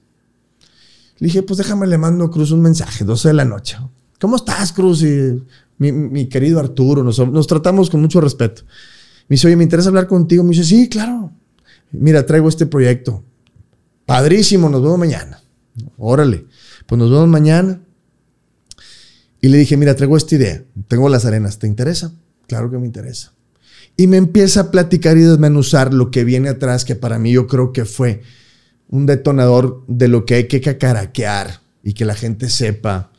Le dije, pues déjame, le mando a Cruz un mensaje, 12 de la noche. ¿Cómo estás, Cruz? Y mi, mi querido Arturo, nos, nos tratamos con mucho respeto. Me dice, oye, me interesa hablar contigo. Me dice, sí, claro. Mira, traigo este proyecto. Padrísimo, nos vemos mañana. Órale, pues nos vemos mañana. Y le dije, mira, traigo esta idea. Tengo las arenas, ¿te interesa? Claro que me interesa. Y me empieza a platicar y desmenuzar lo que viene atrás, que para mí yo creo que fue un detonador de lo que hay que cacaraquear y que la gente sepa.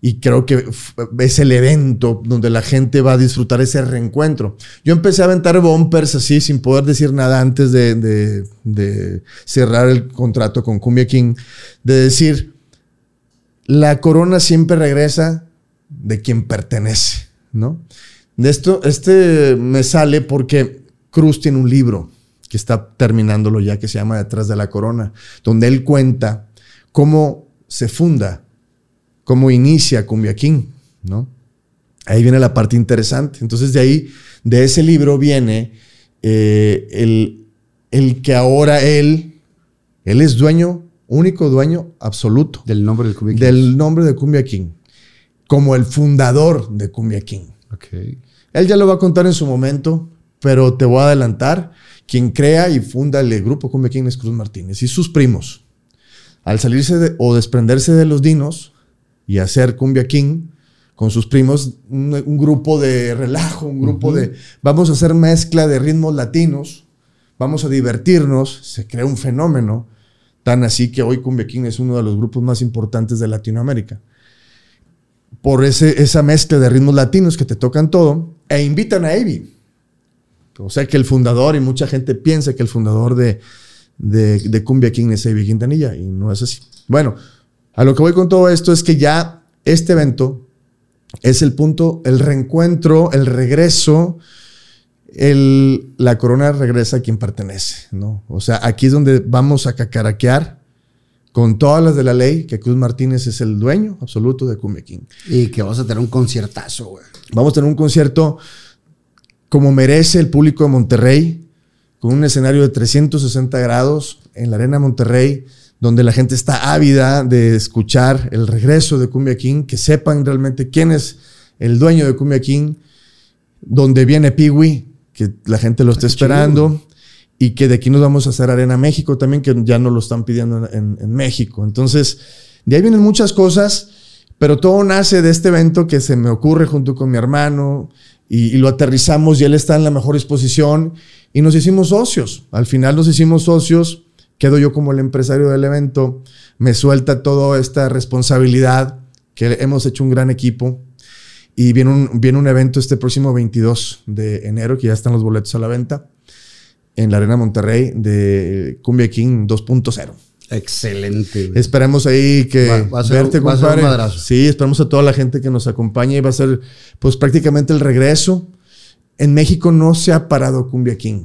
Y creo que es el evento donde la gente va a disfrutar ese reencuentro. Yo empecé a aventar bumpers así, sin poder decir nada antes de, de- de cerrar el contrato con Cumbia King, de decir, la corona siempre regresa de quien pertenece, ¿no? De esto, este me sale porque Cruz tiene un libro que está terminándolo ya, que se llama Detrás de la Corona, donde él cuenta cómo se funda, cómo inicia Cumbia King, ¿no? Ahí viene la parte interesante. Entonces de ahí, de ese libro viene eh, el, el que ahora él, él es dueño, único dueño absoluto Del nombre del Cumbia King. del nombre de Cumbia King, como el fundador de Cumbia King. Ok. Él ya lo va a contar en su momento, pero te voy a adelantar. Quien crea y funda el grupo Cumbia King es Cruz Martínez y sus primos. Al salirse de- o desprenderse de los dinos y hacer Cumbia King con sus primos, un, un grupo de relajo, un grupo de vamos a hacer mezcla de ritmos latinos, vamos a divertirnos, se crea un fenómeno, tan así que hoy Cumbia King es uno de los grupos más importantes de Latinoamérica por ese, esa mezcla de ritmos latinos que te tocan todo, e invitan a Avi. O sea que el fundador, y mucha gente piensa que el fundador de, de, de Cumbia King es Avi Quintanilla, y no es así. Bueno, a lo que voy con todo esto es que ya este evento es el punto, el reencuentro, el regreso, el, la corona regresa a quien pertenece, ¿no? O sea, aquí es donde vamos a cacaraquear con todas las de la ley, que Cruz Martínez es el dueño absoluto de Cumbia King. Y que vas a tener un conciertazo, güey. Vamos a tener un concierto como merece el público de Monterrey, con un escenario de 360 grados en la Arena Monterrey, donde la gente está ávida de escuchar el regreso de Cumbia King, que sepan realmente quién es el dueño de Cumbia King, donde viene Piwi, que la gente lo está chido. esperando, y que de aquí nos vamos a hacer Arena México también, que ya no lo están pidiendo en, en- en México. Entonces, de ahí vienen muchas cosas, pero todo nace de este evento que se me ocurre junto con mi hermano y, lo aterrizamos y él está en la mejor disposición y nos hicimos socios. Al final nos hicimos socios, quedo yo como el empresario del evento, me suelta toda esta responsabilidad, que hemos hecho un gran equipo. Y viene un, viene un evento este próximo 22 de enero, que ya están los boletos a la venta, en la Arena Monterrey de Cumbia King 2.0. Excelente, güey. Esperemos ahí que Va- va a ser- verte, va a ser un compadre. madrazo. Sí, esperamos a toda la gente que nos acompañe y va a ser pues prácticamente el regreso. En México no se ha parado Cumbia King.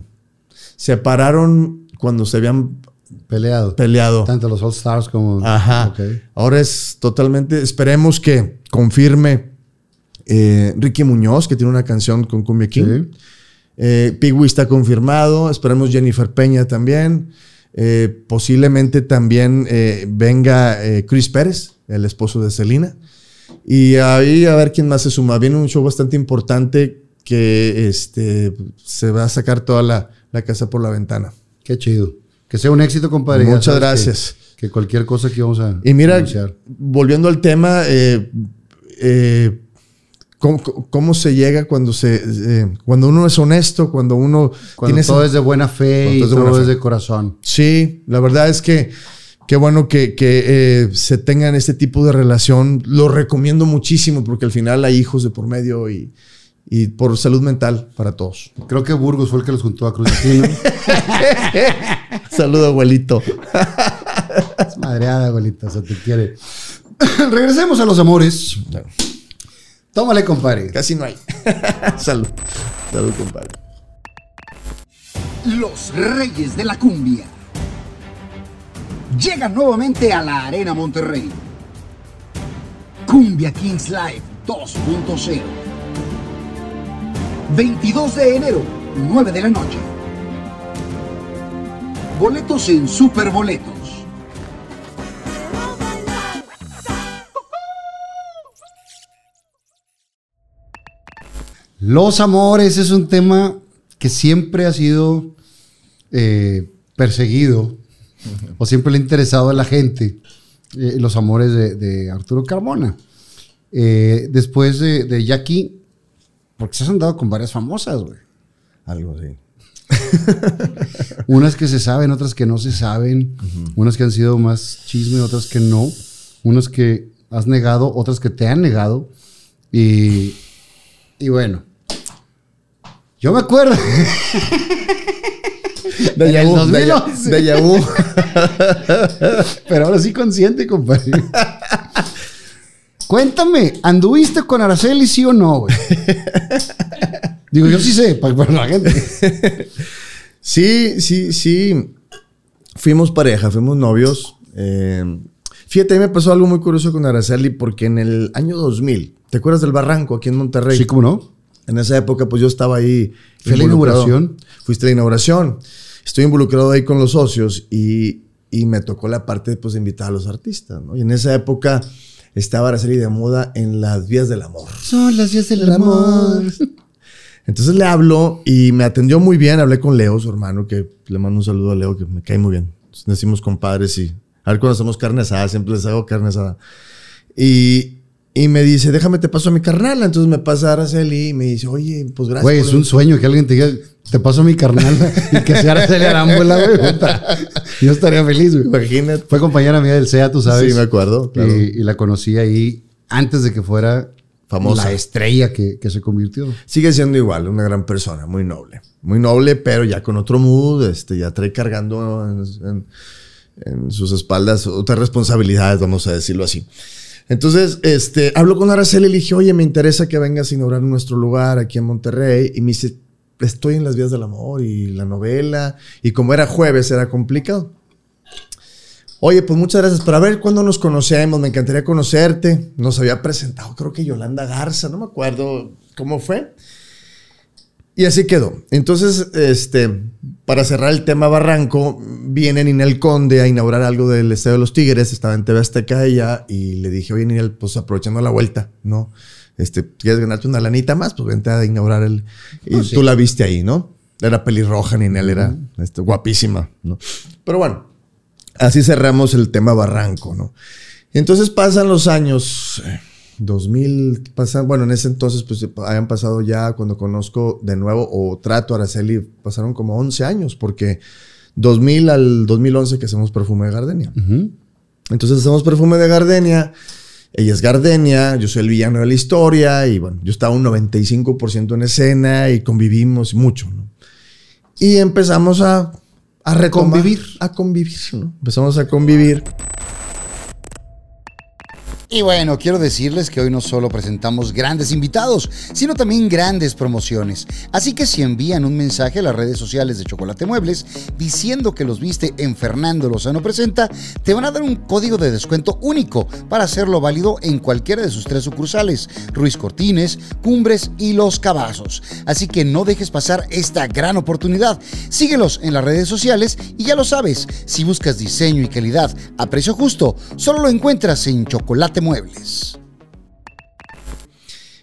Se pararon cuando se habían Peleado. peleado. Tanto los All Stars como. Ajá. Ahora es totalmente. Esperemos que confirme eh, Ricky Muñoz, que tiene una canción con Cumbia King. Sí. Eh, Pigui está confirmado. Esperemos Jennifer Peña también. Eh, posiblemente también eh, venga eh, Chris Pérez, el esposo de Selena. Y ahí a ver quién más se suma. Viene un show bastante importante que este, se va a sacar toda la, la casa por la ventana. Qué chido. Que sea un éxito, compadre. Muchas gracias. Que, que cualquier cosa que vamos a Y mira, anunciar. volviendo al tema, eh, eh, ¿cómo, cómo se llega cuando, se, eh, cuando uno es honesto, cuando uno Cuando tiene todo es de buena fe y todo es de todo buena es fe. de corazón. Sí, la verdad es que qué bueno que, que, eh, se tengan este tipo de relación. Lo recomiendo muchísimo porque al final hay hijos de por medio y, y por salud mental para todos. Creo que Burgos fue el que los juntó a Cruz Aquino. Saludo, abuelito. Es madreada, abuelita, se te quiere. Regresemos a los amores. Tómale, compadre. Casi no hay. salud. Salud, compadre. Los Reyes de la Cumbia. Llegan nuevamente a la Arena Monterrey. Cumbia Kings Live 2.0. 22 de enero, 9 de la noche. Boletos en Superboletos. Los amores es un tema que siempre ha sido eh, perseguido o siempre le ha interesado a la gente. eh, los amores de, de Arturo Carmona. Eh, después de, de Jackie, porque se han dado con varias famosas, güey. Algo así. Unas que se saben, otras que no se saben. Unas que han sido más chisme, otras que no. Unas que has negado, otras que te han negado. Y, y bueno. Yo me acuerdo. De Yahoo, de, 2011. de Yahoo. Pero ahora sí consciente, compadre. Cuéntame, ¿anduviste con Araceli, sí o no, güey? Digo, yo sí sé, para, la gente. Sí, sí, sí. Fuimos pareja, fuimos novios. Eh, fíjate, a mí me pasó algo muy curioso con Araceli porque en el año 2000, ¿te acuerdas del barranco aquí en Monterrey? Sí, ¿cómo no? En esa época, pues yo estaba ahí. ¿Fue la inauguración? Fuiste a la inauguración. Estoy involucrado ahí con los socios y, y me tocó la parte pues, de invitar a los artistas. ¿no? Y en esa época estaba Araceli de moda en las vías del amor. Son las días del amor. Entonces le hablo y me atendió muy bien. Hablé con Leo, su hermano, que le mando un saludo a Leo, que me cae muy bien. Nos decimos compadres y a ver cuando hacemos carne asada, siempre les hago carne asada. Y, y me dice, déjame te paso a mi carnal. Entonces me pasa a Araceli y me dice, oye, pues gracias. Güey, es un sueño que alguien te diga, te paso mi carnal y que sea Araceli Arámbula, güey. Yo estaría feliz, güey. Imagínate. Fue compañera mía del SEA, tú sabes. Sí, me acuerdo, claro. Y, y la conocí ahí antes de que fuera Famosa. la estrella que, que se convirtió. Sigue siendo igual, una gran persona, muy noble. Muy noble, pero ya con otro mood, este, ya trae cargando en, en- en sus espaldas otras responsabilidades, vamos a decirlo así. Entonces, este, hablo con Araceli y le dije, oye, me interesa que vengas a inaugurar nuestro lugar aquí en Monterrey. Y me dice, estoy en las vías del amor y la novela. Y como era jueves, era complicado. Oye, pues muchas gracias. Pero a ver cuándo nos conocemos. Me encantaría conocerte. Nos había presentado, creo que Yolanda Garza, no me acuerdo cómo fue. Y así quedó. Entonces, este, para cerrar el tema Barranco, viene Ninel Conde a inaugurar algo del Estadio de los Tigres. Estaba en TV Azteca ella y le dije, oye, Ninel, pues aprovechando la vuelta, ¿no? Este, ¿quieres ganarte una lanita más? Pues vente a inaugurar el... Y Pues sí. tú la viste ahí, ¿no? Era pelirroja, Ninel era este, guapísima, ¿no? Pero bueno, así cerramos el tema Barranco, ¿no? Entonces pasan los años, eh, 2000, pasan, bueno, en ese entonces pues habían pasado ya cuando conozco de nuevo o trato a Araceli, pasaron como 11 años, porque 2000 al 2011 que hacemos perfume de gardenia. Entonces hacemos perfume de gardenia, ella es gardenia, yo soy el villano de la historia y bueno, yo estaba un 95% en escena y convivimos mucho, ¿no? Y empezamos a, a retomar- Convivir. A convivir, ¿no? Empezamos a convivir. Y bueno, quiero decirles que hoy no solo presentamos grandes invitados, sino también grandes promociones. Así que si envían un mensaje a las redes sociales de Chocolate Muebles diciendo que los viste en Fernando Lozano Presenta, te van a dar un código de descuento único para hacerlo válido en cualquiera de sus tres sucursales, Ruiz Cortines, Cumbres y Los Cabazos. Así que no dejes pasar esta gran oportunidad. Síguelos en las redes sociales y ya lo sabes, si buscas diseño y calidad a precio justo, solo lo encuentras en Chocolate Muebles.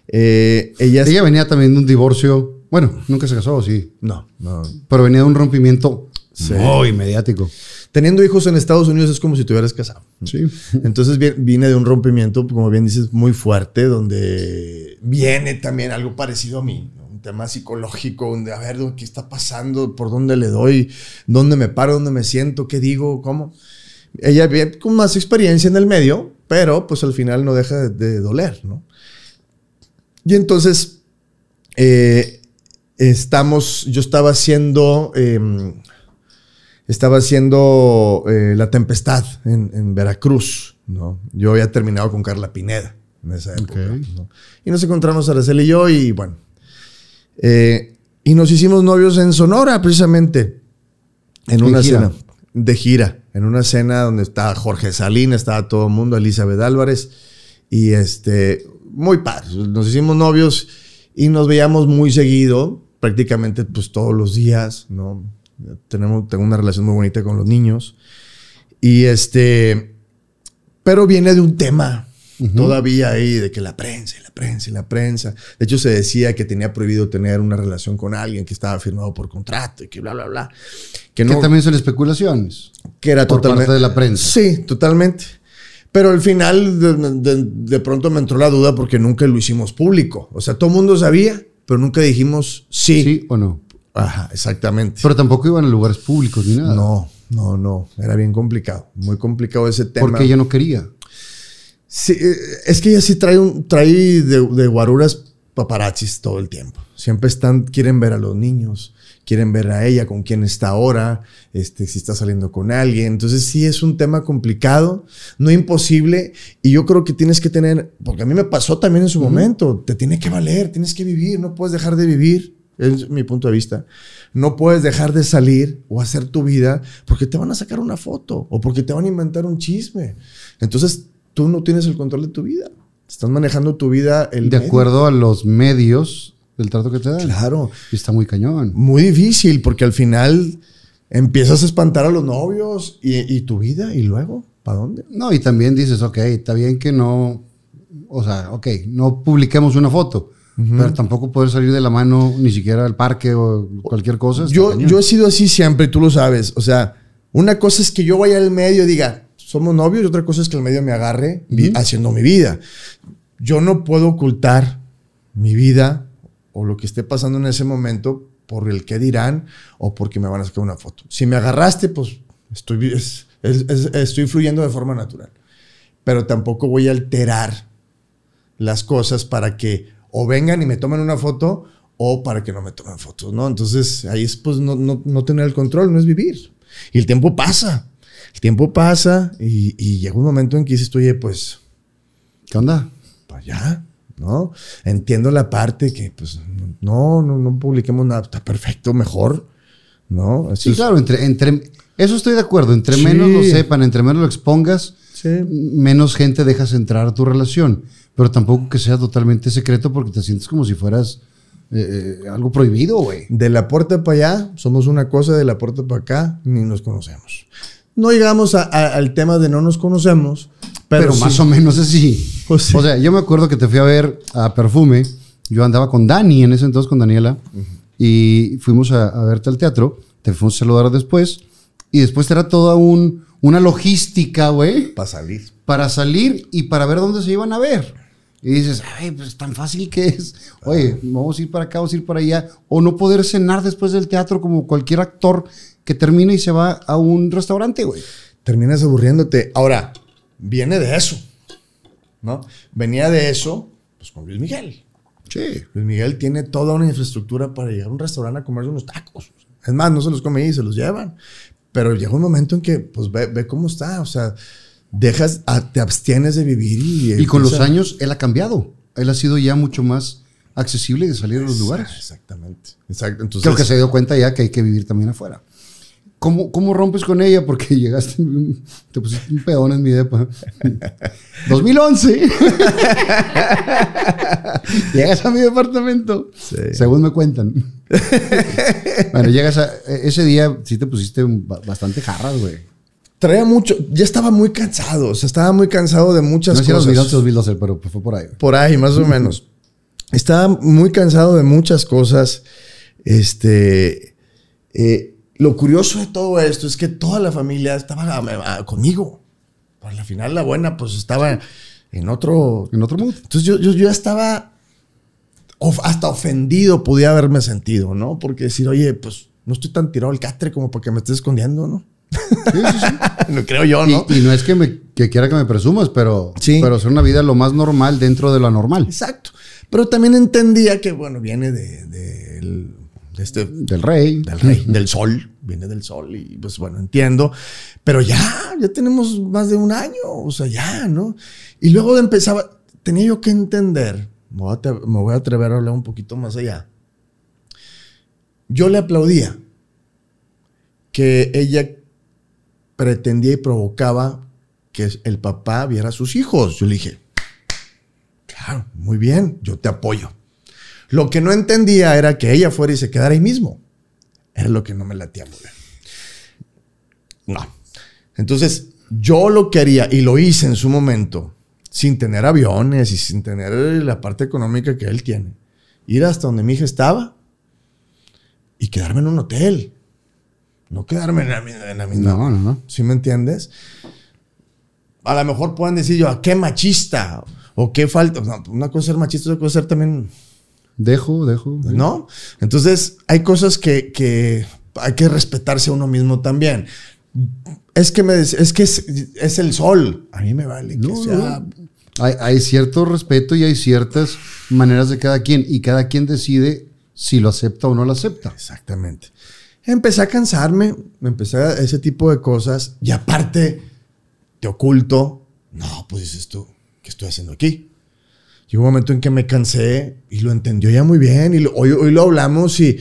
Eh, ella, Ella venía también de un divorcio. Bueno, nunca se casó, sí. No, no. Pero venía de un rompimiento muy mediático. Teniendo hijos en Estados Unidos es como si te hubieras casado. Sí. Entonces vi- vine de un rompimiento, como bien dices, muy fuerte, donde viene también algo parecido a mí, ¿no? un tema psicológico, donde a ver qué está pasando, por dónde le doy, dónde me paro, dónde me siento, qué digo, cómo. Ella viene con más experiencia en el medio, pero pues al final no deja de, de doler, ¿no? Y entonces eh, estamos, yo estaba haciendo, em, estaba haciendo eh, La Tempestad en, en Veracruz, ¿no? Yo había terminado con Carla Pineda en esa época. Y nos encontramos Araceli y yo y bueno, eh, y nos hicimos novios en Sonora precisamente, en En una gira. cena de gira, en una cena donde estaba Jorge Salín, estaba todo el mundo, Elizabeth Álvarez, y este, muy padre. Nos hicimos novios y nos veíamos muy seguido, prácticamente pues todos los días, ¿no? Tenemos, tengo una relación muy bonita con los niños. Y este, pero viene de un tema todavía ahí de que la prensa y la prensa y la prensa. De hecho, se decía que tenía prohibido tener una relación con alguien que estaba firmado por contrato y que bla, bla, bla. Que, Que no, también son especulaciones. que era por totalmente parte de la prensa. Sí, totalmente. Pero al final de, de- de pronto me entró la duda porque nunca lo hicimos público. O sea, todo el mundo sabía, pero nunca dijimos sí. ¿Sí o no? Ajá, exactamente. Pero tampoco iban a lugares públicos ni nada. no, no, no. Era bien complicado. Muy complicado ese tema. Porque ella no quería. Sí, eh, es que ella sí trae, un, trae de, de guaruras paparazzis todo el tiempo. Siempre están, quieren ver a los niños, quieren ver a ella con quién está ahora, este, si está saliendo con alguien. Entonces sí es un tema complicado, no imposible. Y yo creo que tienes que tener, porque a mí me pasó también en su momento, te tiene que valer, tienes que vivir, no puedes dejar de vivir. Es mi punto de vista. No puedes dejar de salir o hacer tu vida porque te van a sacar una foto o porque te van a inventar un chisme. Entonces tú no tienes el control de tu vida. Estás manejando tu vida el De medio. acuerdo a los medios del trato que te dan. Claro. Y está muy cañón. Muy difícil porque al final empiezas a espantar a los novios y, y tu vida y luego, ¿para dónde? No, y también dices, ok, está bien que no, o sea, ok, no publiquemos una foto, pero tampoco poder salir de la mano ni siquiera al parque o cualquier cosa. Yo, cañón. yo he sido así siempre, tú lo sabes. O sea, una cosa es que yo vaya al medio y diga, somos novios, y otra cosa es que el medio me agarre haciendo mi vida. Yo no puedo ocultar mi vida o lo que esté pasando en ese momento por el que dirán o porque me van a sacar una foto. Si me agarraste, pues estoy, vi- es- es- es- estoy fluyendo de forma natural. Pero tampoco voy a alterar las cosas para que o vengan y me tomen una foto o para que no me tomen fotos, ¿no? Entonces ahí es pues no, no- no tener el control, no es vivir. Y el tiempo pasa, el tiempo pasa y, y llega un momento en que dices, oye, pues ¿Qué onda? para allá, ¿no? Entiendo la parte que pues no, no, no publiquemos nada, está perfecto, mejor, ¿no? Eso Sí, es- claro, entre, entre, eso estoy de acuerdo, entre Sí. menos lo sepan, entre menos lo expongas, Sí. menos gente dejas entrar a tu relación, pero tampoco que sea totalmente secreto porque te sientes como si fueras eh, eh, algo prohibido, güey. De la puerta para allá, somos una cosa, de la puerta para acá, ni nos conocemos. No llegamos a- a- al tema de no nos conocemos, pero, Pero, sí. más o menos así. Pues sí. O sea, yo me acuerdo que te fui a ver a Perfume. Yo andaba con Dani en ese entonces, con Daniela. Y fuimos a, a verte al teatro. Te fuimos a saludar después. Y después era toda un, una logística, güey, para salir. para salir y para ver dónde se iban a ver. Y dices, ay, pues tan fácil que es. Oye, vamos a ir para acá, vamos a ir para allá. O no poder cenar después del teatro como cualquier actor que termina y se va a un restaurante, güey. Terminas aburriéndote. Ahora, viene de eso, ¿no? Venía de eso, pues con Luis Miguel. Sí. Luis Miguel tiene toda una infraestructura para llegar a un restaurante a comerse unos tacos. Es más, no se los come ahí, se los llevan. Pero llega un momento en que, pues, ve, ve cómo está. O sea, dejas, a- te abstienes de vivir y... Y con los años él ha cambiado. Él ha sido ya mucho más accesible de salir a los lugares. Exactamente. Exacto. Entonces, Creo que se dio cuenta ya que hay que vivir también afuera. ¿Cómo, cómo rompes con ella? Porque llegaste, te pusiste un pedón en mi depa. 2011. llegas a mi departamento. Sí. Según me cuentan. bueno, llegas a... Ese día sí te pusiste bastante jarras, güey. Traía mucho... Ya estaba muy cansado. O sea, estaba muy cansado de muchas No cosas. 2011 o 2012, pero pues fue por ahí. Por ahí, más o menos. estaba muy cansado de muchas cosas. Este, eh, lo curioso de todo esto es que toda la familia estaba ah, conmigo. Por la final, la buena, pues estaba en otro. En otro mood. Entonces yo, yo, yo ya estaba of- hasta ofendido, podía haberme sentido, ¿no? Porque decir, oye, pues no estoy tan tirado al catre como para que me estés escondiendo, ¿no? Lo creo yo, ¿no? Y, y no es que, me, que quiera que me presumas, pero, Sí. pero hacer una vida lo más normal dentro de lo anormal. Exacto. Pero también entendía que, bueno, viene de, de, el- de este Del rey. del rey, del sol, viene del sol y pues bueno, entiendo, pero ya, ya tenemos más de un año, o sea, ya, ¿no? Y luego empezaba, tenía yo que entender, me voy a, atre- me voy a atrever a hablar un poquito más allá. Yo le aplaudía que ella pretendía y provocaba que el papá viera a sus hijos. Yo le dije, claro, muy bien, yo te apoyo. Lo que no entendía era que ella fuera y se quedara ahí mismo. Era lo que no me latía muy bien. No. Entonces, yo lo quería y lo hice en su momento, sin tener aviones y sin tener la parte económica que él tiene. Ir hasta donde mi hija estaba y quedarme en un hotel. No quedarme en la, en la misma. No, no, no. ¿Sí me entiendes? A lo mejor pueden decir yo, ¿a qué machista? ¿O qué falta? No, una cosa es ser machista, otra cosa es ser también Dejo, dejo. ¿no? Entonces, hay cosas que, que hay que respetarse a uno mismo también. Es que, me, es, que es, es el sol. A mí me vale que No, sea. no. Hay, hay cierto respeto y hay ciertas maneras de cada quien y cada quien decide si lo acepta o no lo acepta. Exactamente. Empecé a cansarme, me empecé a ese tipo de cosas y aparte te oculto. No, pues dices tú, ¿qué estoy haciendo aquí? Llegó un momento en que me cansé y lo entendió ya muy bien y lo- hoy, hoy lo hablamos y,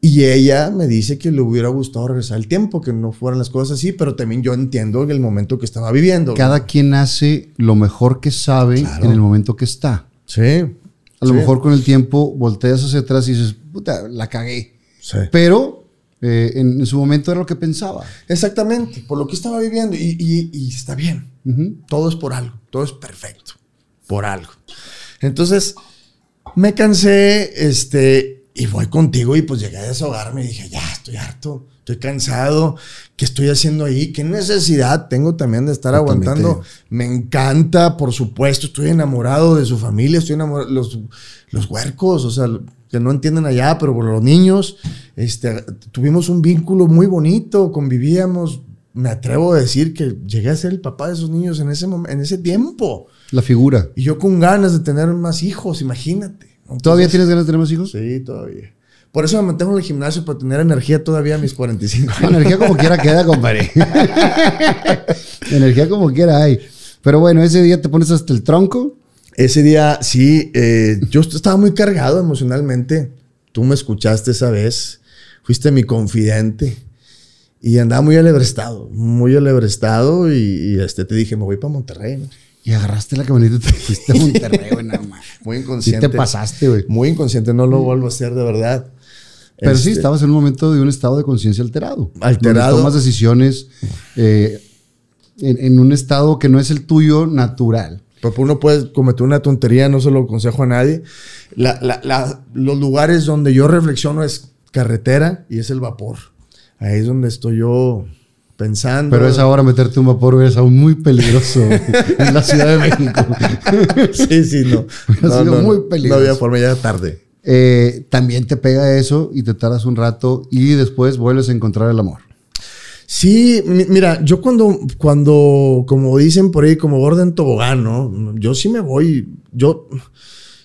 y ella me dice que le hubiera gustado regresar el tiempo, que no fueran las cosas así, pero también yo entiendo el momento que estaba viviendo. Cada quien hace lo mejor que sabe Claro. en el momento que está. Sí. A lo Sí. mejor con el tiempo volteas hacia atrás y dices, puta, la cagué. Sí. Pero eh, en, en su momento era lo que pensaba. Exactamente, por lo que estaba viviendo y, y- y está bien. Todo es por algo, todo es perfecto, por algo. Entonces, me cansé, este, y voy contigo y pues llegué a desahogarme y dije, ya, estoy harto, estoy cansado, ¿qué estoy haciendo ahí? ¿Qué necesidad tengo también de estar Totalmente. aguantando? Me encanta, por supuesto, estoy enamorado de su familia, estoy enamorado, los, los huercos, o sea, que no entienden allá, pero los niños, este, tuvimos un vínculo muy bonito, convivíamos, me atrevo a decir que llegué a ser el papá de esos niños en ese, en ese tiempo. La figura. Y yo con ganas de tener más hijos, imagínate. ¿Todavía Entonces, tienes ganas de tener más hijos? Sí, todavía. Por eso me mantengo en el gimnasio, para tener energía todavía a mis 45 La años. energía como quiera queda, compadre. energía como quiera hay. Pero bueno, ese día te pones hasta el tronco. Ese día, sí, eh, yo estaba muy cargado emocionalmente. Tú me escuchaste esa vez. Fuiste mi confidente. Y andaba muy alebrestado, muy alebrestado. Y, y, este, te dije, me voy para Monterrey. ¿no? Y agarraste la camioneta y te fuiste a Monterrey, güey, nada más. Muy Sí inconsciente. te pasaste, güey. Muy inconsciente, no lo vuelvo a hacer de verdad. Pero sí, Este, estabas en un momento de un estado de conciencia alterado. Alterado. Tomas decisiones eh, en, en un estado que no es el tuyo natural. Uno puede cometer una tontería, no se lo aconsejo a nadie. La- la- la- los lugares donde yo reflexiono es carretera y es el vapor. Ahí es donde estoy yo pensando. Pero es ahora meterte un vapor es aún muy peligroso en la Ciudad de México. Sí, sí, no. Ha No, sido no, muy peligroso. No había forma, ya tarde. Eh, también te pega eso y te tardas un rato y después vuelves a encontrar el amor. Sí, mi- mira, yo cuando, cuando, como dicen por ahí, como Gordon Tobogán, ¿no? Yo sí me voy, yo,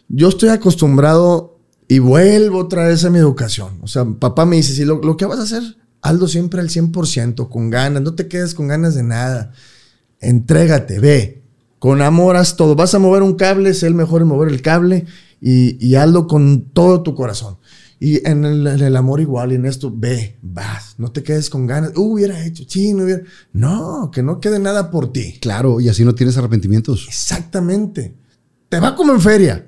yo estoy acostumbrado y vuelvo otra vez a mi educación. O sea, papá me dice, lo, lo que vas a hacer, hazlo siempre al 100%, con ganas, no te quedes con ganas de nada. Entrégate, ve, con amor haz todo. Vas a mover un cable, sé el mejor en mover el cable y, y hazlo con todo tu corazón. Y en el, en el amor igual, y en esto, ve, vas, no te quedes con ganas. Uh, hubiera hecho, sí, no hubiera. No, que no quede nada por ti. Claro, y así no tienes arrepentimientos. Exactamente. Te va como en feria,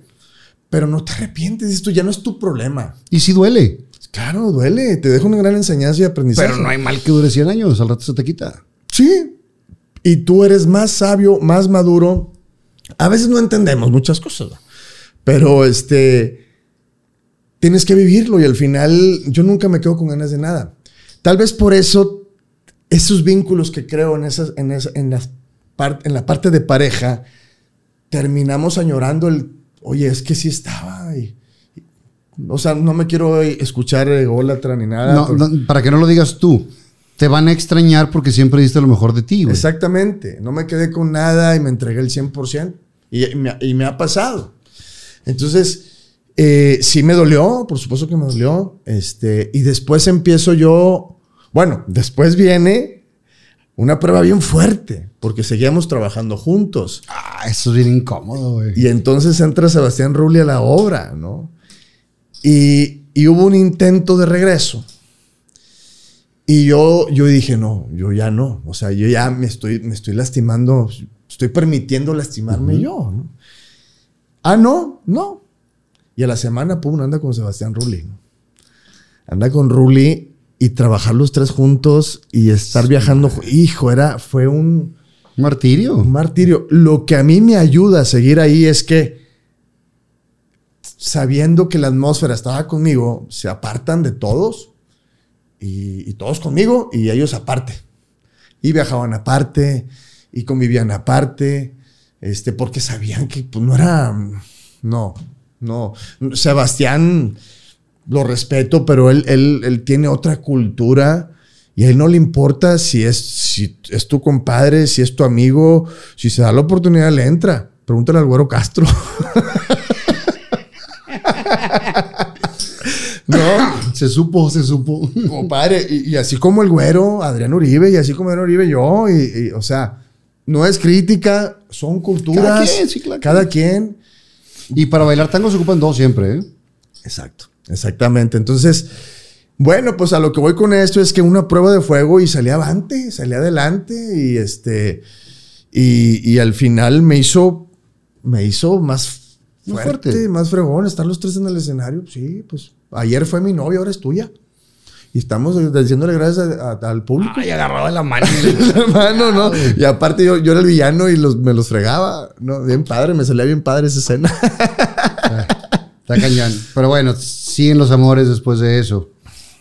pero no te arrepientes, esto ya no es tu problema. Y sí duele, Claro, duele, te deja una gran enseñanza y aprendizaje. pero no hay mal que dure 100 años, al rato se te quita. Sí. Y tú eres más sabio, más maduro. A veces no entendemos muchas cosas. Pero este, tienes que vivirlo y al final yo nunca me quedo con ganas de nada. Tal vez por eso esos vínculos que creo en, esas, en, esa- en, las en la parte de pareja, terminamos añorando el, oye, es que sí estaba. y- y- o sea, no me quiero escuchar ególatra ni nada. No, no, para que no lo digas tú. Te van a extrañar porque siempre diste lo mejor de ti, güey. Exactamente. No me quedé con nada y me entregué el 100%. Y, y me, y me ha pasado. Entonces, eh, sí me dolió, por supuesto que me dolió. Este, y después empiezo yo, bueno, después viene una prueba bien fuerte, porque seguíamos trabajando juntos. Ah, eso es bien incómodo, güey. Y entonces entra Sebastián Rulli a la obra, ¿no? Y, y hubo un intento de regreso. Y yo, yo dije, no, yo ya no. O sea, yo ya me estoy, me estoy lastimando, estoy permitiendo lastimarme yo, ¿no? Ah, no, no. Y a la semana, pum, anda con Sebastián Rulli. ¿no? Anda con Rulli y trabajar los tres juntos y estar viajando. Hijo, era, fue un, Martirio. un martirio. Lo que a mí me ayuda a seguir ahí es que, sabiendo que la atmósfera estaba conmigo, se apartan de todos y, y todos conmigo y ellos aparte. Y viajaban aparte y convivían aparte, este, porque sabían que pues, no era. No, no. Sebastián lo respeto, pero él, él, él tiene otra cultura. Y a él no le importa si es, si es tu compadre, si es tu amigo, si se da la oportunidad, le entra. Pregúntale al güero Castro. no, Se supo, se supo. compadre. Y, y así como el güero, Adrián Uribe, y así como Adrián Uribe, yo. Y, y, o sea, no es crítica, son culturas. Cada quien, sí, claro. Cada quien. Y para bailar tango se ocupan dos siempre, ¿eh? Exacto, exactamente. Entonces, bueno, pues a lo que voy con esto es que una prueba de fuego y salí avante, salí adelante y este, y, y al final me hizo, me hizo más fuerte, fuerte. más fregón, estar los tres en el escenario. Sí, pues ayer fue mi novia, ahora es tuya. Y estamos diciéndole gracias a- a- al público. Ay, agarraba la mano. La mano, ¿no? Y aparte yo, yo era el villano y los, me los fregaba. No, bien padre, me salía bien padre esa escena. Está cañón. Pero bueno, siguen los amores después de eso.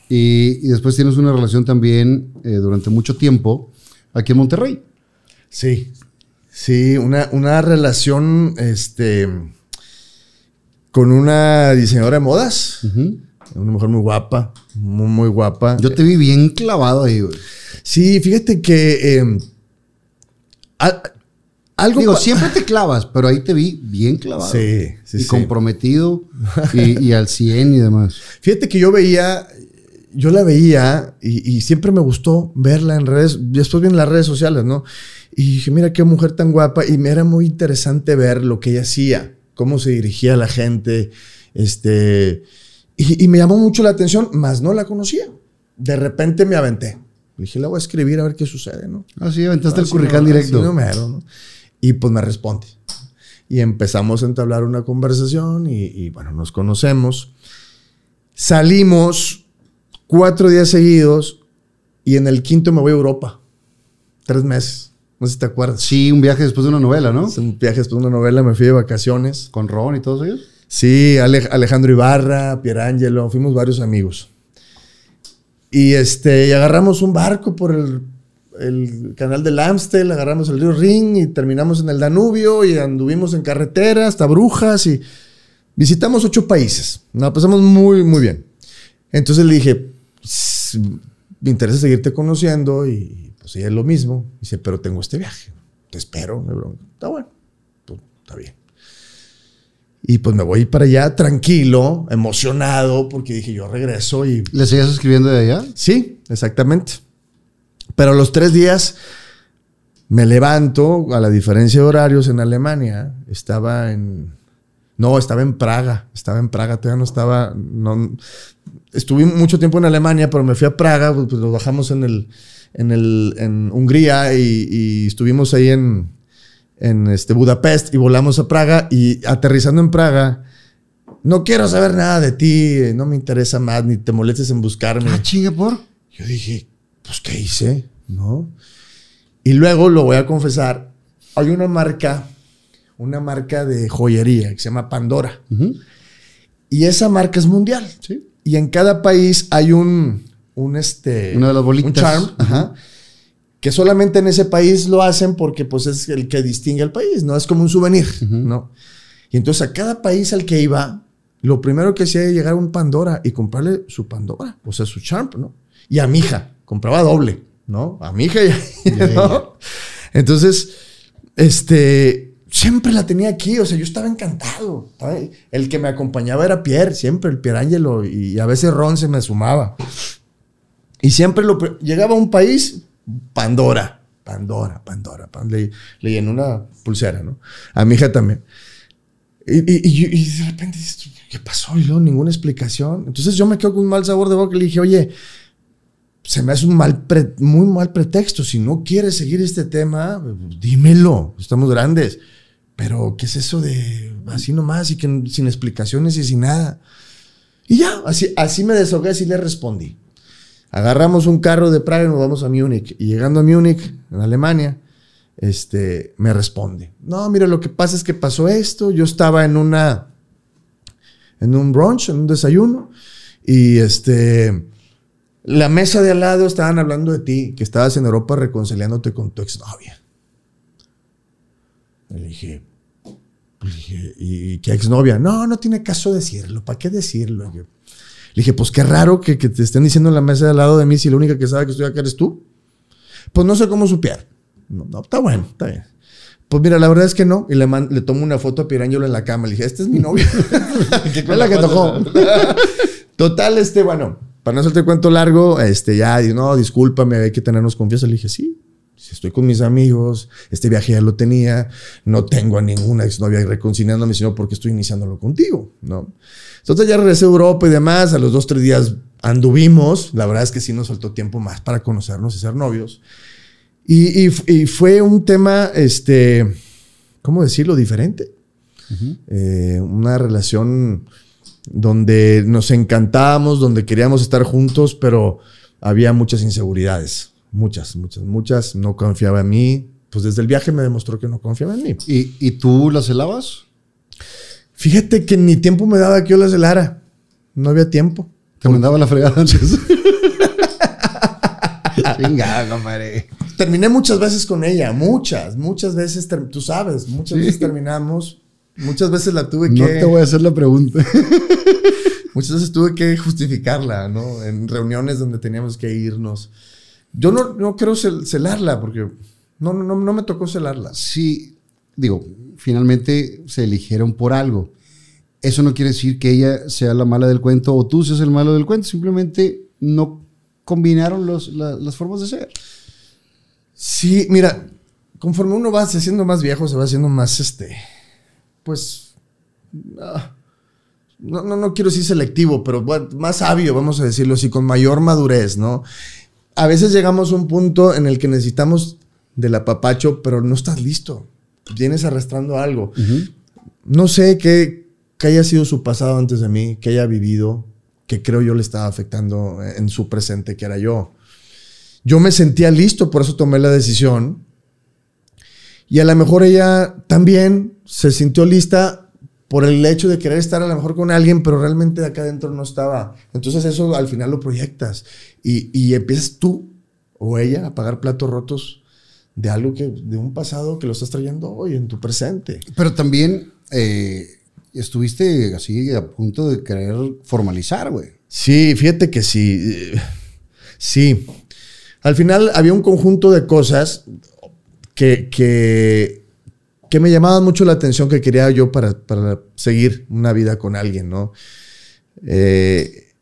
Y, y después tienes una relación también eh, durante mucho tiempo aquí en Monterrey. Sí, sí, una, una relación este, con una diseñadora de modas, Ujú. Una mujer muy guapa, muy, muy guapa. Yo te vi bien clavado ahí, güey. Sí, fíjate que eh, algo... Digo, siempre te clavas, pero ahí te vi bien clavado. Sí, sí, Y sí. comprometido y, y al 100 y demás. Fíjate que yo veía, yo la veía y, y siempre me gustó verla en redes, después vi en las redes sociales, ¿no? Y dije, mira qué mujer tan guapa y me era muy interesante ver lo que ella hacía, cómo se dirigía a la gente, este, y, y me llamó mucho la atención, más no la conocía. De repente me aventé. Dije, la voy a escribir a ver qué sucede, ¿no? Así aventaste el curricán no- directo. no ¿no? Y pues me responde. Y empezamos a entablar una conversación y, y, bueno, nos conocemos. Salimos cuatro días seguidos y en el quinto me voy a Europa. Tres meses. No sé si te acuerdas. Sí, un viaje después de una novela, ¿no? Un viaje después de una novela, me fui de vacaciones. Con Ron y todos ellos. Sí, Ale- Alejandro Ibarra, Pierangelo, fuimos varios amigos. Y este, y agarramos un barco por el, canal del Amstel, agarramos el río Rin y terminamos en el Danubio y anduvimos en carretera hasta Brujas y visitamos ocho países. Nos pasamos muy, muy bien. Entonces le dije, "S- me interesa seguirte conociendo y pues ella es lo mismo. Dice, pero tengo este viaje. Te espero. no hay bronca". Está bueno. Pues, está bien. Y pues me voy para allá tranquilo, emocionado, porque dije, yo regreso y... ¿Le seguías escribiendo de allá? Sí, exactamente. Pero a los tres días me levanto, a la diferencia de horarios en Alemania, estaba en... No, estaba en Praga, estaba en Praga, todavía no estaba... No, estuve mucho tiempo en Alemania, pero me fui a Praga, pues nos bajamos en el... En, el, en Hungría y, y estuvimos ahí en, en este Budapest y volamos a Praga y aterrizando en Praga, no quiero saber nada de ti, no me interesa más, ni te molestes en buscarme. Ah, chinga, por. Yo dije, pues, ¿qué hice? ¿No? Y luego lo voy a confesar, hay una marca, una marca de joyería que se llama Pandora. Y esa marca es mundial. Sí. Y en cada país hay un, un este, Una de las bolitas. un charm, ajá, que solamente en ese país lo hacen porque pues es el que distingue al país, ¿no? Es como un souvenir, ¿no? Y entonces a cada país al que iba, lo primero que hacía era llegar a un Pandora y comprarle su Pandora, o sea, su charm, ¿no? Y a mi hija, compraba doble, ¿no? A mi hija y ¿no? Entonces, este, siempre la tenía aquí, o sea, yo estaba encantado. El que me acompañaba era Pierre, siempre el Pierangelo, y a veces Ron se me sumaba. Y siempre lo, llegaba a un país, Pandora, Pandora, Pandora. Pan- le, le llenó una pulsera, ¿no? A mi hija también. Y, y- de repente, ¿qué pasó? Y luego ninguna explicación. Entonces yo me quedo con un mal sabor de boca y le dije, oye, se me hace un mal muy mal pretexto. Si no quieres seguir este tema, dímelo. Estamos grandes. Pero, ¿qué es eso de así nomás y que sin explicaciones y sin nada? Y ya, así, así me desahogué, así le respondí. Agarramos un carro de Praga y nos vamos a Múnich. Y llegando a Múnich, en Alemania, este, me responde. No, mira, lo que pasa es que pasó esto. Yo estaba en una, en un brunch, en un desayuno. Y este, la mesa de al lado estaban hablando de ti, que estabas en Europa reconciliándote con tu exnovia. Le dije, dije, ¿y qué exnovia? No, no tiene caso decirlo. ¿Para qué decirlo? Le dije, pues qué raro que, que te estén diciendo en la mesa de al lado de mí si la única que sabe que estoy acá eres tú. Pues no sé cómo supieron. No, no, está bueno, está bien. Pues mira, la verdad es que no. Y le, man- le tomo una foto a Pirangelo en la cama. Le dije, esta es mi novia. es la que tocó. Total, este, bueno, para no hacerte cuento largo, este, ya, no, discúlpame, hay que tenernos confianza. Le dije, sí, si estoy con mis amigos, este viaje ya lo tenía, no tengo a ninguna exnovia reconciliándome, sino porque estoy iniciándolo contigo, ¿no? Entonces ya regresé a Europa y demás, a los dos, tres días anduvimos, la verdad es que sí nos faltó tiempo más para conocernos y ser novios. Y, y- y fue un tema, este, ¿cómo decirlo? Diferente. Eh, una relación donde nos encantábamos, donde queríamos estar juntos, pero había muchas inseguridades. Muchas, muchas, muchas. No confiaba en mí. Pues desde el viaje me demostró que no confiaba en mí. ¿Y, y tú la celabas? Fíjate que ni tiempo me daba que yo la celara. No había tiempo. Te mandaba la fregada antes. Chingada, compadre. Terminé muchas veces con ella, muchas, muchas veces, tú sabes, muchas Sí. veces terminamos, muchas veces la tuve No que, te voy a hacer la pregunta. muchas veces tuve que justificarla, ¿no? En reuniones donde teníamos que irnos. Yo no, no quiero cel- celarla porque no, no, no me tocó celarla. Sí, digo, finalmente se eligieron por algo. Eso no quiere decir que ella sea la mala del cuento o tú seas el malo del cuento. Simplemente no combinaron los- la- las formas de ser. Sí, mira, conforme uno va haciendo más viejo, se va haciendo más, este, pues, ah, no, no, no quiero decir selectivo, pero más sabio, vamos a decirlo así, con mayor madurez, ¿no? A veces llegamos a un punto en el que necesitamos del apapacho, pero no estás listo. Vienes arrastrando algo. No sé qué, qué haya sido su pasado antes de mí, que haya vivido, que creo yo le estaba afectando en su presente, que era yo. Yo me sentía listo, por eso tomé la decisión. Y a lo mejor ella también se sintió lista por el hecho de querer estar a lo mejor con alguien, pero realmente acá adentro no estaba. Entonces eso al final lo proyectas y, y empiezas tú o ella a pagar platos rotos de algo que, de un pasado que lo estás trayendo hoy en tu presente. Pero también eh, estuviste así a punto de querer formalizar, güey. Sí, fíjate que sí. Sí. Al final había un conjunto de cosas que, que, que me llamaban mucho la atención que quería yo para, para seguir una vida con alguien, ¿no? Eh,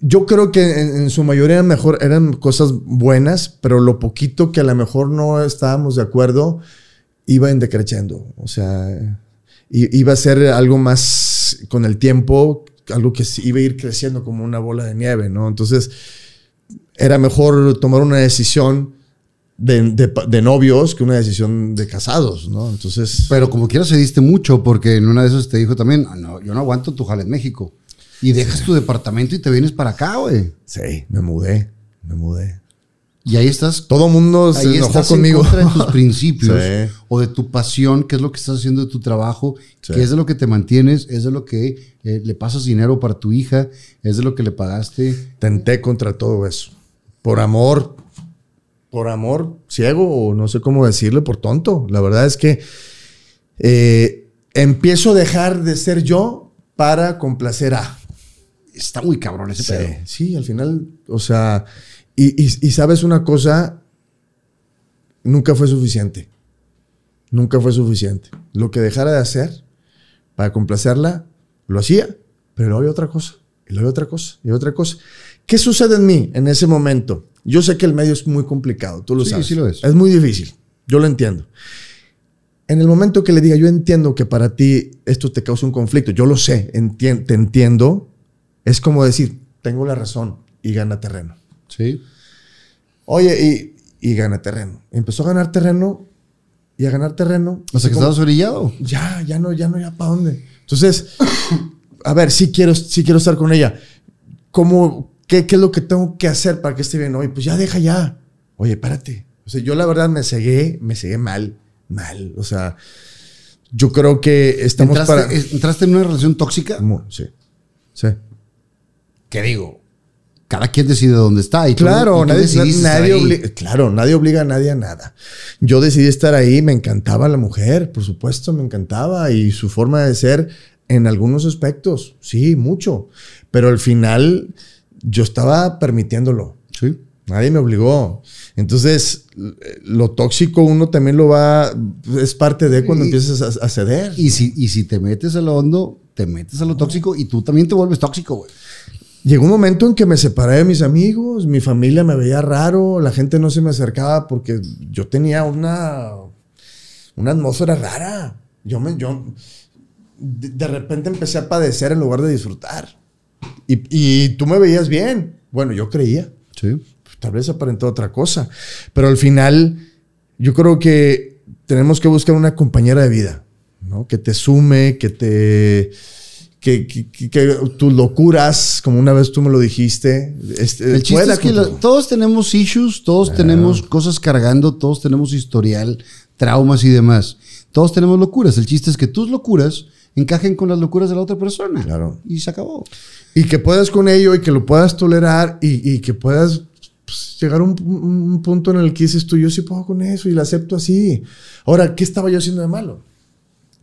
yo creo que en, su mayoría mejor, eran cosas buenas, pero lo poquito que a lo mejor no estábamos de acuerdo iba en decreciendo. O sea, iba a ser algo más con el tiempo, algo que iba a ir creciendo como una bola de nieve, ¿no? Entonces, era mejor tomar una decisión de, de novios que una decisión de casados, ¿no? Entonces, Pero como quiera se diste mucho porque en una de esas te dijo también, "Ah, no, yo no aguanto tu jale en México. Y dejas tu departamento y te vienes para acá, güey. sí, me mudé, me mudé. Y ahí estás Todo mundo se Ahí enojó estás conmigo. en contra de tus principios Sí. o de tu pasión, que es lo que estás haciendo de tu trabajo, Sí. que es de lo que te mantienes, es de lo que eh, le pasas dinero para tu hija, es de lo que le pagaste. Tenté contra todo eso. Por amor, por amor ciego, o no sé cómo decirle, por tonto. La verdad es que eh, empiezo a dejar de ser yo para complacer a. Está muy cabrón ese pedo. Sí, sí, al final, o sea, y, y- y sabes una cosa, nunca fue suficiente. Nunca fue suficiente. Lo que dejara de hacer para complacerla, lo hacía, pero luego había otra cosa, y luego había otra cosa, y otra cosa. ¿Qué sucede en mí en ese momento? Yo sé que el medio es muy complicado, tú lo Sí, sabes. sí lo es. Es muy difícil, yo lo entiendo. En el momento que le diga, yo entiendo que para ti esto te causa un conflicto, yo lo sé, entien- te entiendo, es como decir, tengo la razón y gana terreno. Sí. Oye, y, y gana terreno. Empezó a ganar terreno y a ganar terreno. Hasta que Como- estabas orillado. Ya, ya no, ya no, ya para dónde. Entonces, a ver, sí quiero, sí quiero estar con ella. ¿Cómo, qué, qué es lo que tengo que hacer para que esté bien? Oye, pues ya deja ya. Oye, espérate. O sea, yo la verdad me cegué, me cegué mal, mal. O sea, yo creo que estamos Entraste, para... es- entraste en una relación tóxica. Sí, sí. ¿Qué digo? Cada quien decide dónde está. Y tú- Claro, y tú nadie, nadie obliga, claro, nadie obliga a nadie a nada. Yo decidí estar ahí, me encantaba la mujer, por supuesto, me encantaba y su forma de ser en algunos aspectos, sí, mucho. Pero al final yo estaba permitiéndolo. Sí. Nadie me obligó. Entonces, lo tóxico uno también lo va, es parte de cuando Y- empiezas a, a ceder. Y si, y si te metes a lo hondo, te metes a lo tóxico y tú también te vuelves tóxico, güey. Llegó un momento en que me separé de mis amigos, mi familia me veía raro, la gente no se me acercaba porque yo tenía una, una atmósfera rara. Yo me, yo, de, de repente empecé a padecer en lugar de disfrutar. Y, y tú me veías bien. Bueno, yo creía. Sí. Tal vez aparentó otra cosa. Pero al final, yo creo que tenemos que buscar una compañera de vida, ¿no? Que te sume, que te. Que, que- tus locuras, como una vez tú me lo dijiste, este, El chiste es que todos tenemos issues, todos tenemos cosas cargando, todos tenemos historial, traumas y demás. Todos tenemos locuras. El chiste es que tus locuras encajen con las locuras de la otra persona. Claro. Y se acabó. Y que puedas con ello y que lo puedas tolerar y, y que puedas pues, llegar a un, un- un punto en el que dices tú, yo sí puedo con eso y lo acepto así. Ahora, ¿qué estaba yo haciendo de malo?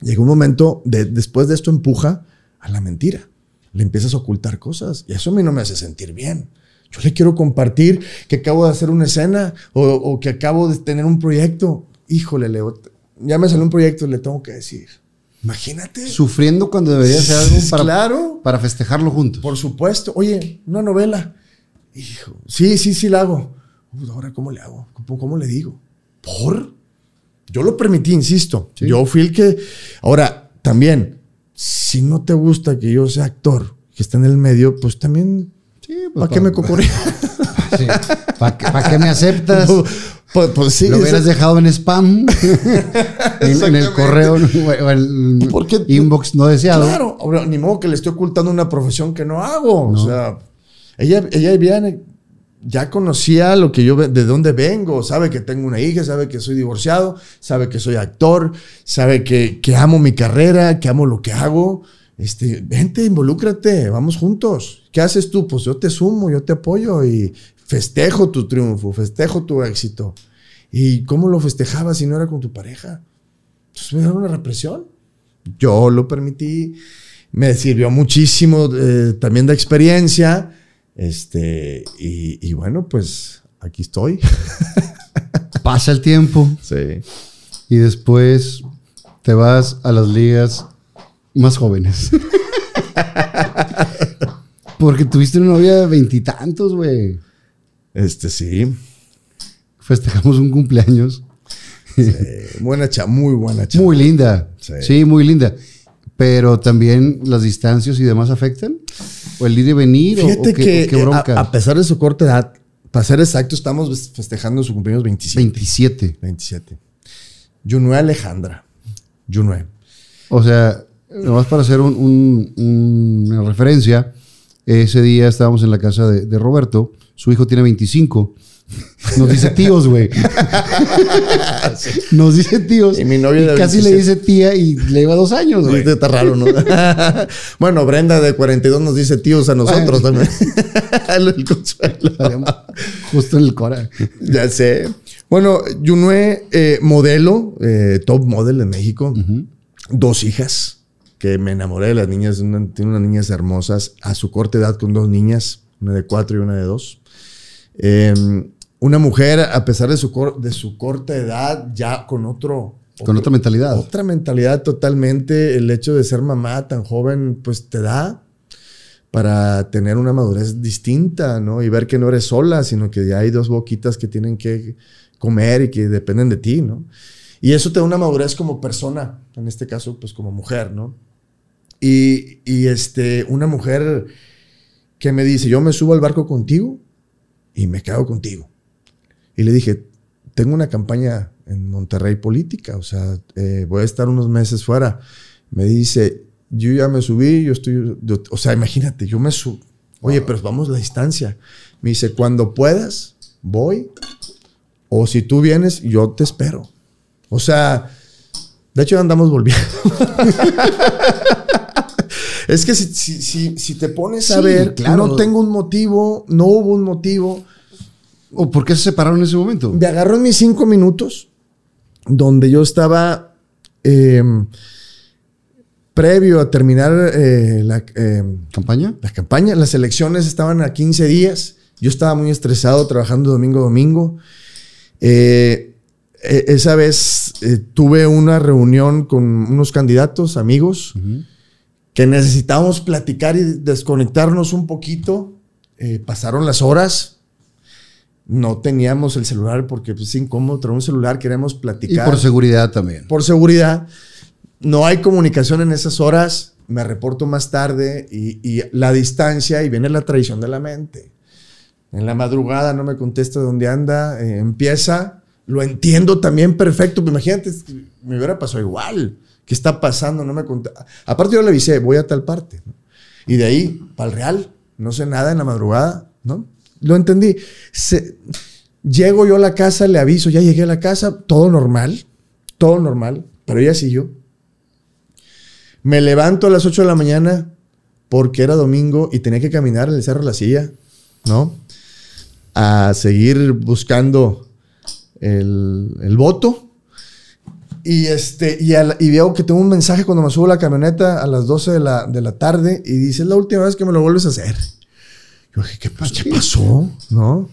Llegó un momento, de, después de esto empuja a la mentira. Le empiezas a ocultar cosas y eso a mí no me hace sentir bien. Yo le quiero compartir que acabo de hacer una escena o, o que acabo de tener un proyecto. Híjole, Leo, ya me salió un proyecto le tengo que decir. Imagínate. Sufriendo cuando debería ser algo para, Claro. para festejarlo juntos. Por supuesto. Oye, una novela. Hijo. Sí, sí, sí la hago. Ahora, ¿cómo le hago? ¿Cómo, cómo le digo? ¿Por? Yo lo permití, insisto. Sí. Yo fui el que. Ahora, también, si no te gusta que yo sea actor, que esté en el medio, pues también. Sí, pues, ¿Para qué me cocoré? ¿Para qué, pa' qué me aceptas? pues, pues sí. Lo hubieras eso- dejado en spam, en, en el correo o el Porque- inbox no deseado. Claro, ahora, ni modo que le estoy ocultando una profesión que no hago. No. O sea, ella, ella viene, ya conocía lo que yo, de dónde vengo, sabe que tengo una hija, sabe que soy divorciado, sabe que soy actor, sabe que, que amo mi carrera, que amo lo que hago. Este, vente, involúcrate, vamos juntos. ¿Qué haces tú? Pues yo te sumo, yo te apoyo y festejo tu triunfo, festejo tu éxito. ¿Y cómo lo festejabas si no era con tu pareja? Entonces era una represión. Yo lo permití, me sirvió muchísimo eh, también de experiencia. Este, y, y bueno, pues aquí estoy. Pasa el tiempo Sí. y después te vas a las ligas más jóvenes. Porque tuviste una novia de veintitantos, güey. Este sí. Festejamos un cumpleaños. Buena chava, muy buena chava. Muy linda. Sí. Sí. muy linda. Pero también las distancias y demás afectan. O el ir y venir. Fíjate o, qué, que o qué bronca. a, a pesar de su corta edad, para ser exacto, estamos festejando su cumpleaños 27. 27. 27. Junue Alejandra. Junue. O sea, nomás para hacer un- un- una referencia, ese día estábamos en la casa de, de Roberto, su hijo tiene 25, Nos dice tíos, güey. Nos dice tíos. Y mi novia casi le 27. dice tía y le lleva dos años, güey. Está raro, ¿no? bueno, Brenda de 42 nos dice tíos a nosotros también. El consuelo. Justo en el cora. Ya sé. Bueno, Yunue, eh, modelo, eh, top model en México. Dos hijas, que me enamoré de las niñas. una- tiene unas niñas hermosas. A su corta edad con dos niñas, una de cuatro y una de dos. Eh, una mujer, a pesar de su, cor- de su corta edad, ya con otro... Con otra mentalidad. Otra mentalidad totalmente. El hecho de ser mamá tan joven, pues te da para tener una madurez distinta, ¿no? Y ver que no eres sola, sino que ya hay dos boquitas que tienen que comer y que dependen de ti, ¿no? Y eso te da una madurez como persona, en este caso, pues como mujer, ¿no? Y, y, este, una mujer que me dice, yo me subo al barco contigo y me quedo contigo. Y le dije, tengo una campaña en Monterrey política, o sea, eh, voy a estar unos meses fuera. Me dice, yo ya me subí, yo estoy, yo- o sea, imagínate, yo me subo. Oye, pero vamos la distancia. Me dice, cuando puedas, voy. O si tú vienes, yo te espero. O sea, de hecho andamos volviendo. es que si, si- si- si te pones a Sí, ver, claro. no tengo un motivo, no hubo un motivo. ¿O por qué se separaron en ese momento? Me agarró en mis cinco minutos, donde yo estaba eh, previo a terminar eh, la, eh, ¿Campaña? la campaña. Las elecciones estaban a 15 días. Yo estaba muy estresado trabajando domingo a domingo. Eh, e- esa vez eh, tuve una reunión con unos candidatos, amigos, que necesitábamos platicar y desconectarnos un poquito. Eh, pasaron las horas. No teníamos el celular porque pues, es incómodo traer un celular, queremos Y platicar por seguridad también. por seguridad. No hay comunicación en esas horas. Me reporto más tarde y, y la distancia y viene la traición de la mente. En la madrugada no me contesta dónde anda, eh, empieza. Lo entiendo también perfecto. pero Imagínate, me hubiera pasado igual. ¿Qué está pasando? No me contesta. Aparte, yo le avisé, voy a tal parte. Y de ahí, para el real, no sé nada en la madrugada, ¿no? Lo entendí. Se- llego yo a la casa, le aviso, ya llegué a la casa, todo normal, todo normal, pero ella siguió. Me levanto a las 8 de la mañana porque era domingo y tenía que caminar en el Cerro de la Silla, ¿no? A seguir buscando el, el voto. Y, este, y, al- y veo que tengo un mensaje cuando me subo a la camioneta a las 12 de la, de la tarde y dice, es la última vez que me lo vuelves a hacer. Yo dije, ¿qué, pas- qué pasó? ¿No?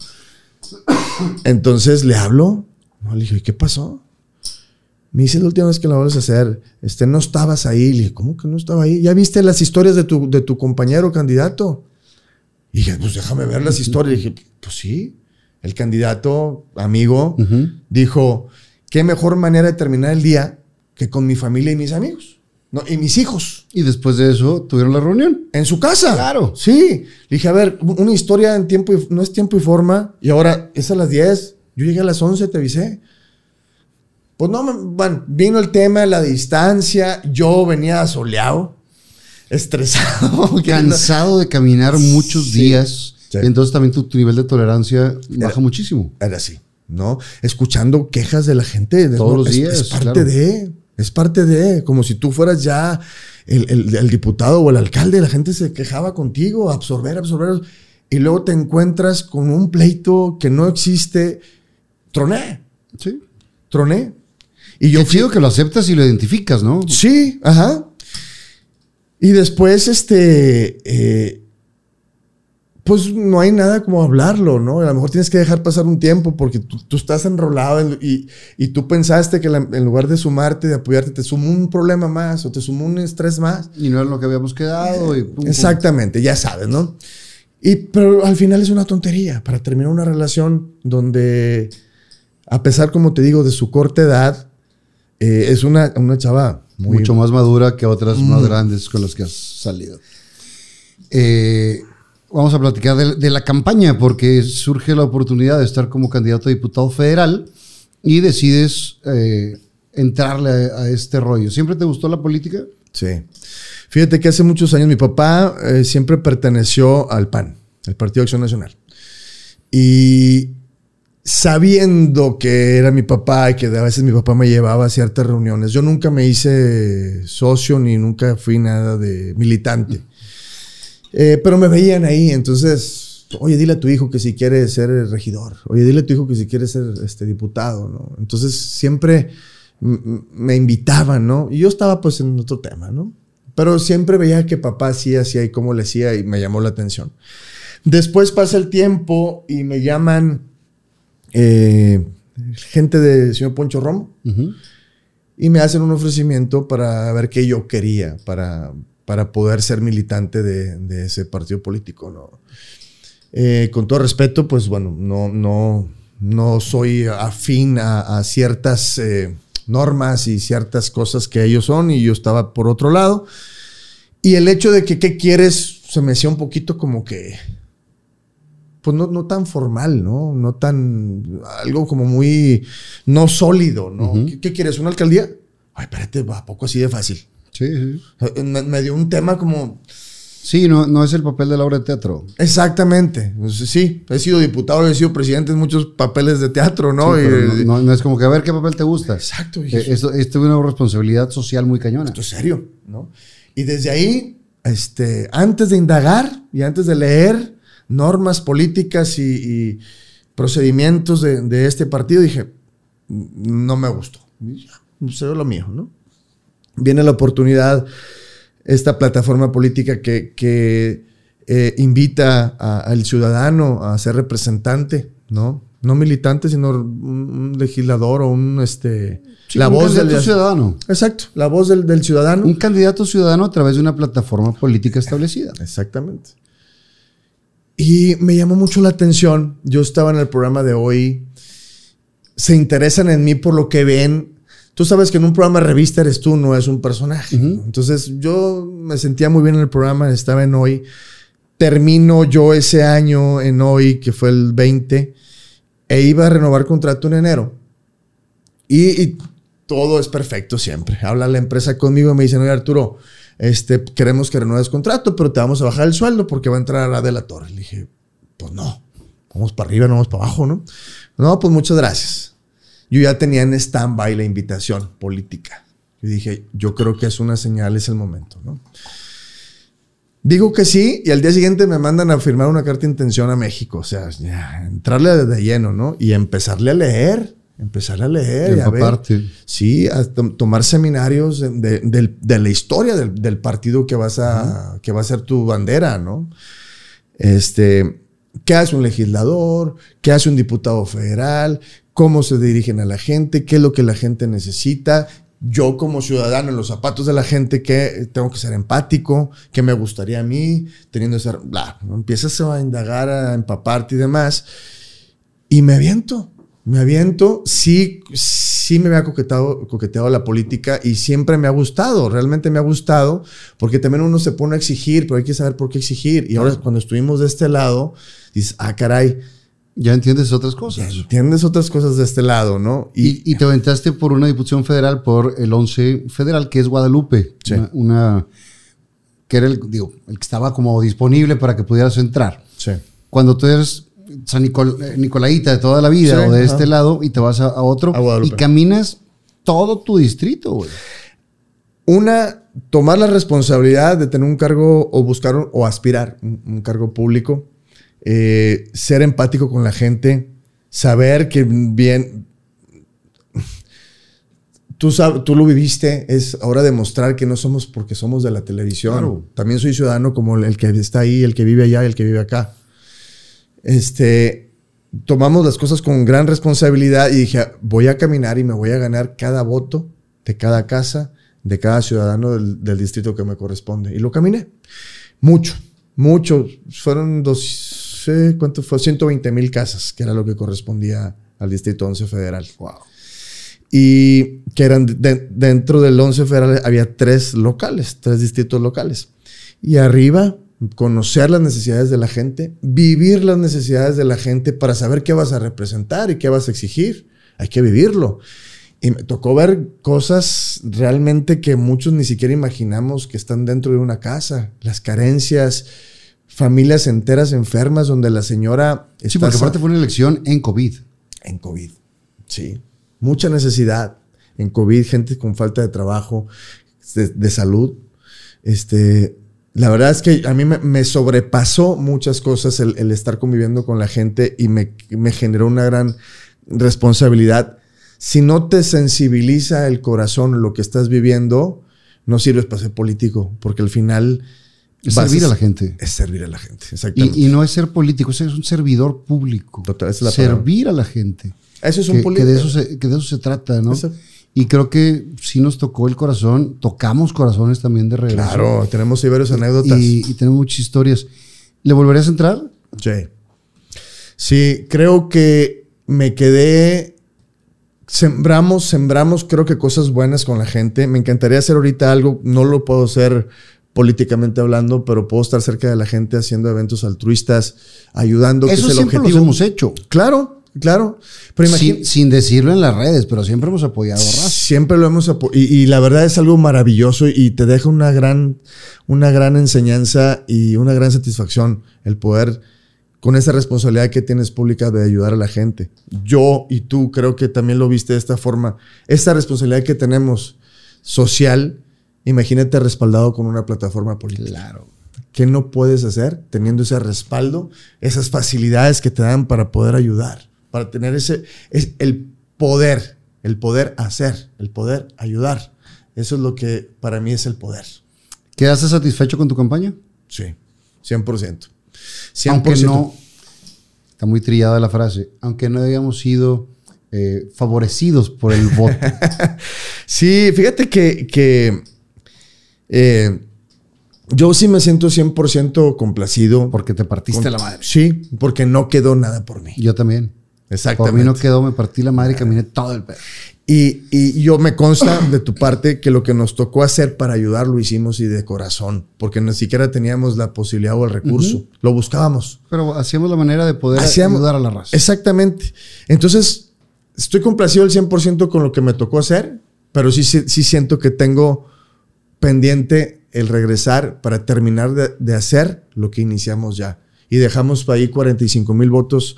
Entonces le hablo. No, le dije, ¿y qué pasó? Me dice la última vez que la vuelves a hacer, este, no estabas ahí. Le dije, ¿cómo que no estaba ahí? ¿Ya viste las historias de tu, de tu compañero candidato? Y dije, pues déjame ver las historias. Y dije, pues sí. El candidato, amigo, dijo, qué mejor manera de terminar el día que con mi familia y mis amigos. No, y mis hijos. Y después de eso tuvieron la reunión. En su casa. Claro. Sí. Le dije, a ver, una historia en tiempo y, no es tiempo y forma. Y ahora es a las 10. Yo llegué a las 11, te avisé. Pues no, bueno, vino el tema de la distancia. Yo venía soleado, estresado. Cansado de caminar muchos Sí. días. Sí. Y entonces también tu, tu nivel de tolerancia baja muchísimo. Era así, ¿no? Escuchando quejas de la gente. de- Todos los es- días, Es, parte claro. de, es parte de, como si tú fueras ya el, el- el diputado o el alcalde, la gente se quejaba contigo, absorber, absorber, y luego te encuentras con un pleito que no existe. Troné, Sí. troné. Y yo Qué chido que lo aceptas y lo identificas, ¿no? Sí, ajá. Y después, este, eh, pues no hay nada como hablarlo, ¿no? A lo mejor tienes que dejar pasar un tiempo porque tú, tú estás enrolado en- y, y tú pensaste que la- en lugar de sumarte, de apoyarte, te sumó un problema más o te sumó un estrés más. Y no era lo que habíamos quedado. Y pum, pum. Exactamente, ya sabes, ¿no? Y, pero al final es una tontería para terminar una relación donde, a pesar, como te digo, de su corta edad, eh, es una, una chava muy, Mucho más madura que otras Mm. más grandes con las que has salido. Eh, vamos a platicar de, la campaña porque surge la oportunidad de estar como candidato a diputado federal y decides eh, entrarle a, este rollo. ¿Siempre te gustó la política? Sí. Fíjate que hace muchos años mi papá eh, siempre perteneció al PAN, el Partido Acción Nacional. Y sabiendo que era mi papá y que a veces mi papá me llevaba a ciertas reuniones. Yo nunca me hice socio ni nunca fui nada de militante. Eh, pero me veían ahí, entonces, oye, dile a tu hijo que si quiere ser regidor, oye, dile a tu hijo que si quiere ser este, diputado, ¿no? Entonces siempre me invitaban, ¿no? Y yo estaba pues en otro tema, ¿no? Pero siempre veía que papá hacía, hacía y cómo le hacía y me llamó la atención. Después pasa el tiempo y me llaman eh, gente del señor Poncho Romo y me hacen un ofrecimiento para ver qué yo quería, para, para poder ser militante de, ese partido político. ¿no? Eh, con todo respeto, pues bueno, no, no, no soy afín a, ciertas eh, normas y ciertas cosas que ellos son y yo estaba por otro lado. Y el hecho de que qué quieres se me hacía un poquito como que pues no, no, tan formal, ¿no? No tan, algo como muy, no sólido, ¿no? ¿Qué, quieres? ¿Una alcaldía? Ay, espérate, ¿a poco así de fácil? Sí, sí. Me, dio un tema como... Sí, no, no es el papel de la obra de teatro. Exactamente. Sí, he sido diputado, he sido presidente en muchos papeles de teatro, ¿no? no, es como que a ver qué papel te gusta. Exacto. Eh, esto, es una responsabilidad social muy cañona. Esto es serio, ¿no? Y desde ahí, este, antes de indagar y antes de leer, normas políticas y, procedimientos de, este partido, dije, no me gustó. Sé lo mío, ¿no? Viene la oportunidad, esta plataforma política que, eh, invita al ciudadano a ser representante, ¿no? No militante, sino un, legislador o un este la voz del ciudadano. Exacto, la voz del, del, ciudadano. Un candidato ciudadano a través de una plataforma política establecida. Exactamente. Y me llamó mucho la atención. Yo estaba en el programa de hoy. Se interesan en mí por lo que ven. Tú sabes que en un programa de revista eres tú, no es un personaje. Entonces yo me sentía muy bien en el programa, estaba en hoy. Termino yo ese año en hoy, que fue el 20, e iba a renovar contrato en enero. Y, y todo es perfecto siempre. Habla la empresa conmigo y me dicen, oye Arturo, este, queremos que renueves contrato, pero te vamos a bajar el sueldo porque va a entrar a de la Torre. Le dije, pues no, vamos para arriba, no vamos para abajo, ¿no? No, pues muchas gracias. Yo ya tenía en stand-by la invitación política. Y dije, yo creo que es una señal, es el momento, ¿no? Digo que sí, y al día siguiente me mandan a firmar una carta de intención a México. O sea, ya, entrarle de lleno, ¿no? Y empezarle a leer empezar a leer y a ver. Sí, a tomar seminarios de, la historia del, partido que vas a, que va a ser tu bandera, ¿no? Este, ¿qué hace un legislador? ¿Qué hace un diputado federal? ¿Cómo se dirigen a la gente? ¿Qué es lo que la gente necesita? Yo como ciudadano en los zapatos de la gente que tengo que ser empático, que me gustaría a mí, teniendo esa... Bla, empiezas a indagar, a empaparte y demás. Y me aviento me aviento, sí, sí me había coqueteado, coqueteado la política y siempre me ha gustado, realmente me ha gustado, porque también uno se pone a exigir, pero hay que saber por qué exigir. Y ahora cuando estuvimos de este lado, dices, ah, caray. Ya entiendes otras cosas. Ya entiendes otras cosas de este lado, ¿no? Y, te aventaste por una diputación federal, por el 11 federal, que es Guadalupe. Sí. Una, que era el, digo, el que estaba como disponible para que pudieras entrar. Sí. Cuando tú eres San eh, Nicolaita de toda la vida o de este lado y te vas a, otro y caminas todo tu distrito, güey. Una, tomar la responsabilidad de tener un cargo o buscar o aspirar un, cargo público, eh, ser empático con la gente, saber que bien, tú, tú lo viviste, es ahora demostrar que no somos porque somos de la televisión. También soy ciudadano como el que está ahí, el que vive allá, el que vive acá este, tomamos las cosas con gran responsabilidad y dije, voy a caminar y me voy a ganar cada voto de cada casa, de cada ciudadano del, distrito que me corresponde. Y lo caminé. Mucho, mucho. Fueron dos, ¿cuánto fue? 120 mil casas, que era lo que correspondía al distrito 11 federal. Wow. Y que eran dentro del 11 federal había tres locales, tres distritos locales. Y arriba conocer las necesidades de la gente, vivir las necesidades de la gente para saber qué vas a representar y qué vas a exigir. Hay que vivirlo. Y me tocó ver cosas realmente que muchos ni siquiera imaginamos que están dentro de una casa. Las carencias, familias enteras enfermas donde la señora... Sí, porque aparte fue una elección en COVID. En COVID, sí. Mucha necesidad. En COVID, gente con falta de trabajo, de, de salud. Este, la verdad es que a mí me, me sobrepasó muchas cosas el, el, estar conviviendo con la gente y me, me generó una gran responsabilidad. Si no te sensibiliza el corazón lo que estás viviendo, no sirves para ser político, porque al final... Es servir a la gente. Es servir a la gente, exactamente. Y, y no es ser político, es un servidor público. Total, es la servir a la gente. Eso es un que, político. Que de, eso se, que de eso se trata, ¿no? Y creo que sí nos tocó el corazón, tocamos corazones también de regreso. Claro, tenemos varias anécdotas. Y, y tenemos muchas historias. ¿Le volverías a entrar? Sí. Sí, creo que me quedé. Sembramos, sembramos, creo que cosas buenas con la gente. Me encantaría hacer ahorita algo, no lo puedo hacer políticamente hablando, pero puedo estar cerca de la gente haciendo eventos altruistas, ayudando. Eso que es el siempre objetivo. los hemos hecho. Claro, claro. Pero Sin, sin decirlo en las redes, pero siempre hemos apoyado a raza. Siempre lo hemos apo- y, y la verdad es algo maravilloso y te deja una gran, una gran enseñanza y una gran satisfacción el poder con esa responsabilidad que tienes pública de ayudar a la gente. Yo y tú creo que también lo viste de esta forma. Esta responsabilidad que tenemos social, imagínate respaldado con una plataforma política. Claro. ¿Qué no puedes hacer teniendo ese respaldo, esas facilidades que te dan para poder ayudar, para tener ese, es el poder, el poder hacer, el poder ayudar? Eso es lo que para mí es el poder. ¿Quedaste satisfecho con tu campaña? Sí, 100%. 100%. Aunque no, está muy trillada la frase, aunque no hayamos sido eh, favorecidos por el voto. Sí, fíjate que, que eh, yo sí me siento 100% complacido. Porque te partiste con- la madre. Sí, porque no quedó nada por mí. Yo también. Por Exactamente. mí no quedó, me partí la madre y caminé todo el perro. Y, y yo me consta de tu parte que lo que nos tocó hacer para ayudar lo hicimos y de corazón, porque ni siquiera teníamos la posibilidad o el recurso. Lo buscábamos. Pero hacíamos la manera de poder Hacíamos- ayudar a la raza. Exactamente. Entonces, estoy complacido al 100% con lo que me tocó hacer, pero sí, sí, sí siento que tengo pendiente el regresar para terminar de, hacer lo que iniciamos ya. Y dejamos ahí 45 mil votos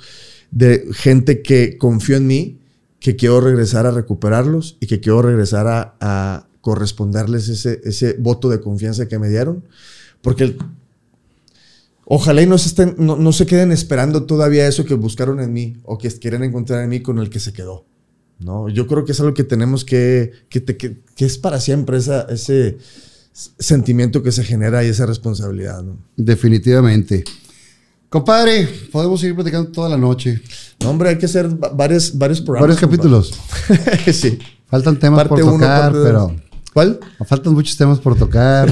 de gente que confió en mí, que quiero regresar a recuperarlos y que quiero regresar a, corresponderles ese, ese voto de confianza que me dieron. Porque Ojalá y no se, estén, no, no se queden esperando todavía eso que buscaron en mí o que quieren encontrar en mí con el que se quedó. ¿No? Yo creo que es algo que tenemos que, que, te- que- que es para siempre esa, ese sentimiento que se genera y esa responsabilidad. ¿no? Definitivamente. Compadre, podemos seguir platicando toda la noche. No, hombre, hay que hacer va- varios, varios programas. Varios capítulos. sí. Faltan temas por uno, tocar, parte dos. pero ¿Cuál? faltan muchos temas por tocar.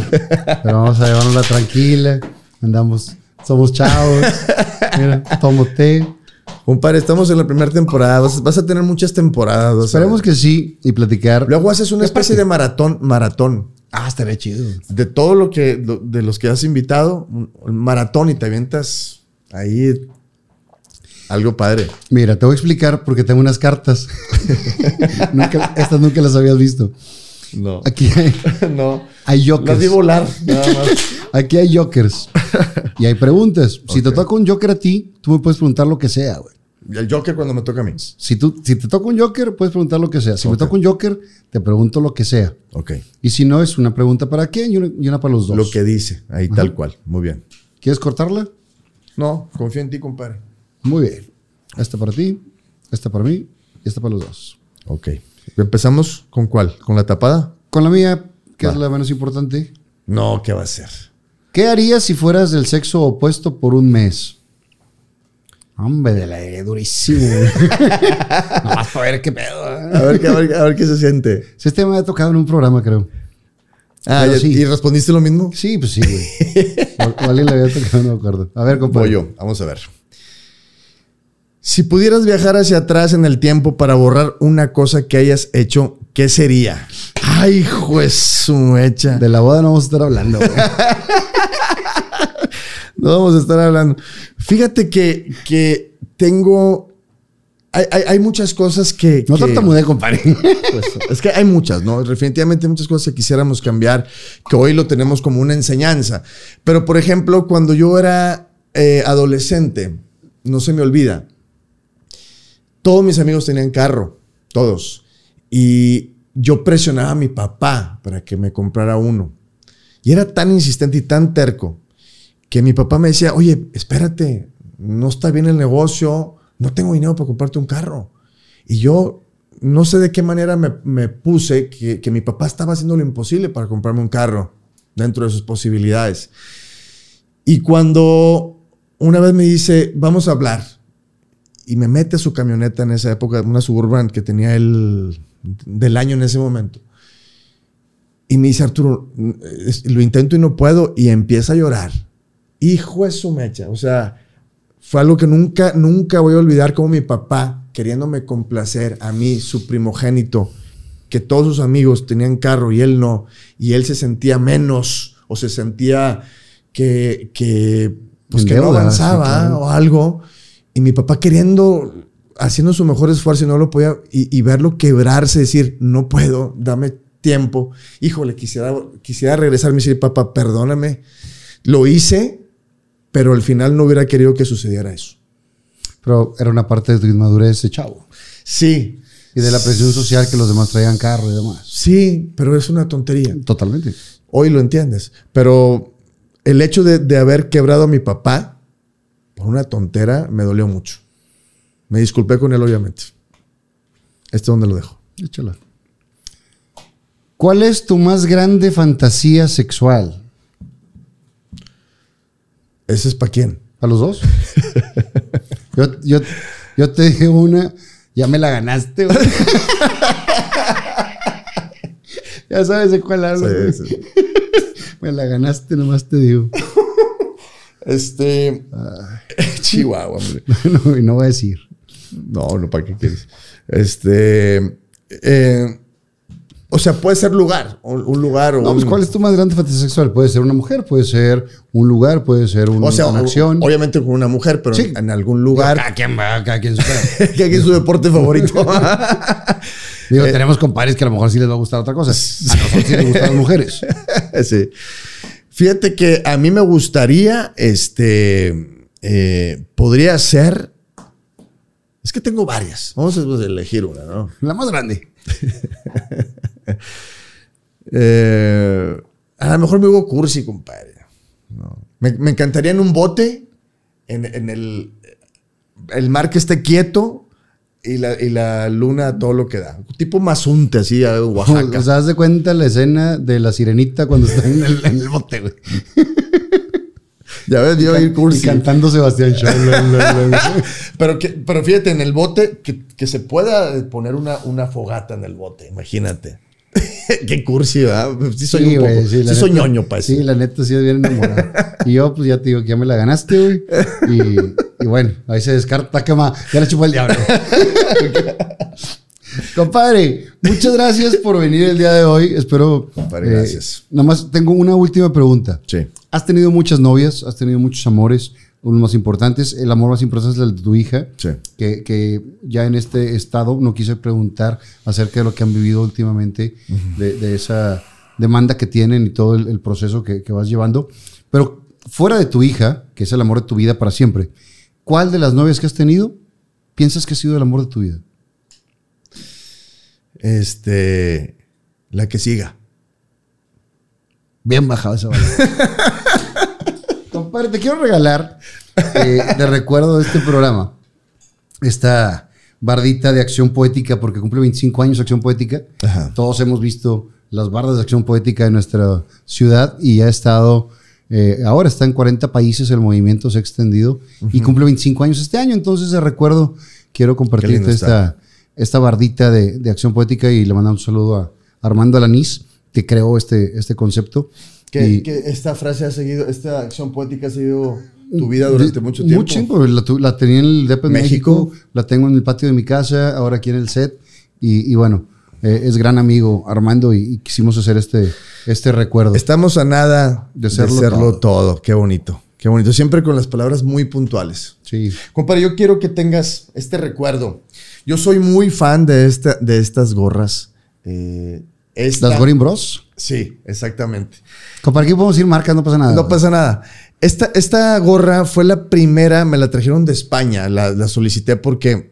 pero vamos a llevárnosla tranquila. Andamos, somos chavos. Mira, tomo té. Compadre, estamos en la primera temporada. Vas, vas a tener muchas temporadas. vas a Esperemos ver. que sí y platicar. Luego haces una ¿Qué especie de maratón, maratón. Ah, estaría chido. de todo lo que de los que has invitado, un, maratón y te avientas ahí algo padre. Mira, te voy a explicar porque tengo unas cartas. Nunca- estas nunca las habías visto. No. Aquí hay, no. hay Las vi volar. Nada más. Aquí hay jokers. Y hay preguntas. Si te toca un joker a ti, tú me puedes preguntar lo que sea, güey. Y el Joker cuando me toca a mí. Si, tú, si te toca un joker, puedes preguntar lo que sea. Si me toca un joker, te pregunto lo que sea. Ok. Y si no, es una pregunta para quién y una, y una para los dos. Lo que dice, ahí tal cual. Muy bien. ¿Quieres cortarla? No, confío en ti, compadre. Muy bien. Esta para ti, esta para mí y esta para los dos. Ok. ¿Empezamos con cuál? ¿Con la tapada? Con la mía, que Va. es la menos importante. No, ¿qué va a ser? ¿Qué harías si fueras del sexo opuesto por un mes? Hombre, de la durísimo. Nomás para ver qué pedo. ¿eh? A ver, qué- a ver, a ver qué se siente. Si Este me ha tocado en un programa, creo. Ah, ¿y- sí. ¿y respondiste lo mismo? Sí, pues sí, güey. O, o alguien le había tocado, no me acuerdo. A ver, compadre. Voy yo, vamos a ver. Si pudieras viajar hacia atrás en el tiempo para borrar una cosa que hayas hecho, ¿qué sería? Ay, juez su mecha. De la boda no vamos a estar hablando, güey. No vamos a estar hablando. Fíjate que, que tengo. Hay, hay- hay muchas cosas que. No que- tartamudee, compadre. pues, es que hay muchas, ¿no? Definitivamente hay muchas cosas que quisiéramos cambiar, que hoy lo tenemos como una enseñanza. Pero, por ejemplo, cuando yo era eh, adolescente, no se me olvida, todos mis amigos tenían carro, todos. Y yo presionaba a mi papá para que me comprara uno. Y era tan insistente y tan terco que mi papá me decía, oye, espérate, no está bien el negocio, no tengo dinero para comprarte un carro. Y yo no sé de qué manera me, puse que, mi papá estaba haciendo lo imposible para comprarme un carro dentro de sus posibilidades. Y cuando una vez me dice, vamos a hablar, y me mete su camioneta en esa época, una suburban que tenía el del año en ese momento. Y me dice, Arturo, lo intento y no puedo, y empieza a llorar. Hijo de su mecha. O sea, fue algo que nunca, nunca voy a olvidar como mi papá, queriéndome complacer a mí, su primogénito, que todos sus amigos tenían carro y él no, y él se sentía menos o se sentía que, que, pues que no avanzaba sí, claro. o algo, y mi papá queriendo, haciendo su mejor esfuerzo y no lo podía, y, y verlo quebrarse, decir, no puedo, dame tiempo. Híjole, quisiera, quisiera regresarme y decir, papá, perdóname. Lo hice, pero al final no hubiera querido que sucediera eso. Pero era una parte de tu inmadurez de chavo. Sí, Y de la presión social que los demás traían carro y demás. sí, pero es una tontería. Totalmente. Hoy lo entiendes. Pero el hecho de, de haber quebrado a mi papá por una tontera me dolió mucho. Me disculpé con él, obviamente. Este es donde lo dejo. Échala. ¿Cuál es tu más grande fantasía sexual? ¿Ese es para quién? ¿A los dos? yo, yo, yo te dije una, ya me la ganaste. ya sabes de cuál hablo. güey. Sí, sí. Me la ganaste, nomás te digo. Este. Chihuahua, hombre. no, no voy a decir. No, no, ¿para qué quieres? Este. eh, o sea, puede ser lugar. Un, lugar o No, pues, ¿cuál es tu más grande fantasía sexual? Puede ser una mujer, puede ser un lugar, puede ser un- O sea, una acción. obviamente con una mujer, pero Sí. en, algún lugar. Cada quien va, cada quien su aquí es su deporte favorito. Digo, tenemos compadres que a lo mejor sí les va a gustar otra cosa. A nosotros sí les gustan las mujeres. sí. Fíjate que a mí me gustaría, este, eh, podría ser, es que tengo varias. Vamos a elegir una, ¿no? La más grande. Eh, a lo mejor me hago cursi, compadre. No. Me, me encantaría en un bote, en, en el, el mar que esté quieto y la, y la luna todo lo que da. Tipo Mazunte, así, a Oaxaca. O sea, haz de cuenta la escena de la sirenita cuando está en el, en el bote, güey. ya ves, yo ir Y cursi. cantando Sebastián Shaw. Pero, que, pero fíjate, en el bote, que, que se pueda poner una, una fogata en el bote, imagínate. Qué cursi, ¿verdad? Sí soy un güey, poco. Sí, la soy neta- ñoño, pues. Sí, la neta sí es bien enamorado. y yo, pues ya te digo que ya me la ganaste, güey. Y, y bueno, ahí se descarta quema. Ya le chupó el diablo. Compadre, muchas gracias por venir el día de hoy. Espero. eh, Compadre, gracias. Nada más tengo una última pregunta. Sí. Has tenido muchas novias, has tenido muchos amores, unos más importantes. El amor más importante es el de tu hija, Sí. que, que ya en este estado no quise preguntar acerca de lo que han vivido últimamente, de, de esa demanda que tienen y todo el, el proceso que, que vas llevando. Pero fuera de tu hija, que es el amor de tu vida para siempre, ¿cuál de las novias que has tenido piensas que ha sido el amor de tu vida? Este. La que siga. Bien bajado esa. Compadre, te quiero regalar eh, de recuerdo de este programa esta bardita de acción poética porque cumple 25 años Acción Poética. Ajá. Todos hemos visto las bardas de acción poética en nuestra ciudad y ha estado, eh, ahora está en 40 países, el movimiento se ha extendido y cumple 25 años este año. Entonces, de recuerdo, quiero compartirte esta, esta bardita de, de acción poética y le mandamos un saludo a Armando Alanís, que creó este, este concepto. Que, Y- que esta frase ha seguido, esta acción poética ha seguido tu vida durante de- mucho tiempo. Mucho tiempo. La, tu- la tenía en el DEP en México. México. la tengo en el patio de mi casa, ahora aquí en el set. Y, y bueno, eh, es gran amigo Armando y, y quisimos hacer este, este recuerdo. Estamos a nada de serlo todo. Qué bonito. Qué bonito. Siempre con las palabras muy puntuales. Sí. Compadre, yo quiero que tengas este recuerdo. Yo soy muy fan de, esta, de estas gorras. Eh, esta- ¿Las Gorin Bros? Sí, exactamente. Compadre, aquí podemos decir marcas, no pasa nada. No pasa nada. Esta, esta gorra fue la primera, me la trajeron de España, la, la solicité porque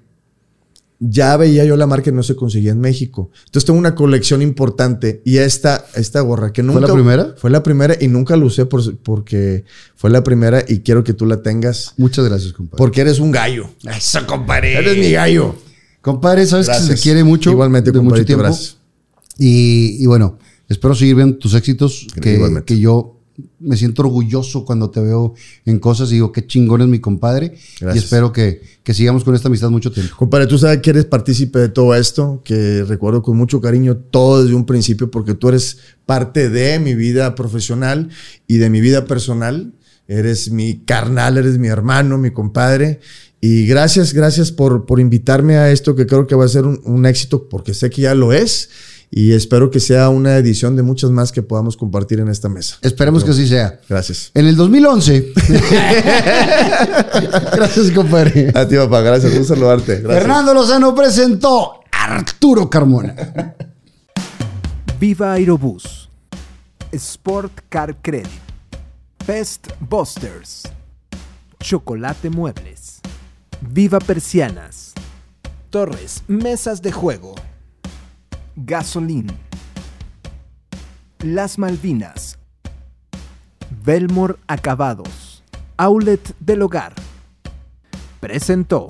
ya veía yo la marca y no se conseguía en México. Entonces tengo una colección importante y esta, esta gorra que nunca... la primera? Fue la primera y nunca la usé por- porque fue la primera y quiero que tú la tengas Muchas gracias, compadre. porque eres un gallo. Eso, compadre. Eres mi gallo. Compadre, sabes que se quiere mucho. Igualmente, de mucho compadrito, tiempo. gracias. Y, y bueno, espero seguir viendo tus éxitos. Que, que yo me siento orgulloso cuando te veo en cosas y digo, qué chingón es mi compadre. Gracias. Y espero que, que sigamos con esta amistad mucho tiempo. Compadre, tú sabes que eres partícipe de todo esto, que recuerdo con mucho cariño todo desde un principio, porque tú eres parte de mi vida profesional y de mi vida personal. Eres mi carnal, eres mi hermano, mi compadre. Y gracias, gracias por, por invitarme a esto, que creo que va a ser un, un éxito, porque sé que ya lo es. Y espero que sea una edición de muchas más que podamos compartir en esta mesa. Esperemos que así sea. Gracias. En el 2011. gracias, compadre. A ti, papá, gracias. Un saludarte. Gracias. Fernando Lozano presentó a Arturo Carmona. Viva Aerobús. Sport Car Credit. Pest Busters. Chocolate Muebles. Viva Persianas. Torres Mesas de Juego. Gasolín. Las Malvinas. Belmore Acabados. Outlet del Hogar. Presentó.